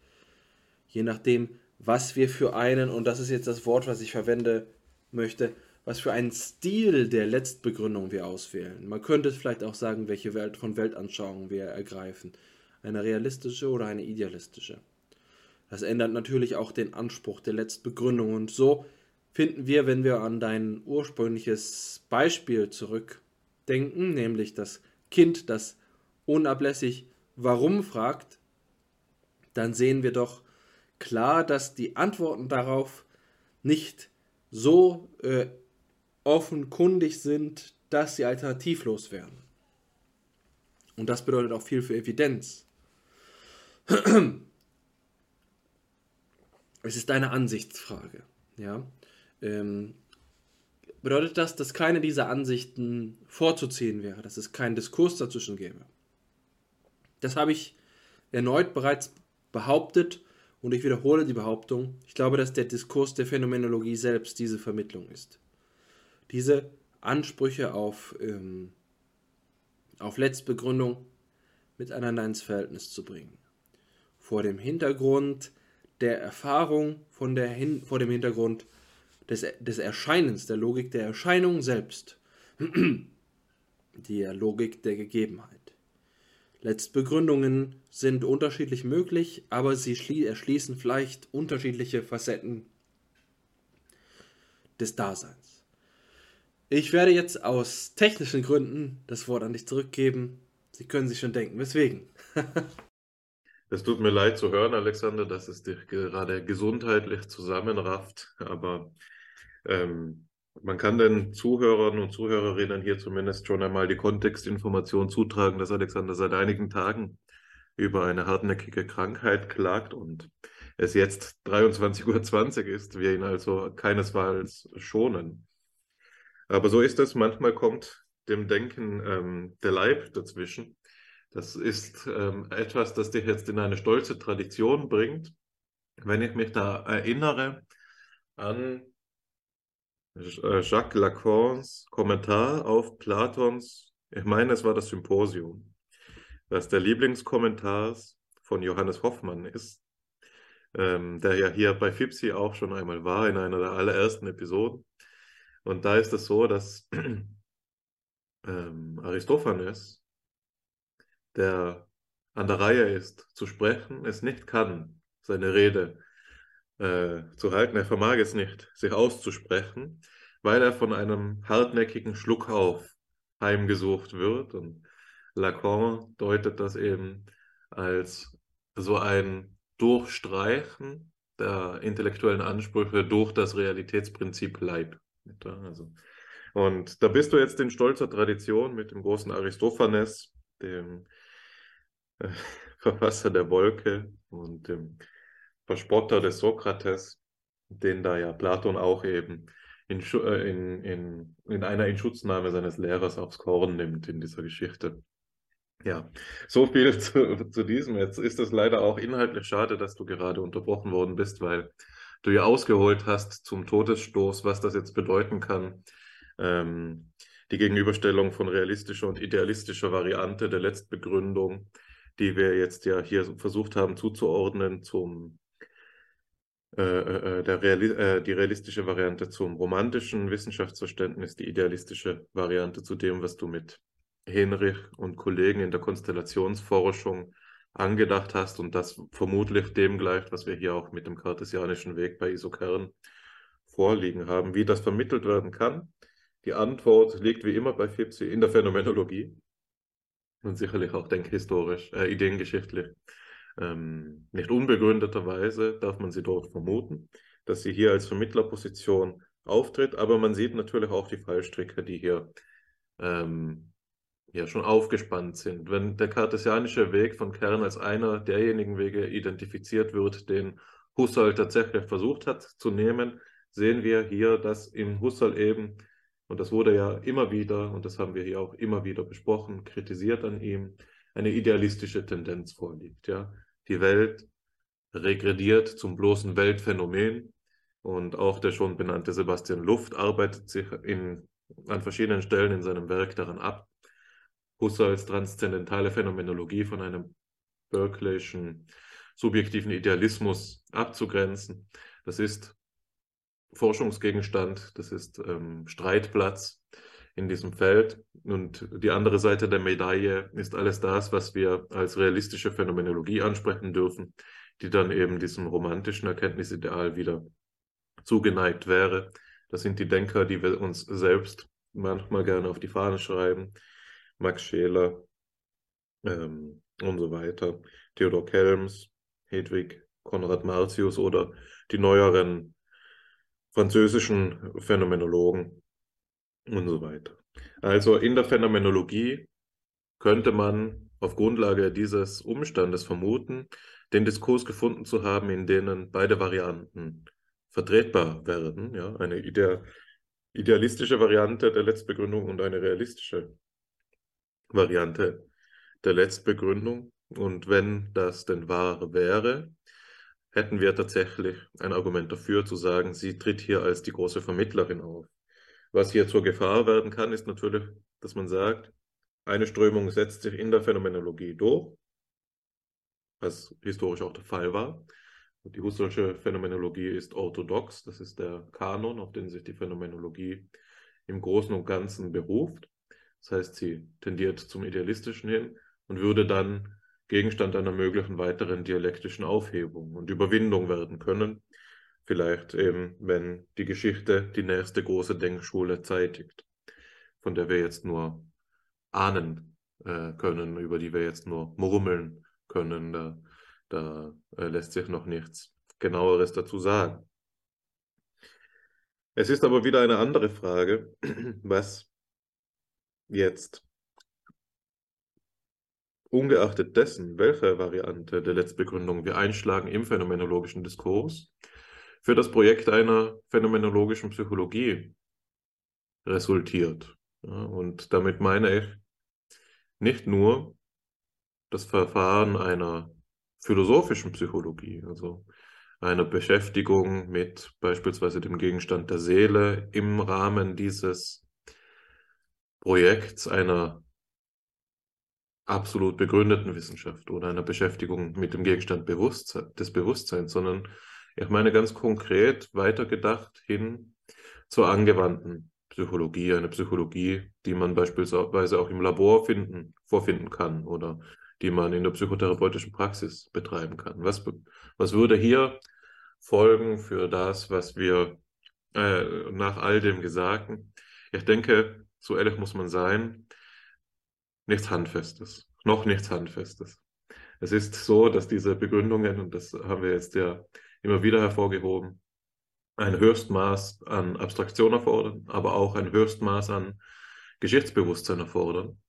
Je nachdem, was wir für einen, und das ist jetzt das Wort, was ich verwende möchte, was für einen Stil der Letztbegründung wir auswählen. Man könnte vielleicht auch sagen, welche Welt von Weltanschauung wir ergreifen. Eine realistische oder eine idealistische. Das ändert natürlich auch den Anspruch der Letztbegründung. Und so finden wir, wenn wir an dein ursprüngliches Beispiel zurückdenken, nämlich das Kind, das unablässig warum fragt, dann sehen wir doch klar, dass die Antworten darauf nicht so äh, offenkundig sind, dass sie alternativlos wären. Und das bedeutet auch viel für Evidenz. Es ist eine Ansichtsfrage. Ja? Ähm, bedeutet das, dass keine dieser Ansichten vorzuziehen wäre, dass es keinen Diskurs dazwischen gäbe. Das habe ich erneut bereits behauptet und ich wiederhole die Behauptung. Ich glaube, dass der Diskurs der Phänomenologie selbst diese Vermittlung ist diese Ansprüche auf, ähm, auf Letztbegründung miteinander ins Verhältnis zu bringen. Vor dem Hintergrund der Erfahrung, von der Hin vor dem Hintergrund des, des Erscheinens, der Logik der Erscheinung selbst, der Logik der Gegebenheit. Letztbegründungen sind unterschiedlich möglich, aber sie erschließen vielleicht unterschiedliche Facetten des Daseins. Ich werde jetzt aus technischen Gründen das Wort an dich zurückgeben. Sie können sich schon denken, weswegen. Es tut mir leid zu hören, Alexander, dass es dich gerade gesundheitlich zusammenrafft, aber ähm, man kann den Zuhörern und Zuhörerinnen hier zumindest schon einmal die Kontextinformation zutragen, dass Alexander seit einigen Tagen über eine hartnäckige Krankheit klagt und es jetzt 23.20 Uhr ist, wir ihn also keinesfalls schonen. Aber so ist es. Manchmal kommt dem Denken ähm, der Leib dazwischen. Das ist ähm, etwas, das dich jetzt in eine stolze Tradition bringt. Wenn ich mich da erinnere an Jacques Lacans Kommentar auf Platons, ich meine, es war das Symposium, was der Lieblingskommentar von Johannes Hoffmann ist, ähm, der ja hier bei Fipsi auch schon einmal war in einer der allerersten Episoden. Und da ist es so, dass ähm, Aristophanes, der an der Reihe ist zu sprechen, es nicht kann, seine Rede äh, zu halten. Er vermag es nicht, sich auszusprechen, weil er von einem hartnäckigen Schluckauf heimgesucht wird. Und Lacan deutet das eben als so ein Durchstreichen der intellektuellen Ansprüche durch das Realitätsprinzip Leib. Also, und da bist du jetzt in stolzer Tradition mit dem großen Aristophanes, dem äh, Verfasser der Wolke und dem Verspotter des Sokrates, den da ja Platon auch eben in, äh, in, in, in einer Inschutznahme seines Lehrers aufs Korn nimmt in dieser Geschichte. Ja, so viel zu, zu diesem. Jetzt ist es leider auch inhaltlich schade, dass du gerade unterbrochen worden bist, weil du ja ausgeholt hast zum Todesstoß, was das jetzt bedeuten kann. Ähm, die Gegenüberstellung von realistischer und idealistischer Variante der Letztbegründung, die wir jetzt ja hier versucht haben zuzuordnen zum äh, äh, der Reali äh, die realistische Variante zum romantischen Wissenschaftsverständnis, die idealistische Variante zu dem, was du mit Henrich und Kollegen in der Konstellationsforschung angedacht hast und das vermutlich dem gleicht, was wir hier auch mit dem kartesianischen Weg bei Isokern vorliegen haben. Wie das vermittelt werden kann, die Antwort liegt wie immer bei Fipsi in der Phänomenologie und sicherlich auch denkhistorisch, äh, ideengeschichtlich. Ähm, nicht unbegründeterweise darf man sie dort vermuten, dass sie hier als Vermittlerposition auftritt, aber man sieht natürlich auch die Fallstricke, die hier ähm, ja schon aufgespannt sind. Wenn der kartesianische Weg von Kern als einer derjenigen Wege identifiziert wird, den Husserl tatsächlich versucht hat zu nehmen, sehen wir hier, dass im Husserl eben, und das wurde ja immer wieder, und das haben wir hier auch immer wieder besprochen, kritisiert an ihm, eine idealistische Tendenz vorliegt. Ja? Die Welt regrediert zum bloßen Weltphänomen. Und auch der schon benannte Sebastian Luft arbeitet sich in, an verschiedenen Stellen in seinem Werk daran ab, Husserls transzendentale Phänomenologie von einem Berkeleyschen subjektiven Idealismus abzugrenzen. Das ist Forschungsgegenstand, das ist ähm, Streitplatz in diesem Feld. Und die andere Seite der Medaille ist alles das, was wir als realistische Phänomenologie ansprechen dürfen, die dann eben diesem romantischen Erkenntnisideal wieder zugeneigt wäre. Das sind die Denker, die wir uns selbst manchmal gerne auf die Fahne schreiben, Max Scheler ähm, und so weiter, Theodor Kelms, Hedwig Konrad Martius oder die neueren französischen Phänomenologen und so weiter. Also in der Phänomenologie könnte man auf Grundlage dieses Umstandes vermuten, den Diskurs gefunden zu haben, in denen beide Varianten vertretbar werden. Ja, eine ide idealistische Variante der Letztbegründung und eine realistische Variante der Letztbegründung. Und wenn das denn wahr wäre, hätten wir tatsächlich ein Argument dafür zu sagen, sie tritt hier als die große Vermittlerin auf. Was hier zur Gefahr werden kann, ist natürlich, dass man sagt, eine Strömung setzt sich in der Phänomenologie durch, was historisch auch der Fall war. Die Husserlsche Phänomenologie ist orthodox, das ist der Kanon, auf den sich die Phänomenologie im Großen und Ganzen beruft. Das heißt, sie tendiert zum Idealistischen hin und würde dann Gegenstand einer möglichen weiteren dialektischen Aufhebung und Überwindung werden können. Vielleicht eben, wenn die Geschichte die nächste große Denkschule zeitigt, von der wir jetzt nur ahnen äh, können, über die wir jetzt nur murmeln können. Da, da äh, lässt sich noch nichts genaueres dazu sagen. Es ist aber wieder eine andere Frage, was jetzt ungeachtet dessen, welche Variante der Letztbegründung wir einschlagen im phänomenologischen Diskurs, für das Projekt einer phänomenologischen Psychologie resultiert. Und damit meine ich nicht nur das Verfahren einer philosophischen Psychologie, also einer Beschäftigung mit beispielsweise dem Gegenstand der Seele im Rahmen dieses Projekts einer absolut begründeten Wissenschaft oder einer Beschäftigung mit dem Gegenstand Bewusstsein, des Bewusstseins, sondern ich meine ganz konkret weitergedacht hin zur angewandten Psychologie, eine Psychologie, die man beispielsweise auch im Labor finden, vorfinden kann oder die man in der psychotherapeutischen Praxis betreiben kann. Was, was würde hier folgen für das, was wir äh, nach all dem Gesagten? Ich denke, so ehrlich muss man sein, nichts Handfestes, noch nichts Handfestes. Es ist so, dass diese Begründungen, und das haben wir jetzt ja immer wieder hervorgehoben, ein Höchstmaß an Abstraktion erfordern, aber auch ein Höchstmaß an Geschichtsbewusstsein erfordern.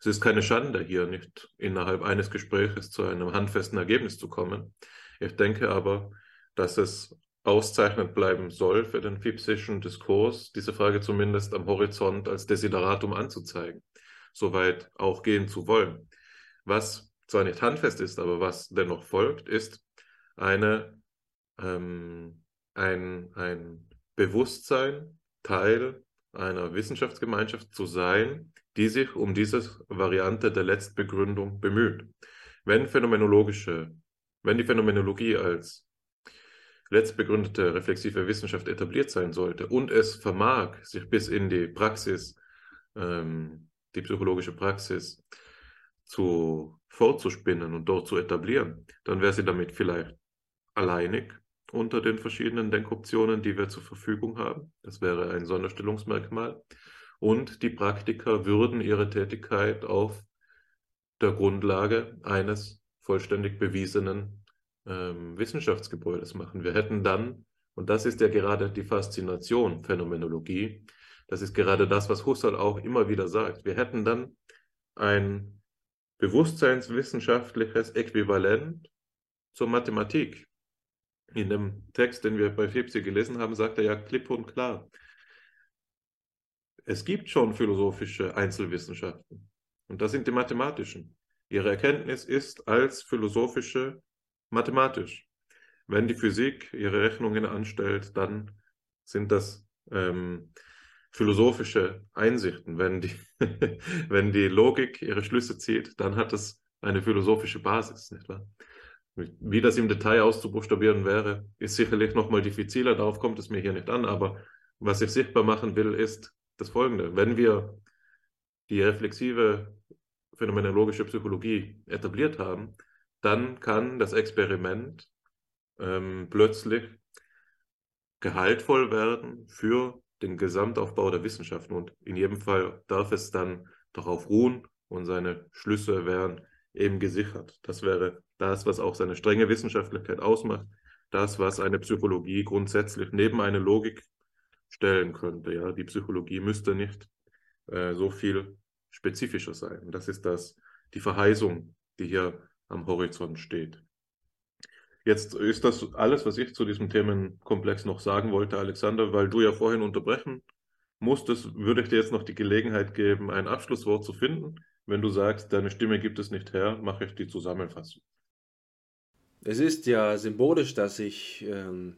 Es ist keine Schande, hier nicht innerhalb eines Gespräches zu einem handfesten Ergebnis zu kommen. Ich denke aber, dass es auszeichnend bleiben soll für den fipsischen Diskurs, diese Frage zumindest am Horizont als Desideratum anzuzeigen, soweit auch gehen zu wollen. Was zwar nicht handfest ist, aber was dennoch folgt, ist eine, ähm, ein, ein Bewusstsein, Teil einer Wissenschaftsgemeinschaft zu sein, die sich um diese Variante der Letztbegründung bemüht. Wenn phänomenologische, wenn die Phänomenologie als letztbegründete reflexive Wissenschaft etabliert sein sollte und es vermag, sich bis in die Praxis, ähm, die psychologische Praxis zu fortzuspinnen und dort zu etablieren, dann wäre sie damit vielleicht alleinig unter den verschiedenen Denkoptionen, die wir zur Verfügung haben. Das wäre ein Sonderstellungsmerkmal. Und die Praktiker würden ihre Tätigkeit auf der Grundlage eines vollständig bewiesenen ähm, Wissenschaftsgebäudes machen. Wir hätten dann, und das ist ja gerade die Faszination Phänomenologie, das ist gerade das, was Husserl auch immer wieder sagt, wir hätten dann ein bewusstseinswissenschaftliches Äquivalent zur Mathematik. In dem Text, den wir bei Fipsi gelesen haben, sagt er ja klipp und klar, es gibt schon philosophische Einzelwissenschaften und das sind die mathematischen. Ihre Erkenntnis ist als philosophische mathematisch. Wenn die Physik ihre Rechnungen anstellt, dann sind das ähm, philosophische Einsichten. Wenn die, wenn die Logik ihre Schlüsse zieht, dann hat es eine philosophische Basis, nicht wahr? Wie das im Detail auszubuchstabieren wäre, ist sicherlich nochmal diffiziler, darauf kommt es mir hier nicht an, aber was ich sichtbar machen will, ist das Folgende. Wenn wir die reflexive phänomenologische Psychologie etabliert haben, dann kann das Experiment ähm, plötzlich gehaltvoll werden für den Gesamtaufbau der Wissenschaften. Und in jedem Fall darf es dann darauf ruhen und seine Schlüsse wären eben gesichert. Das wäre das, was auch seine strenge Wissenschaftlichkeit ausmacht, das, was eine Psychologie grundsätzlich neben eine Logik stellen könnte. Ja, die Psychologie müsste nicht äh, so viel spezifischer sein. Das ist das, die Verheißung, die hier am Horizont steht. Jetzt ist das alles, was ich zu diesem Themenkomplex noch sagen wollte, Alexander, weil du ja vorhin unterbrechen musstest, würde ich dir jetzt noch die Gelegenheit geben, ein Abschlusswort zu finden. Wenn du sagst, deine Stimme gibt es nicht her, mache ich die Zusammenfassung. Es ist ja symbolisch, dass ich, ähm,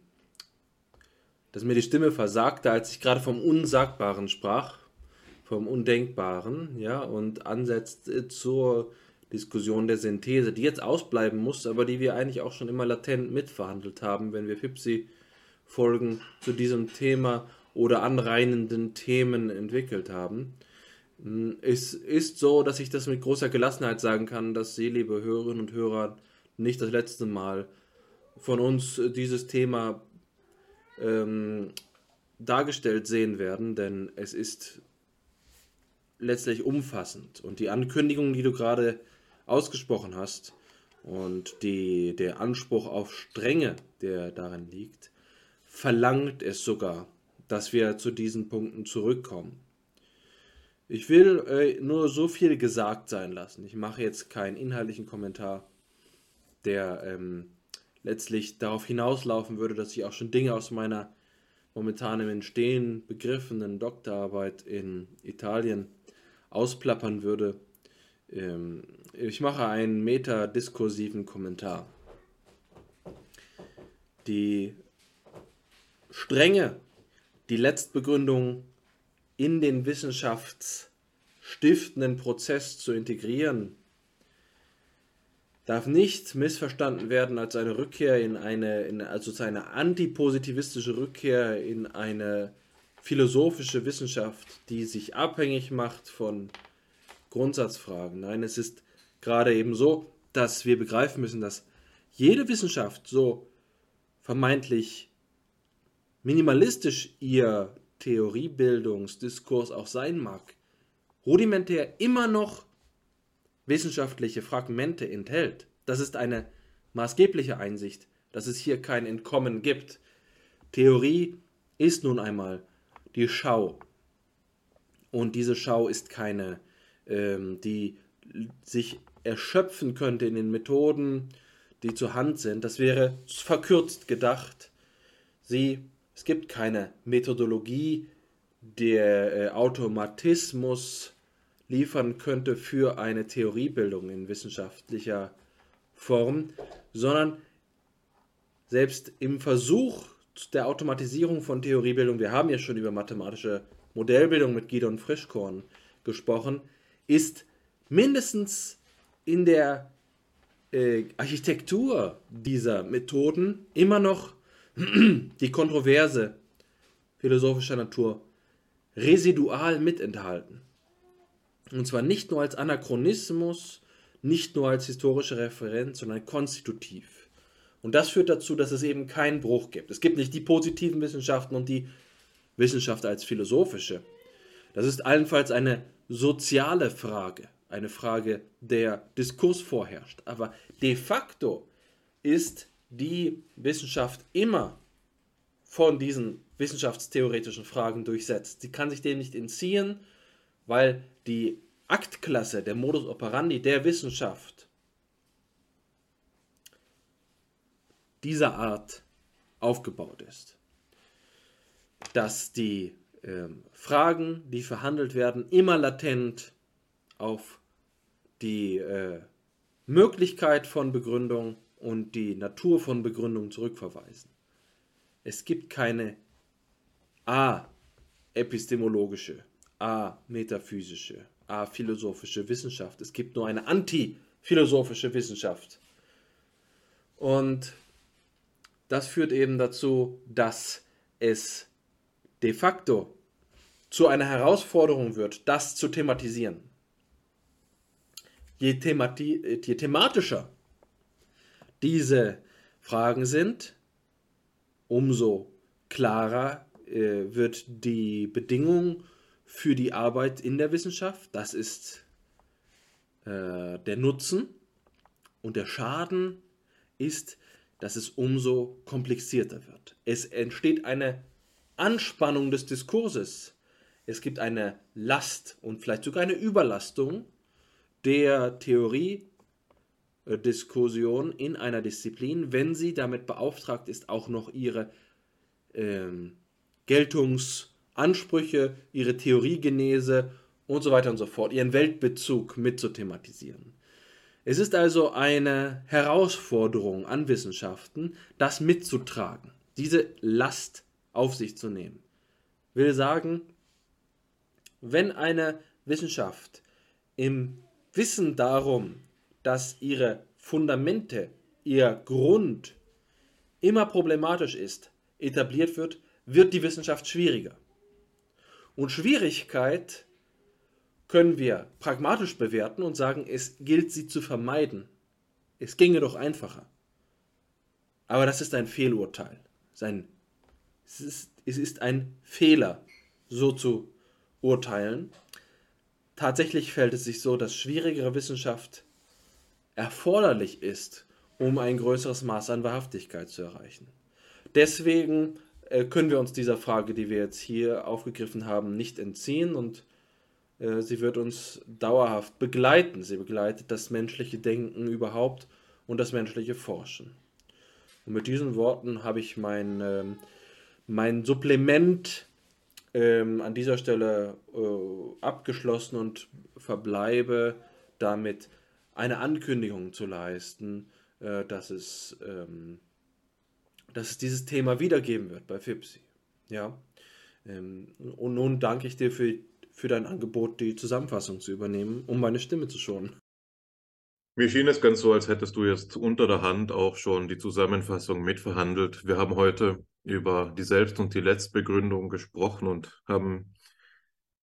dass mir die Stimme versagte, als ich gerade vom Unsagbaren sprach, vom Undenkbaren, ja, und ansetzt zur Diskussion der Synthese, die jetzt ausbleiben muss, aber die wir eigentlich auch schon immer latent mitverhandelt haben, wenn wir FIPSI-Folgen zu diesem Thema oder anreinenden Themen entwickelt haben. Es ist so, dass ich das mit großer Gelassenheit sagen kann, dass Sie, liebe Hörerinnen und Hörer, nicht das letzte Mal von uns dieses Thema ähm, dargestellt sehen werden, denn es ist letztlich umfassend. Und die Ankündigung, die du gerade ausgesprochen hast und die, der Anspruch auf Strenge, der darin liegt, verlangt es sogar, dass wir zu diesen Punkten zurückkommen. Ich will äh, nur so viel gesagt sein lassen. Ich mache jetzt keinen inhaltlichen Kommentar, der ähm, letztlich darauf hinauslaufen würde, dass ich auch schon Dinge aus meiner momentan im Entstehen begriffenen Doktorarbeit in Italien ausplappern würde. Ähm, ich mache einen metadiskursiven Kommentar. Die Strenge, die Letztbegründung in den wissenschaftsstiftenden Prozess zu integrieren, darf nicht missverstanden werden als eine Rückkehr in eine, in, also eine antipositivistische Rückkehr in eine philosophische Wissenschaft, die sich abhängig macht von Grundsatzfragen. Nein, es ist gerade eben so, dass wir begreifen müssen, dass jede Wissenschaft, so vermeintlich minimalistisch ihr Theoriebildungsdiskurs auch sein mag, rudimentär immer noch wissenschaftliche Fragmente enthält. Das ist eine maßgebliche Einsicht, dass es hier kein Entkommen gibt. Theorie ist nun einmal die Schau. Und diese Schau ist keine ähm, die sich erschöpfen könnte in den Methoden, die zur Hand sind. Das wäre verkürzt gedacht. Sie, es gibt keine Methodologie, der äh, Automatismus liefern könnte für eine Theoriebildung in wissenschaftlicher Form, sondern selbst im Versuch der Automatisierung von Theoriebildung, wir haben ja schon über mathematische Modellbildung mit Gidon Frischkorn gesprochen, ist mindestens in der äh, Architektur dieser Methoden immer noch die Kontroverse philosophischer Natur residual mitenthalten. Und zwar nicht nur als Anachronismus, nicht nur als historische Referenz, sondern konstitutiv. Und das führt dazu, dass es eben keinen Bruch gibt. Es gibt nicht die positiven Wissenschaften und die Wissenschaft als philosophische. Das ist allenfalls eine soziale Frage, eine Frage, der Diskurs vorherrscht. Aber de facto ist die Wissenschaft immer von diesen wissenschaftstheoretischen Fragen durchsetzt. Sie kann sich dem nicht entziehen, weil die Aktklasse, der Modus operandi der Wissenschaft dieser Art aufgebaut ist. Dass die äh, Fragen, die verhandelt werden, immer latent auf die äh, Möglichkeit von Begründung und die Natur von Begründung zurückverweisen. Es gibt keine a-epistemologische, a-metaphysische, a-philosophische Wissenschaft. Es gibt nur eine anti-philosophische Wissenschaft. Und das führt eben dazu, dass es de facto zu einer Herausforderung wird, das zu thematisieren. Je, themati je thematischer diese Fragen sind, umso klarer äh, wird die Bedingung für die Arbeit in der Wissenschaft, das ist äh, der Nutzen und der Schaden ist dass es umso komplizierter wird. Es entsteht eine Anspannung des Diskurses. Es gibt eine Last und vielleicht sogar eine Überlastung der Theorie-Diskussion in einer Disziplin, wenn sie damit beauftragt ist, auch noch ihre ähm, Geltungsansprüche, ihre Theoriegenese und so weiter und so fort, ihren Weltbezug mit zu thematisieren. Es ist also eine Herausforderung an Wissenschaften, das mitzutragen, diese Last auf sich zu nehmen. Will sagen, wenn eine Wissenschaft im Wissen darum, dass ihre Fundamente, ihr Grund immer problematisch ist, etabliert wird, wird die Wissenschaft schwieriger. Und Schwierigkeit können wir pragmatisch bewerten und sagen, es gilt sie zu vermeiden. Es ginge doch einfacher. Aber das ist ein Fehlurteil. Sein, es, ist, es ist ein Fehler, so zu urteilen. Tatsächlich fällt es sich so, dass schwierigere Wissenschaft erforderlich ist, um ein größeres Maß an Wahrhaftigkeit zu erreichen. Deswegen können wir uns dieser Frage, die wir jetzt hier aufgegriffen haben, nicht entziehen und äh, sie wird uns dauerhaft begleiten. Sie begleitet das menschliche Denken überhaupt und das menschliche Forschen. Und mit diesen Worten habe ich mein, ähm, mein Supplement ähm, an dieser Stelle äh, abgeschlossen und verbleibe damit eine Ankündigung zu leisten, äh, dass, es, ähm, dass es dieses Thema wiedergeben wird bei FIPSI. Ja? Ähm, und nun danke ich dir für für dein Angebot, die Zusammenfassung zu übernehmen, um meine Stimme zu schonen. Mir schien es ganz so, als hättest du jetzt unter der Hand auch schon die Zusammenfassung mitverhandelt. Wir haben heute über die Selbst- und die Letztbegründung gesprochen und haben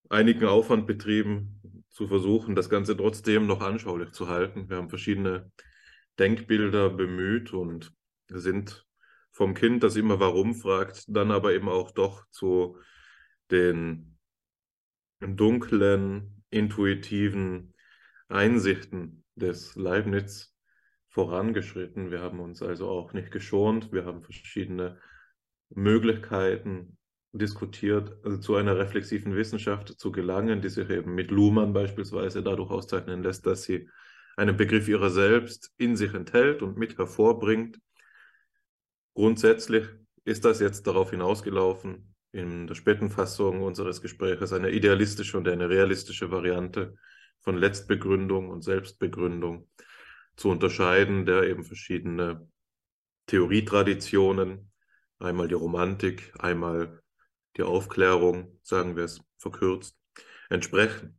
einigen Aufwand betrieben, zu versuchen, das Ganze trotzdem noch anschaulich zu halten. Wir haben verschiedene Denkbilder bemüht und sind vom Kind, das immer warum fragt, dann aber eben auch doch zu den dunklen, intuitiven Einsichten des Leibniz vorangeschritten. Wir haben uns also auch nicht geschont. Wir haben verschiedene Möglichkeiten diskutiert, also zu einer reflexiven Wissenschaft zu gelangen, die sich eben mit Luhmann beispielsweise dadurch auszeichnen lässt, dass sie einen Begriff ihrer selbst in sich enthält und mit hervorbringt. Grundsätzlich ist das jetzt darauf hinausgelaufen, in der späten Fassung unseres Gesprächs eine idealistische und eine realistische Variante von Letztbegründung und Selbstbegründung zu unterscheiden, der eben verschiedene Theorietraditionen, einmal die Romantik, einmal die Aufklärung, sagen wir es verkürzt, entsprechen.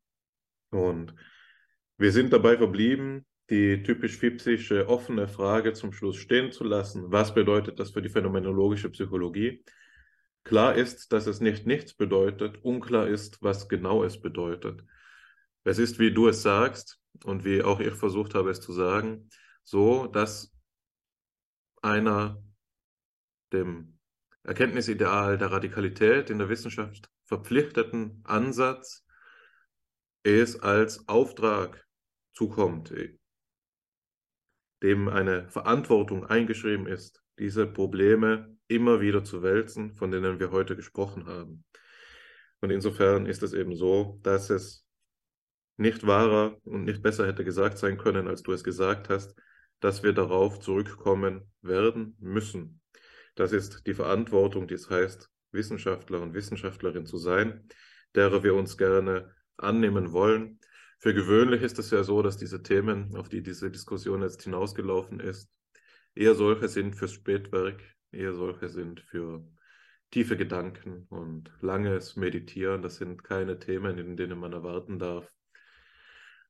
Und wir sind dabei verblieben, die typisch fipsische offene Frage zum Schluss stehen zu lassen. Was bedeutet das für die phänomenologische Psychologie? Klar ist, dass es nicht nichts bedeutet, unklar ist, was genau es bedeutet. Es ist, wie du es sagst und wie auch ich versucht habe es zu sagen, so, dass einer dem Erkenntnisideal der Radikalität in der Wissenschaft verpflichteten Ansatz es als Auftrag zukommt, dem eine Verantwortung eingeschrieben ist, diese Probleme immer wieder zu wälzen, von denen wir heute gesprochen haben. Und insofern ist es eben so, dass es nicht wahrer und nicht besser hätte gesagt sein können, als du es gesagt hast, dass wir darauf zurückkommen werden müssen. Das ist die Verantwortung, die es heißt, Wissenschaftler und Wissenschaftlerin zu sein, derer wir uns gerne annehmen wollen. Für gewöhnlich ist es ja so, dass diese Themen, auf die diese Diskussion jetzt hinausgelaufen ist, eher solche sind fürs Spätwerk, eher solche sind für tiefe Gedanken und langes Meditieren. Das sind keine Themen, in denen man erwarten darf,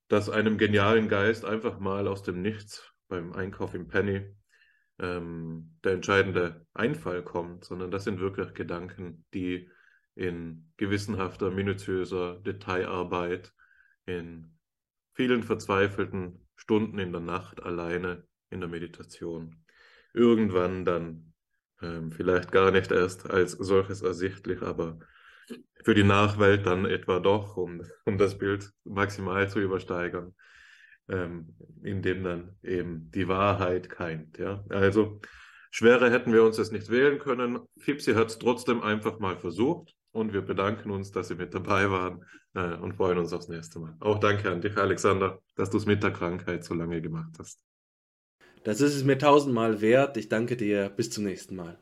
dass einem genialen Geist einfach mal aus dem Nichts beim Einkauf im Penny ähm, der entscheidende Einfall kommt, sondern das sind wirklich Gedanken, die in gewissenhafter, minutiöser Detailarbeit, in vielen verzweifelten Stunden in der Nacht alleine in der Meditation irgendwann dann ähm, vielleicht gar nicht erst als solches ersichtlich, aber für die Nachwelt dann etwa doch, um, um das Bild maximal zu übersteigern, ähm, in dem dann eben die Wahrheit keimt. Ja? Also schwerer hätten wir uns das nicht wählen können. Fipsi hat es trotzdem einfach mal versucht und wir bedanken uns, dass Sie mit dabei waren äh, und freuen uns aufs nächste Mal. Auch danke an dich, Alexander, dass du es mit der Krankheit so lange gemacht hast. Das ist es mir tausendmal wert. Ich danke dir. Bis zum nächsten Mal.